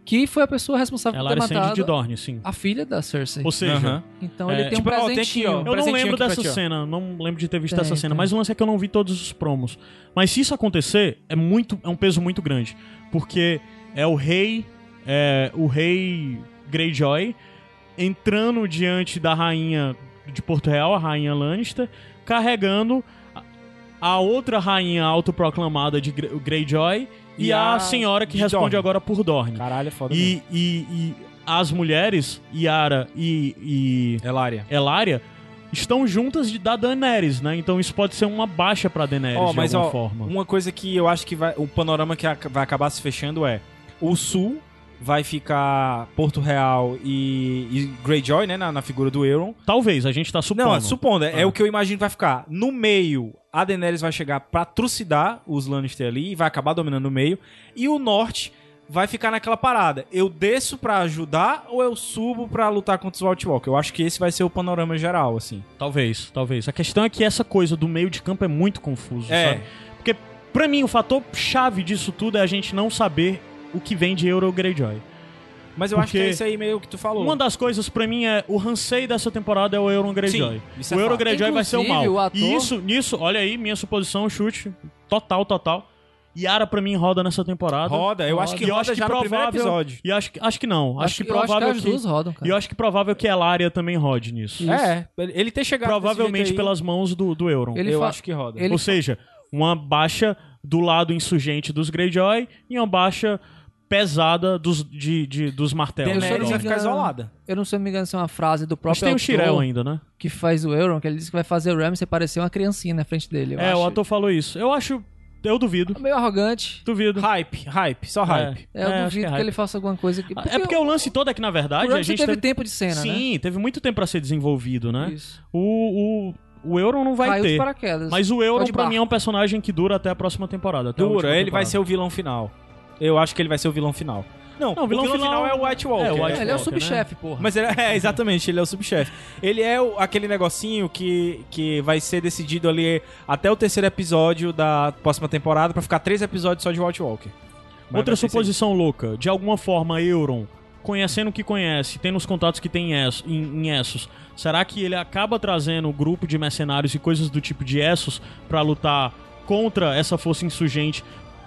que foi a pessoa responsável Ela por ter era Sandy matado de Dorne, sim. a filha da Cersei. Ou seja, Aham. Então É, ele tem tipo, um ó, tem aqui, presentinho. ó, Eu não lembro dessa cena, não lembro de ter visto Tem, essa cena, tem. mas o lance é que eu não vi todos os promos. Mas se isso acontecer, é muito, é um peso muito grande, porque é o rei, é, o rei Greyjoy entrando diante da rainha de Porto Real, a rainha Lannister, carregando a- outra rainha autoproclamada de Gre- Greyjoy e, E a, a senhora que de responde Dorne. agora por Dorne. Caralho, é foda E, e, e as mulheres, Yara e- e mesmo. Elária. Elária estão juntas de, da Daenerys, né? Então isso pode ser uma baixa pra Daenerys Ó, de mas alguma ó, forma. uma coisa que eu acho que vai. O panorama que vai acabar se fechando é. O sul vai ficar Porto Real e, e Greyjoy, né? Na, na figura do Euron. Talvez, a gente tá supondo. Não, supondo, é, é Ah. o que eu imagino que vai ficar. No meio, a Daenerys vai chegar pra trucidar os Lannister ali e vai acabar dominando o meio. E o norte vai ficar naquela parada. Eu desço pra ajudar ou eu subo pra lutar contra os White Walker? Eu acho que esse vai ser o panorama geral, assim. Talvez, talvez. A questão é que essa coisa do meio de campo é muito confuso, É. sabe? Porque, pra mim, o fator chave disso tudo é a gente não saber o que vem de Euro Greyjoy. Mas eu acho que Porque é isso aí meio que tu falou. Uma das coisas, pra mim, é o Hansei dessa temporada é o Euron Greyjoy. Sim, isso é o Euron fato. Greyjoy vai ser o mal. O ator- E isso, nisso, olha aí, minha suposição, chute, total, total. Yara, pra mim, roda nessa temporada. Roda, eu acho que roda acho que já no primeiro provável- episódio. E acho, que- acho que não. Acho, que eu acho provável as que. duas rodam, cara. E eu acho que provável que Elaria também rode nisso. Isso. É, ele ter chegado desse Provavelmente jeito aí, pelas mãos do, do Euron. Ele eu fa- acho que roda. ele- Ou seja, uma baixa do lado insurgente dos Greyjoy e uma baixa pesada dos, de, de- dos martelos. Tem- Daenerys eu vai não ficar isolada. Eu não sei se me engano se é uma frase do Mas próprio tem o Shirel ainda, né? que faz o Euron, que ele disse que vai fazer o Ramsay parecer uma criancinha na frente dele. Eu é, acho. o ator falou isso. Eu acho. Eu duvido. Meio arrogante. Duvido. Hype, hype, só hype. É, eu É, duvido que é que, ele faça alguma coisa que. é porque o lance todo é que, na verdade, o a gente teve tempo de cena, né? Sim, teve muito tempo pra ser desenvolvido, né? Isso. O, o, o Euron não vai Caiu de ter. paraquedas. Mas o Euron, pra barco. mim, é um personagem que dura até a próxima temporada. até a última Dura, ele vai temporada. ser o vilão final. Eu acho que ele vai ser o vilão final. Não, Não, o vilão, final, é o White Walker. É, o White É, ele é o Walker, subchefe, porra. Mas ele, é, exatamente, ele é o subchefe. Ele é o- aquele negocinho que, que vai ser decidido ali até o terceiro episódio da próxima temporada pra ficar três episódios só de White Walker. Mas Outra suposição louca. De alguma forma, Euron, conhecendo o que conhece, tendo os contatos que tem em, Es- em, em Essos, será que ele acaba trazendo o grupo de mercenários e coisas do tipo de Essos pra lutar contra essa força insurgente?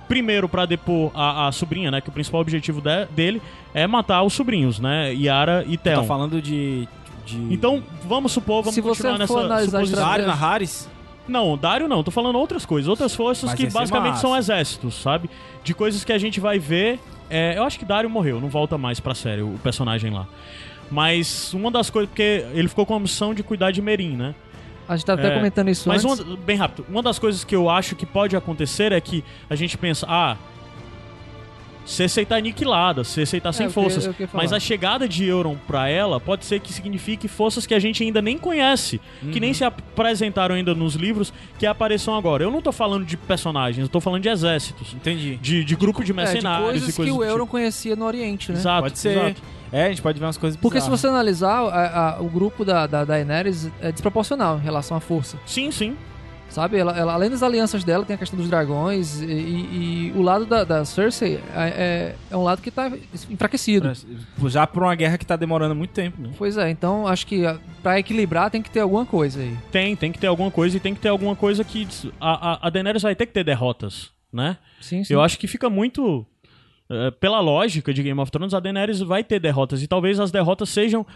Primeiro, pra depor a, a sobrinha, né? Que o principal objetivo de- dele é matar os sobrinhos, né? Yara e Tá Theon. falando de. de... Então, vamos supor, vamos Se você continuar for nessa suposição. Dario Naharis? Não, Dário não, tô falando outras coisas. Outras forças Mas que ser basicamente massa. são exércitos, sabe? De coisas que a gente vai ver. é, eu acho que Dário morreu, não volta mais pra série, o personagem lá. Mas uma das coisas. Porque ele ficou com a missão de cuidar de Merim, né? A gente tá até É, comentando isso Mas, antes. uma- bem rápido, uma das coisas que eu acho que pode acontecer é que a gente pensa, ah. Cersei tá aniquilada, Cersei tá sem É, que- forças. que eu falar. Mas a chegada de Euron pra ela pode ser que signifique forças que a gente ainda nem conhece, que Uhum. nem se apresentaram ainda nos livros, que apareçam agora. Eu não tô falando de personagens, eu tô falando de exércitos, Entendi. de, de grupo de É, de mercenários coisas e coisas que o Euron tipo. conhecia no Oriente, né? Exato, Pode ser. exato. É, a gente pode ver umas coisas Porque se bizarras. você analisar, a- a- o grupo da, da Daenerys é desproporcional em relação à força. Sim, sim. Sabe? Ela, ela- além das alianças dela, tem a questão dos dragões. E, e- e o lado da, da Cersei é, é, é um lado que tá enfraquecido. Já por uma guerra que tá demorando muito tempo, né? Pois é, então acho que ah, pra equilibrar tem que ter alguma coisa aí. Tem, tem que ter alguma coisa e tem que ter alguma coisa que. A, a, a Daenerys vai ter que ter derrotas, né? Sim, sim. Eu acho que fica muito. Eh, pela lógica de Game of Thrones, a Daenerys vai ter derrotas. E talvez as derrotas sejam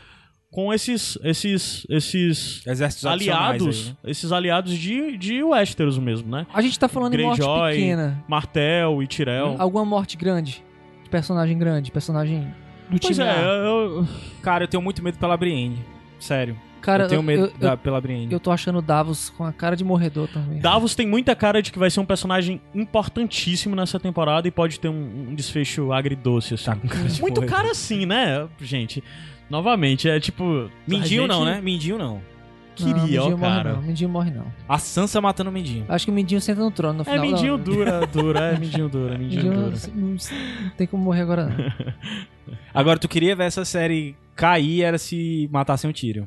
com esses. esses. esses Exércitos aliados. aí, né? Esses aliados de, de Westeros mesmo, né? A gente tá falando de morte Greyjoy, pequena. Martel e Tyrell. Alguma morte grande. De personagem grande, personagem do Pois time é, A. eu, Cara, eu tenho muito medo pela Brienne. Sério. Cara, eu tenho medo eu, da- eu, pela Brienne. eu tô achando Davos com a cara de morredor também. Davos tem muita cara de que vai ser um personagem importantíssimo nessa temporada e pode ter um, um desfecho agridoce, assim. Tá com cara de Muito morrer. cara assim, né, gente? Novamente, é tipo. Mindinho a não, gente né? Mindinho não. Não, Queria, ó, Mindinho morre cara. não. Mindinho morre não. A Sansa matando o Mindinho. Acho que o Mindinho senta no trono no É final. mindinho não. dura, dura, é mindinho dura, mindinho Mindinho dura. não, não- não tem como morrer agora não. Agora, tu queria ver essa série cair era se matassem o Tyrion.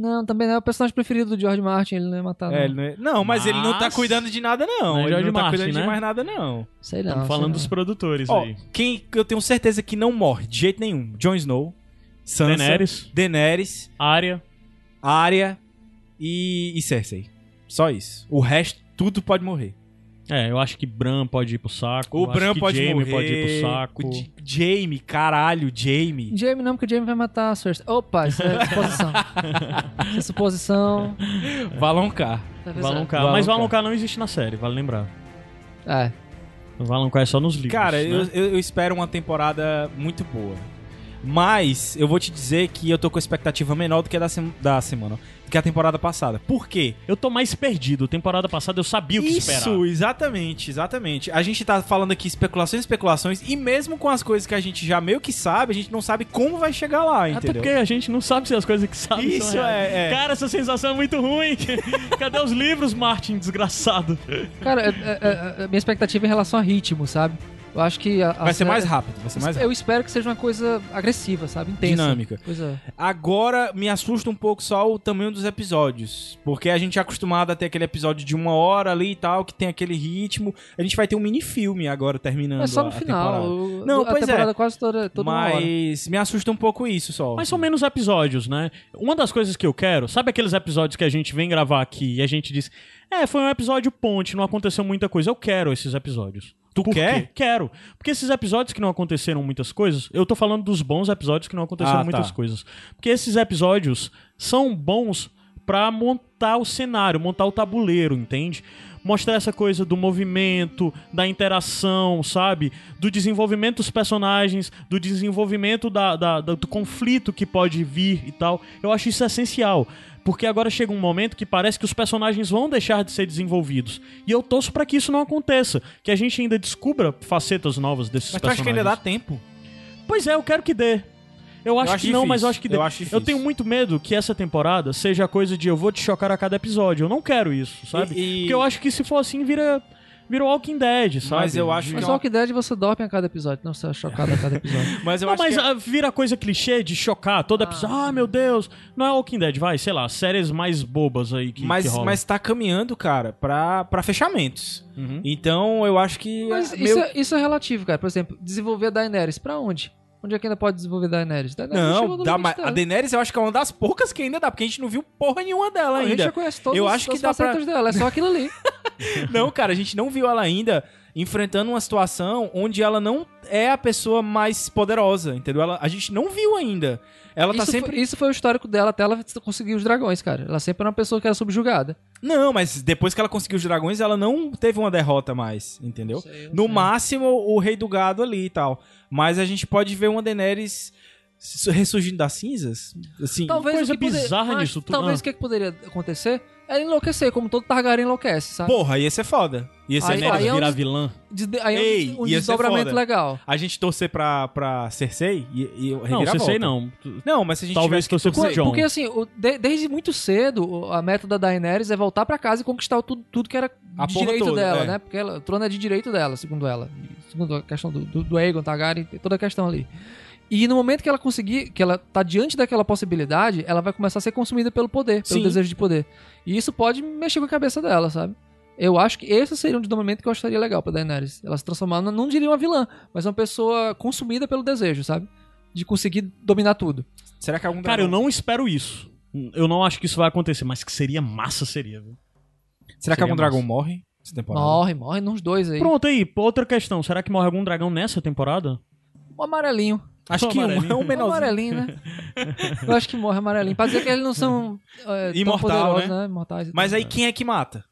Não, também não é o personagem preferido do George Martin, ele não é matar É, não. ele não, é- não, mas, ele não tá Mas- cuidando de nada, não. Não é ele George não tá Martin, cuidando né? de mais nada, não. Sei não. Estamos falando não. dos produtores Ó, aí. quem eu tenho certeza que não morre de jeito nenhum? Jon Snow, Sansa, Daenerys, Daenerys, Arya. Arya e, e Cersei. Só isso. O resto, tudo pode morrer. É, eu acho que Bran pode ir pro saco. O Bran pode Jaime morrer. pode ir pro saco. O J- Jaime, caralho, Jaime. Jaime não, porque o Jaime vai matar a Cersei. Opa, isso é suposição. isso é suposição. Valonqar. Talvez Valonqar. Valonqar. Mas Valonqar não existe na série, vale lembrar. É. Valonqar é só nos livros. Cara, né? eu- eu espero uma temporada muito boa. Mas eu vou te dizer que eu tô com expectativa menor do que a da, sem- da semana. Do que a temporada passada. Por quê? Eu tô mais perdido. Temporada passada eu sabia o que Isso, esperar. exatamente, exatamente. A gente tá falando aqui especulações, especulações, e mesmo com as coisas que a gente já meio que sabe, a gente não sabe como vai chegar lá, Até entendeu? porque a gente não sabe se as coisas que sabe Isso são é- é. Cara, essa sensação é muito ruim. Cadê os livros, Martin, desgraçado? Cara, é- é- é- a minha expectativa é em relação a ritmo, sabe? Eu acho que. A, a Vai ser série- mais rápido, vai ser mais rápido. Eu espero que seja uma coisa agressiva, sabe? Intensa. Dinâmica. Pois é. Agora me assusta um pouco só o tamanho dos episódios. Porque a gente é acostumado a ter aquele episódio de uma hora ali e tal, que tem aquele ritmo. A gente vai ter um mini-filme agora terminando. Mas só no a final. o- Não, a pois é. temporada quase toda, toda uma hora. Mas me assusta um pouco isso só. Mas são menos episódios, né? Uma das coisas que eu quero, sabe aqueles episódios que a gente vem gravar aqui e a gente diz, é, foi um episódio ponte, não aconteceu muita coisa. Eu quero esses episódios. Tu Por quer? quê? Quero. Porque esses episódios que não aconteceram muitas coisas, eu tô falando dos bons episódios que não aconteceram Ah, tá. muitas coisas. Porque esses episódios são bons pra montar o cenário, montar o tabuleiro, entende? Mostrar essa coisa do movimento, da interação, sabe? Do desenvolvimento dos personagens, do desenvolvimento da, da- da- do conflito que pode vir e tal. Eu acho isso essencial. Porque agora chega um momento que parece que os personagens vão deixar de ser desenvolvidos. E eu torço pra que isso não aconteça. Que a gente ainda descubra facetas novas desses Mas tu personagens. acha que ainda dá tempo? Pois é, eu quero que dê. Eu acho, acho que não, difícil. mas eu acho que dê. Eu acho difícil. tenho muito medo que essa temporada seja a coisa de eu vou te chocar a cada episódio. Eu não quero isso, sabe? E- e- Porque eu acho que se for assim, vira, vira Walking Dead, sabe? Mas eu acho Mas que só o que der de você dorme a cada episódio. Não, você é chocado a cada episódio. Mas eu Não, acho mas que... ah, vira coisa clichê de chocar todo episódio. Ah, meu Deus. Não é Walking Dead, vai, sei lá, séries mais bobas aí que, mas, que rolam. mas tá caminhando, cara, pra, pra fechamentos. Uhum. Então eu acho que. Mas é isso, é, isso é relativo, cara. Por exemplo, desenvolver a Daenerys. Pra onde? Onde é que ainda pode desenvolver a Daenerys? Daenerys Não, dá, mas a. Daenerys eu acho que é uma das poucas que ainda dá, porque a gente não viu porra nenhuma dela A gente ainda. já conhece todas Eu as- acho que as dá pra- facetas dela. É só aquilo ali. Não, cara, a gente não viu ela ainda enfrentando uma situação onde ela não é a pessoa mais poderosa, entendeu? Ela, a gente não viu ainda. Ela tá isso, sempre. foi, isso foi o histórico dela até ela conseguir os dragões, cara. Ela sempre era uma pessoa que era subjugada. Não, mas depois que ela conseguiu os dragões, ela não teve uma derrota mais, entendeu? Sei, não No sei. máximo, o rei do gado ali e tal. Mas a gente pode ver uma Daenerys ressurgindo das cinzas? Assim, Talvez coisa poder- bizarra mas nisso tudo. Talvez Ah. o que, que poderia acontecer é enlouquecer, como todo Targaryen enlouquece, sabe? porra, ia ser foda. Ia ser Aí- foda. aí é um- virar vilã. Desde- aí é um- Ei, um, desdobramento legal. A gente torcer pra, pra Cersei e, e Não, reviravolta. você sei não. Não, mas se a gente Talvez tivesse que torcer pro John. Porque assim, o- de- desde muito cedo, a meta da Daenerys é voltar pra casa e conquistar tudo, tudo que era A de direito toda, dela, é. né? Porque ela- o trono é de direito dela, segundo ela. Segundo a questão do, do, do Aegon Targaryen, tem toda a questão ali. E no momento que ela conseguir, que ela tá diante daquela possibilidade, ela vai começar a ser consumida pelo poder, pelo Sim. desejo de poder. E isso pode mexer com a cabeça dela, sabe? Eu acho que esse seria um desdobramento que eu acharia legal pra Daenerys. Ela se transformar, não- não diria uma vilã, mas uma pessoa consumida pelo desejo, sabe? De conseguir dominar tudo. Será que algum Cara, eu dragão- não espero isso. Eu não acho que isso vai acontecer, mas que seria massa, seria. Viu? Será que seria algum dragão massa. morre essa temporada? Morre, morre nos dois aí. Pronto aí, outra questão. Será que morre algum dragão nessa temporada? O amarelinho. Acho que um, é um O menorzinho. amarelinho, né? Eu acho que morre amarelinho. Pra dizer que eles não são é, Imortal, né? né? Imortais e Mas aí quem é que mata?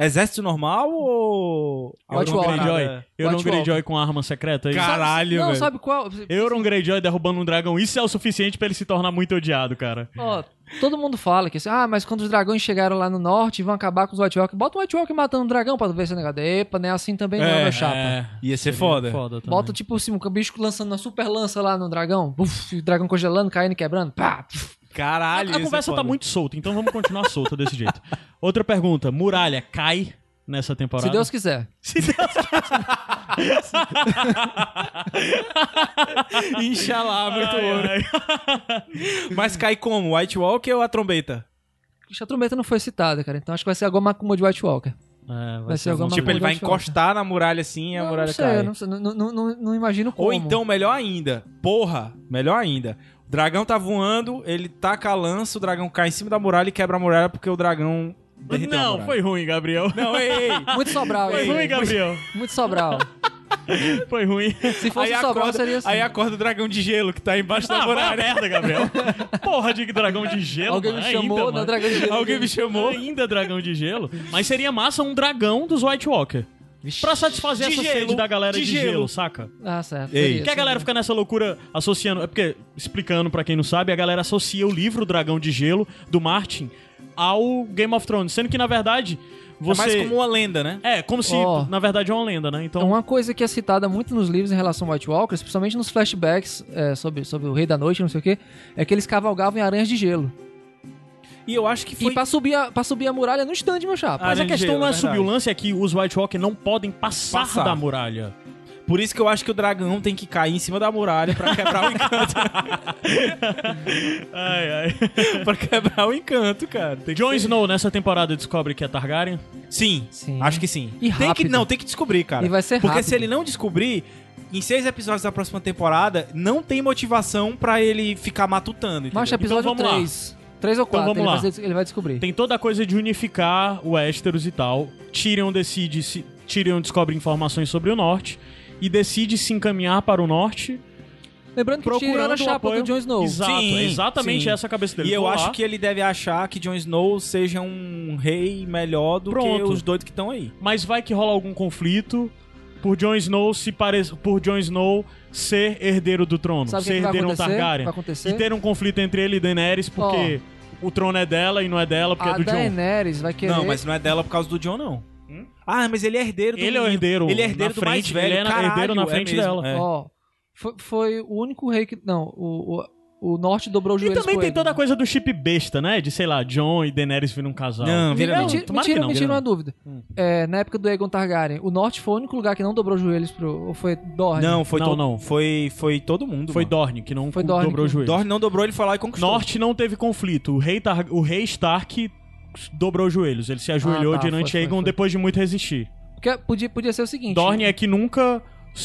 Exército normal ou... Parada- Greyjoy. Euron Greyjoy com arma secreta aí. Caralho, Não, velho. sabe qual? Euron Greyjoy derrubando um dragão, isso é o suficiente pra ele se tornar muito odiado, cara. Ó, todo mundo fala que assim, ah, mas quando os dragões chegaram lá no norte vão acabar com os White Walker. Bota um White Walker matando um dragão pra ver esse negócio. Epa, não é assim também não, É, meu chapa. Ia ser seria foda. foda. Bota tipo assim, um bicho lançando uma super lança lá no dragão. Uf, o dragão congelando, caindo e quebrando. Pá, puf. Caralho, A, a conversa tá foda. muito solta, então vamos continuar solta desse jeito. Outra pergunta: Muralha cai nessa temporada? Se Deus quiser. Se Deus Inxalá, muito Ai, ouro. ai. Mas cai como? White Walker ou a trombeta? A trombeta não foi citada, cara. Então acho que vai ser a goma como de White Walker. É, vai Vai ser ser alguma alguma Tipo, ele vai encostar na muralha assim e a Não, muralha não sei, cai. não, sei, não, não, não, não imagino como. Ou então, melhor ainda, porra, melhor ainda. O dragão tá voando, ele taca a lança, o dragão cai em cima da muralha e quebra a muralha porque o dragão derreteu Não, foi ruim, Gabriel. Não, ei, ei. Muito Sobral. Foi aí. ruim, Gabriel. Muito Sobral. Foi ruim. Se fosse Aí Sobral, acorda, seria assim. aí acorda o dragão de gelo que tá embaixo da Ah, vai a muralha. merda, Gabriel. Porra de dragão de gelo. Alguém me mano, chamou, ainda, não, dragão de gelo. Alguém me chamou. Ainda dragão de gelo. Mas seria massa um dragão dos White Walker. Pra satisfazer De essa gelo, sede da galera de de, gelo. gelo. saca? Ah, certo. Ei. seria, Que a galera fica nessa loucura associando. É porque, explicando pra quem não sabe, a galera associa o livro Dragão de Gelo, do Martin, ao Game of Thrones. Sendo que, na verdade, você. É mais como uma lenda, né? É, como se, Ó. na verdade, é uma lenda, né? É Então. Uma coisa que é citada muito nos livros em relação ao White Walkers, principalmente nos flashbacks é, sobre, sobre o Rei da Noite, não sei o quê, é que eles cavalgavam em aranhas de gelo. E eu acho que foi... E pra subir, a, pra subir a muralha no stand, meu chapa. Mas a questão gelo, não é é subir. O lance é que os White Walker não podem passar, Passar. da muralha. Por isso que eu acho que o dragão tem que cair em cima da muralha pra quebrar o encanto. Ai, ai. pra quebrar o encanto, cara. Tem Jon Snow, nessa temporada, descobre que é Targaryen. Sim, Sim. acho que sim. E tem que rápido. não, tem que descobrir, cara. E vai ser Porque rápido. se ele não descobrir, em seis episódios da próxima temporada, não tem motivação pra ele ficar matutando. Mas entendeu? episódio vamos lá. 3. 3 ou Então 4, vamos ele, lá. vai, ele vai descobrir. Tem toda a coisa de unificar o Westeros e tal. Tyrion decide se Tyrion descobre informações sobre o norte e decide se encaminhar para o norte Lembrando que procurando a o chapa apoio. do Jon Snow. Exato, Sim, é exatamente sim. essa a cabeça dele. E eu Vou acho lá, que ele deve achar que Jon Snow seja um rei melhor do que Pronto. os doidos que estão aí. mas vai que rola algum conflito por Jon Snow se pare... por Jon Snow ser herdeiro do trono, Sabe que, ser que vai herdeiro um acontecer? Targaryen. Vai acontecer? E ter um conflito entre ele e Daenerys porque o trono é dela e não é dela porque a é do Jon. Daenerys vai querer... Não, mas não é dela por causa do Jon, não. Ah, mas ele é herdeiro do Ele é o menino. herdeiro Ele é herdeiro na do mais frente, velho. ele é na- caralho, herdeiro na é frente mesmo, dela. é. Ó, foi, foi o único rei que... Não, o, o, o norte dobrou os E joelhos também tem ele. toda a coisa do chip besta, né? De, sei lá, John e Daenerys viram um casal. Não, vira não. tira, me Tomara tira, que não, me vira tira uma dúvida. Hum. É, na época do Aegon Targaryen, o norte foi o único lugar que não dobrou os joelhos pro... Ou foi Dorne? Não, foi Não, todo, não. Foi, foi todo mundo. Foi mano. Dorne que não Foi Dorne dobrou que- o joelho. Dorne não dobrou, ele foi lá e conquistou. Norte não teve conflito. O rei, Tar- o rei Stark dobrou os joelhos. Ele se ajoelhou Ah, tá, diante foi, de Aegon foi, foi. depois de muito resistir. Porque podia, podia ser o seguinte... Dorne é que nunca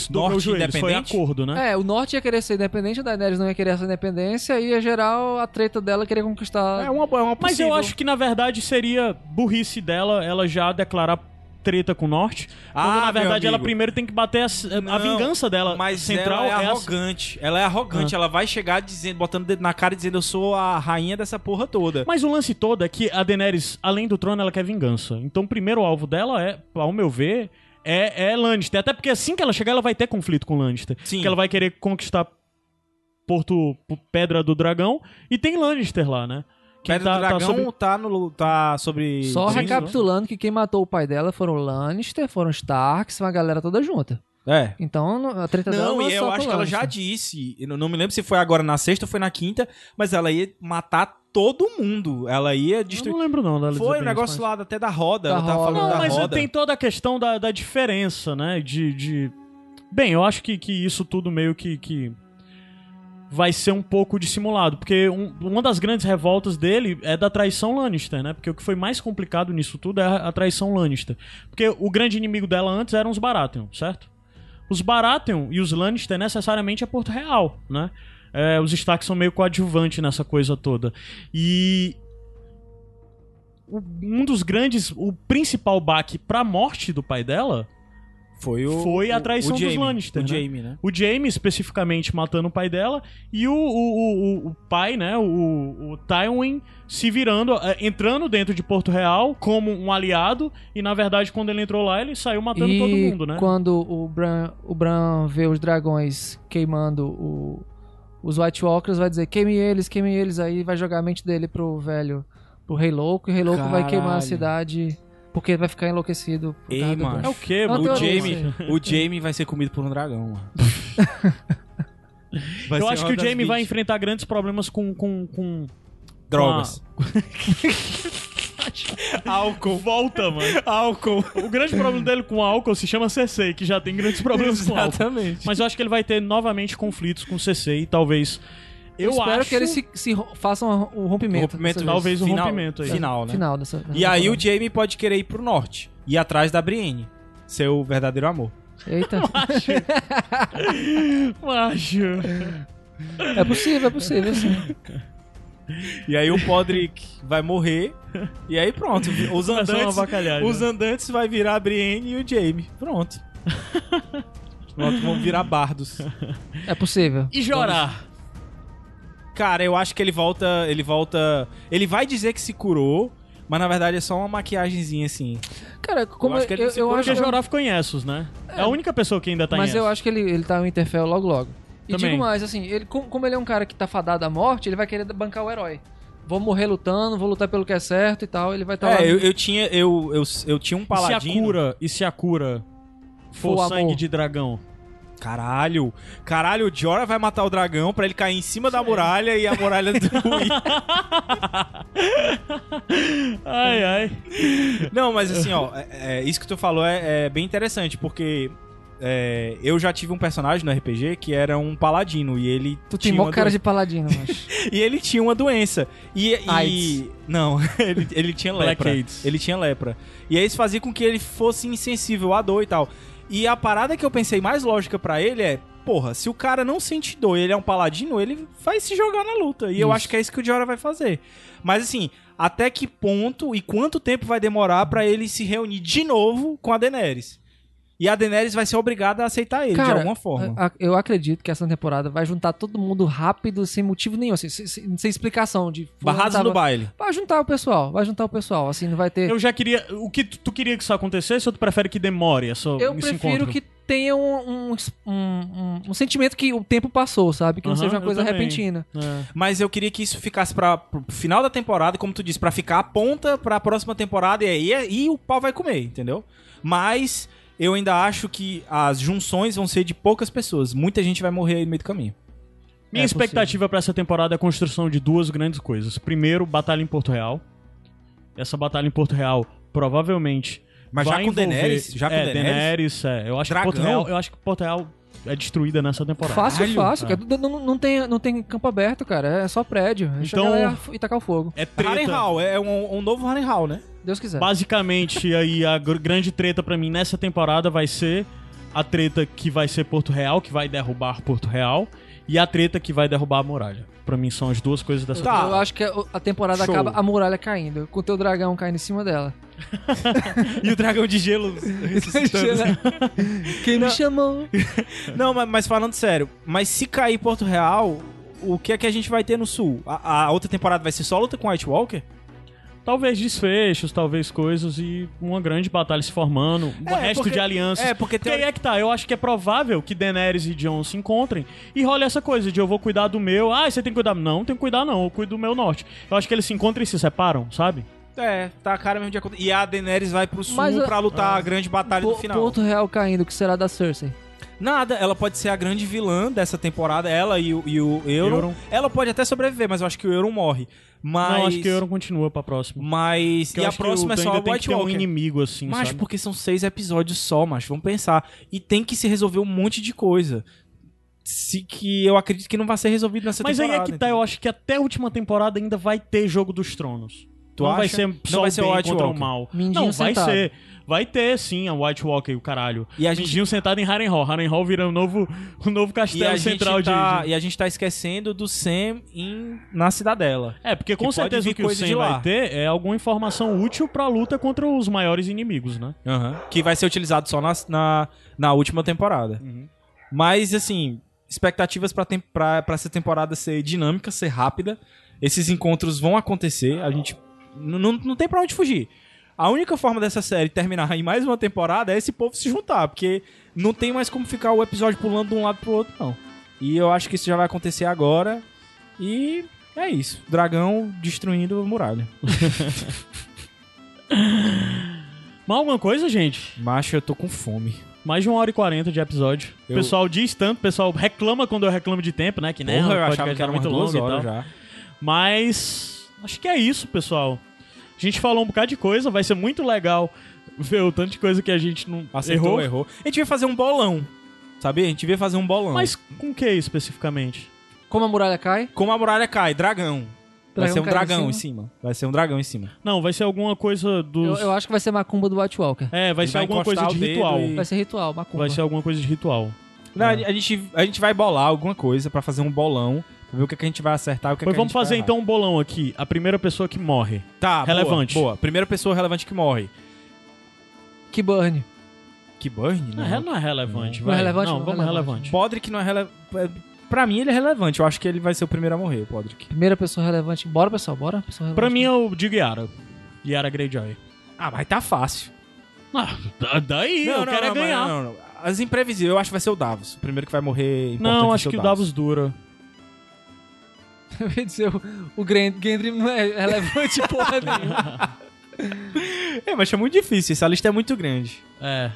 dobrou Norte os joelhos. Foi independente? acordo, né? É, o norte ia querer ser independente, a Daenerys não ia querer essa independência, e ia gerar a treta dela querer conquistar... É uma, é uma Mas eu possível. acho que na verdade seria burrice dela ela já declarar treta com o Norte. Ah, quando na verdade ela primeiro tem que bater a, a Não, vingança dela Mas central ela é é arrogante. Ela é arrogante. Ela vai chegar dizendo, botando o dedo na cara e dizendo eu sou a rainha dessa porra toda. Mas o lance todo é que a Daenerys, além do trono, ela quer vingança. Então o primeiro alvo dela é, ao meu ver, é, é Lannister. Até porque assim que ela chegar, ela vai ter conflito com Lannister. Sim. Que ela vai querer conquistar Porto Pedra do Dragão e tem Lannister lá, né? Que Pedra tá- do tá Dragão sobre- tá, no, tá sobre... Só Sim, recapitulando que quem matou o pai dela foram Lannister, foram Starks, uma galera toda junta. É. Então não- a treta dela Não, é e eu acho que ela já disse, eu não- não me lembro se foi agora na sexta ou foi na quinta, mas ela ia matar todo mundo. Ela ia Eu destruir. não lembro não dela Foi o bem negócio isso, lá até da roda, Da ela tava roda. falando Não, da mas roda. tem toda a questão da, da diferença, né? De, de... Bem, eu acho que, que isso tudo meio que, que vai ser um pouco dissimulado. Porque um- uma das grandes revoltas dele é da traição Lannister, né? Porque o que foi mais complicado nisso tudo é a, traição Lannister. Porque o grande inimigo dela antes eram os Baratheon, certo? Os Baratheon e os Lannister necessariamente é Porto Real, né? É, os Stark são meio coadjuvantes nessa coisa toda. E um dos grandes, o principal baque pra morte do pai dela Foi, o, Foi a o- traição o dos Jaime, Lannister, O né? Jaime, né? o Jaime especificamente matando o pai dela e o, o, o, o pai, né, o, o Tywin se virando, eh, entrando dentro de Porto Real como um aliado e na verdade quando ele entrou lá ele saiu matando e todo mundo, né? quando o Bran, o Bran vê os dragões queimando o- os White Walkers, vai dizer queime eles, queime eles, aí vai jogar a mente dele pro velho, pro Rei Louco, e o Rei Louco vai queimar a Caralho. cidade porque ele vai ficar enlouquecido. por Ei, do mano. É o quê, mano? O Jaime, o Jaime vai ser comido por um dragão, mano. Vai Eu ser acho que o Jaime vai enfrentar grandes problemas com com, com... Drogas. álcool. Volta, mano. Álcool. O grande problema dele com álcool se chama Cersei, que já tem grandes problemas com álcool. Exatamente. Mas eu acho que ele vai ter novamente conflitos com Cersei e talvez Eu, eu, espero acho que eles se, se façam o rompimento. Rompimento, dessa talvez um final, rompimento aí. Final, né? Final dessa. dessa E aí o. Jaime pode querer ir pro norte. Ir atrás da Brienne. Seu verdadeiro amor. Eita. Macho. é possível, é possível, sim. E aí o Podrick vai morrer. E aí pronto. Os andantes, os andantes vai virar a Brienne e o Jaime. Pronto. Pronto, vão virar bardos. É possível. E chorar. Cara, eu acho que ele volta. Ele volta. Ele vai dizer que se curou, mas na verdade é só uma maquiagenzinha assim. Cara, como acho eu, que ele eu, se eu acho. Ficou em Essos, né? É a única pessoa que ainda tá Mas em eu acho que ele, ele tá no Interfell logo logo. E Também. digo mais, assim, ele, como, ele é um cara que tá fadado à morte, ele vai querer bancar o herói. Vou morrer lutando, vou lutar pelo que é certo e tal. Ele vai estar lá. É, eu, eu tinha. Eu, eu, eu tinha um E se a paladino. cura, e se a cura for, For sangue amor. de dragão? Caralho. Caralho, o Jorah vai matar o dragão pra ele cair em cima da muralha e a muralha ruir. Ai, ai. Não, mas assim, ó, é, é, isso que tu falou é, é bem interessante, porque é, eu já tive um personagem no RPG que era um paladino e ele Tu tem tinha mó uma cara doença. de paladino, mas. E ele tinha uma doença. E, e- AIDS. não, ele, ele tinha Black lepra. AIDS. Ele tinha lepra. E aí isso fazia com que ele fosse insensível à dor e tal. E a parada que eu pensei mais lógica pra ele é, porra, se o cara não sente dor e ele é um paladino, ele vai se jogar na luta. E eu Isso. acho que é isso que o Jorah vai fazer. Mas assim, até que ponto e quanto tempo vai demorar pra ele se reunir de novo com a Daenerys? E a Daenerys vai ser obrigada a aceitar ele de Cara, alguma forma. a- eu acredito que essa temporada vai juntar todo mundo rápido, sem motivo nenhum, assim, sem, sem- sem explicação. De Barrados tava- no baile. Vai juntar o pessoal, vai juntar o pessoal. Assim, não vai ter. Eu já queria. O que tu, tu queria que isso acontecesse ou tu prefere que demore essa, Eu esse prefiro encontro? que tenha um, um, um, um- um sentimento que o tempo passou, sabe? Que não Aham, seja uma coisa também. repentina. É. Mas eu queria que isso ficasse para pro final da temporada, como tu disse, pra ficar a ponta pra próxima temporada e aí e o pau vai comer, entendeu? Mas eu ainda acho que as junções vão ser de poucas pessoas. Muita gente vai morrer aí no meio do caminho. Minha É expectativa pra essa temporada é a construção de duas grandes coisas. Primeiro, batalha em Porto Real. Essa batalha em Porto Real provavelmente Mas já com envolver... Daenerys? Já com é, Daenerys? É. Eu acho que? Porto Real, eu acho que Porto Real é destruída nessa temporada. Fácil, fácil. É. cara. Não, não, não tem, não tem campo aberto, cara. É só prédio. É Então- e tacar o fogo. É treta. Harrenhal, é um, um novo Harrenhal, né? Deus quiser. Basicamente, aí a gr- grande treta pra mim nessa temporada vai ser a treta que vai ser Porto Real, que vai derrubar Porto Real, e a treta que vai derrubar a muralha. Pra mim são as duas coisas dessa Tá. Eu acho que a a temporada Show. acaba a muralha caindo, com o teu dragão caindo em cima dela. E o dragão de gelo ressuscitando. Quem me chamou? Não, mas, mas falando sério, mas se cair Porto Real, o que é que a gente vai ter no sul? A, a outra temporada vai ser só luta com White Walker? Talvez desfechos, talvez coisas e uma grande batalha se formando, um É, resto porque- de alianças. é, porque Porque tem- aí é que tá, eu acho que é provável que Daenerys e Jon se encontrem e role essa coisa de eu vou cuidar do meu, ah, você tem que cuidar. Não, tem que cuidar não, eu cuido do meu norte. Eu acho que eles se encontram e se separam, sabe? É, tá a cara mesmo de acontecer. E a Daenerys vai pro sul Mas, pra lutar a grande batalha Po- final. Porto Real caindo, o que será da Cersei? Nada, ela pode ser a grande vilã dessa temporada, ela e o, e o Euron. Euron. Ela pode até sobreviver, mas eu acho que o Euron morre. Mas... Não, acho que o Euron continua pra próxima. Mas... Porque E a próxima é só o White ter um Walker. inimigo assim, Mas sabe? porque são seis episódios só, mas vamos pensar. E tem que se resolver um monte de coisa. Se que eu acredito que não vai ser resolvido nessa Mas aí temporada. é que tá, eu acho que até a última temporada ainda vai ter Jogo dos Tronos. Tu não vai acha? ser Não só vai o ser o bem White contra Walker. o mal. Mindinho não, vai sentado. ser. Vai ter, sim, a White Walker e o caralho. E a gente- Mindinho sentado em Harrenhal. Harrenhal vira o novo, o novo castelo central de- tá, de... e a gente tá esquecendo do Sam em, na cidadela. É, porque com certeza o que o Sam vai ter é alguma informação útil pra luta contra os maiores inimigos, né? Que vai ser utilizado só na, na, na última temporada. Uhum. Mas, assim, expectativas pra, tem, pra, pra essa temporada ser dinâmica, ser rápida. Esses encontros vão acontecer. A gente. Não, não tem pra onde fugir. A única forma dessa série terminar em mais uma temporada é esse povo se juntar, porque não tem mais como ficar o episódio pulando de um lado pro outro, não. E eu acho que isso já vai acontecer agora. E é isso. Dragão destruindo a muralha. Mas alguma coisa, gente? Macho, eu tô com fome. Mais de uma hora e quarenta de episódio. O Eu- pessoal diz tanto, o pessoal reclama quando eu reclamo de tempo, né? Que né, Porra, o eu achava que era muito longo e horas tal. já. Mas acho que é isso, pessoal. A gente falou um bocado de coisa, vai ser muito legal ver o tanto de coisa que a gente não Acertou, errou. errou. A gente ia fazer um bolão. Sabia? A gente ia fazer um bolão. Mas com o que especificamente? Como a muralha cai? como a muralha cai, dragão. Vai Dragão ser um dragão em cima. Vai ser um dragão em cima. Não, vai ser alguma coisa Eu, dos. eu acho que vai ser macumba do White Walker. É, vai Ele ser vai alguma coisa encostar de o dedo ritual. e- Vai ser ritual, macumba. Vai ser alguma coisa de ritual. Não, É. a, gente, a gente vai bolar alguma coisa pra fazer um bolão. Ver o que, que a gente vai acertar e o que, Mas que a vamos gente vai fazer então um bolão aqui. A primeira pessoa que morre. Tá, boa, relevante. Boa, Primeira pessoa relevante que morre. Que burn. Que burn? Não, Não. é- não é relevante. Não vai. é relevante? Não, Não é vamos relevante. relevante. Podrick não é relevante. Pra mim ele é relevante. Eu acho que ele vai ser o primeiro a morrer, o Podrick. Primeira pessoa relevante. Bora, pessoal, bora. Pessoa Pra mim eu digo Yara. Yara Greyjoy. Ah, mas tá fácil. Ah, da- daí, eu quero é não, ganhar. Não, não, não. As imprevisíveis, eu acho que vai ser o Davos. O primeiro que vai morrer. Não, acho que o Davos dura. Eu ia dizer, o, o Gendry não é relevante porra nenhuma. É, mas é muito difícil. Essa lista é muito grande. É.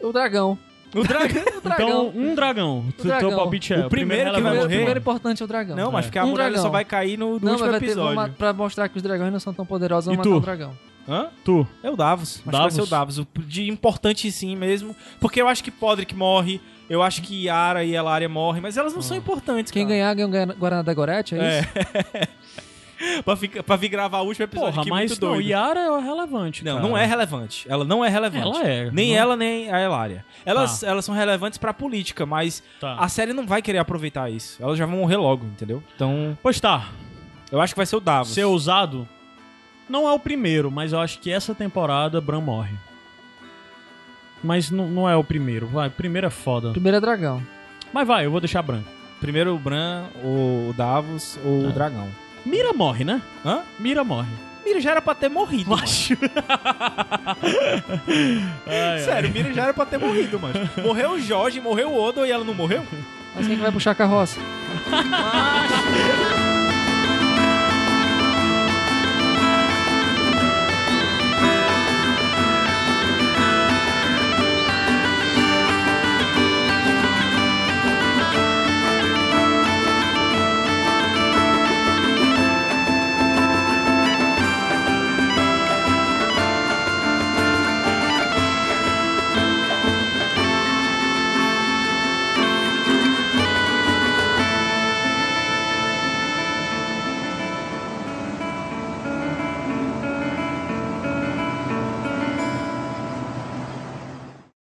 O dragão. O dragão. O dragão. Então, um dragão. Tu- dragão. Teu palpite é. O primeiro que vai o primeiro, morrer- primeiro importante é o dragão. Não, mas É. porque a Um muralha dragão. só vai cair no, no Não, último mas ter, episódio. ma- pra mostrar que os dragões não são tão poderosos, E matar o dragão. Hã? Tu. É o Davos. Acho que vai Davos? ser o Davos. O de importante sim mesmo. Porque eu acho que Podrick morre. Eu acho que Yara e Elaria morrem. Mas elas não são importantes, Quem cara. ganhar, ganha o Guarana- Guaraná da Gorete, é, isso? pra, ficar, pra vir gravar o último episódio Porra, aqui mas muito não, doido. Yara é relevante. Não, cara. não é relevante. Ela não é relevante. Ela é. Nem Não- ela, nem a Elaria. Elas, elas são relevantes pra política, mas Tá. a série não vai querer aproveitar isso. Elas já vão morrer logo, entendeu? Então, Pois tá. eu acho que vai ser o Davos. Ser ousado. Não é o primeiro, mas eu acho que essa temporada Bran morre. Mas não, não é o primeiro. Vai, o primeiro é foda. Primeiro é dragão. Mas vai, eu vou deixar branco. Primeiro o Bran, o Davos ou É. o Dragão. Mira morre, né? Hã? Mira morre. Mira já era pra ter morrido. Macho. Ai, ai. Sério, Mira já era pra ter morrido, mano. Morreu o Jorge, morreu o Odo e ela não morreu? Mas quem que vai puxar a carroça? Macho.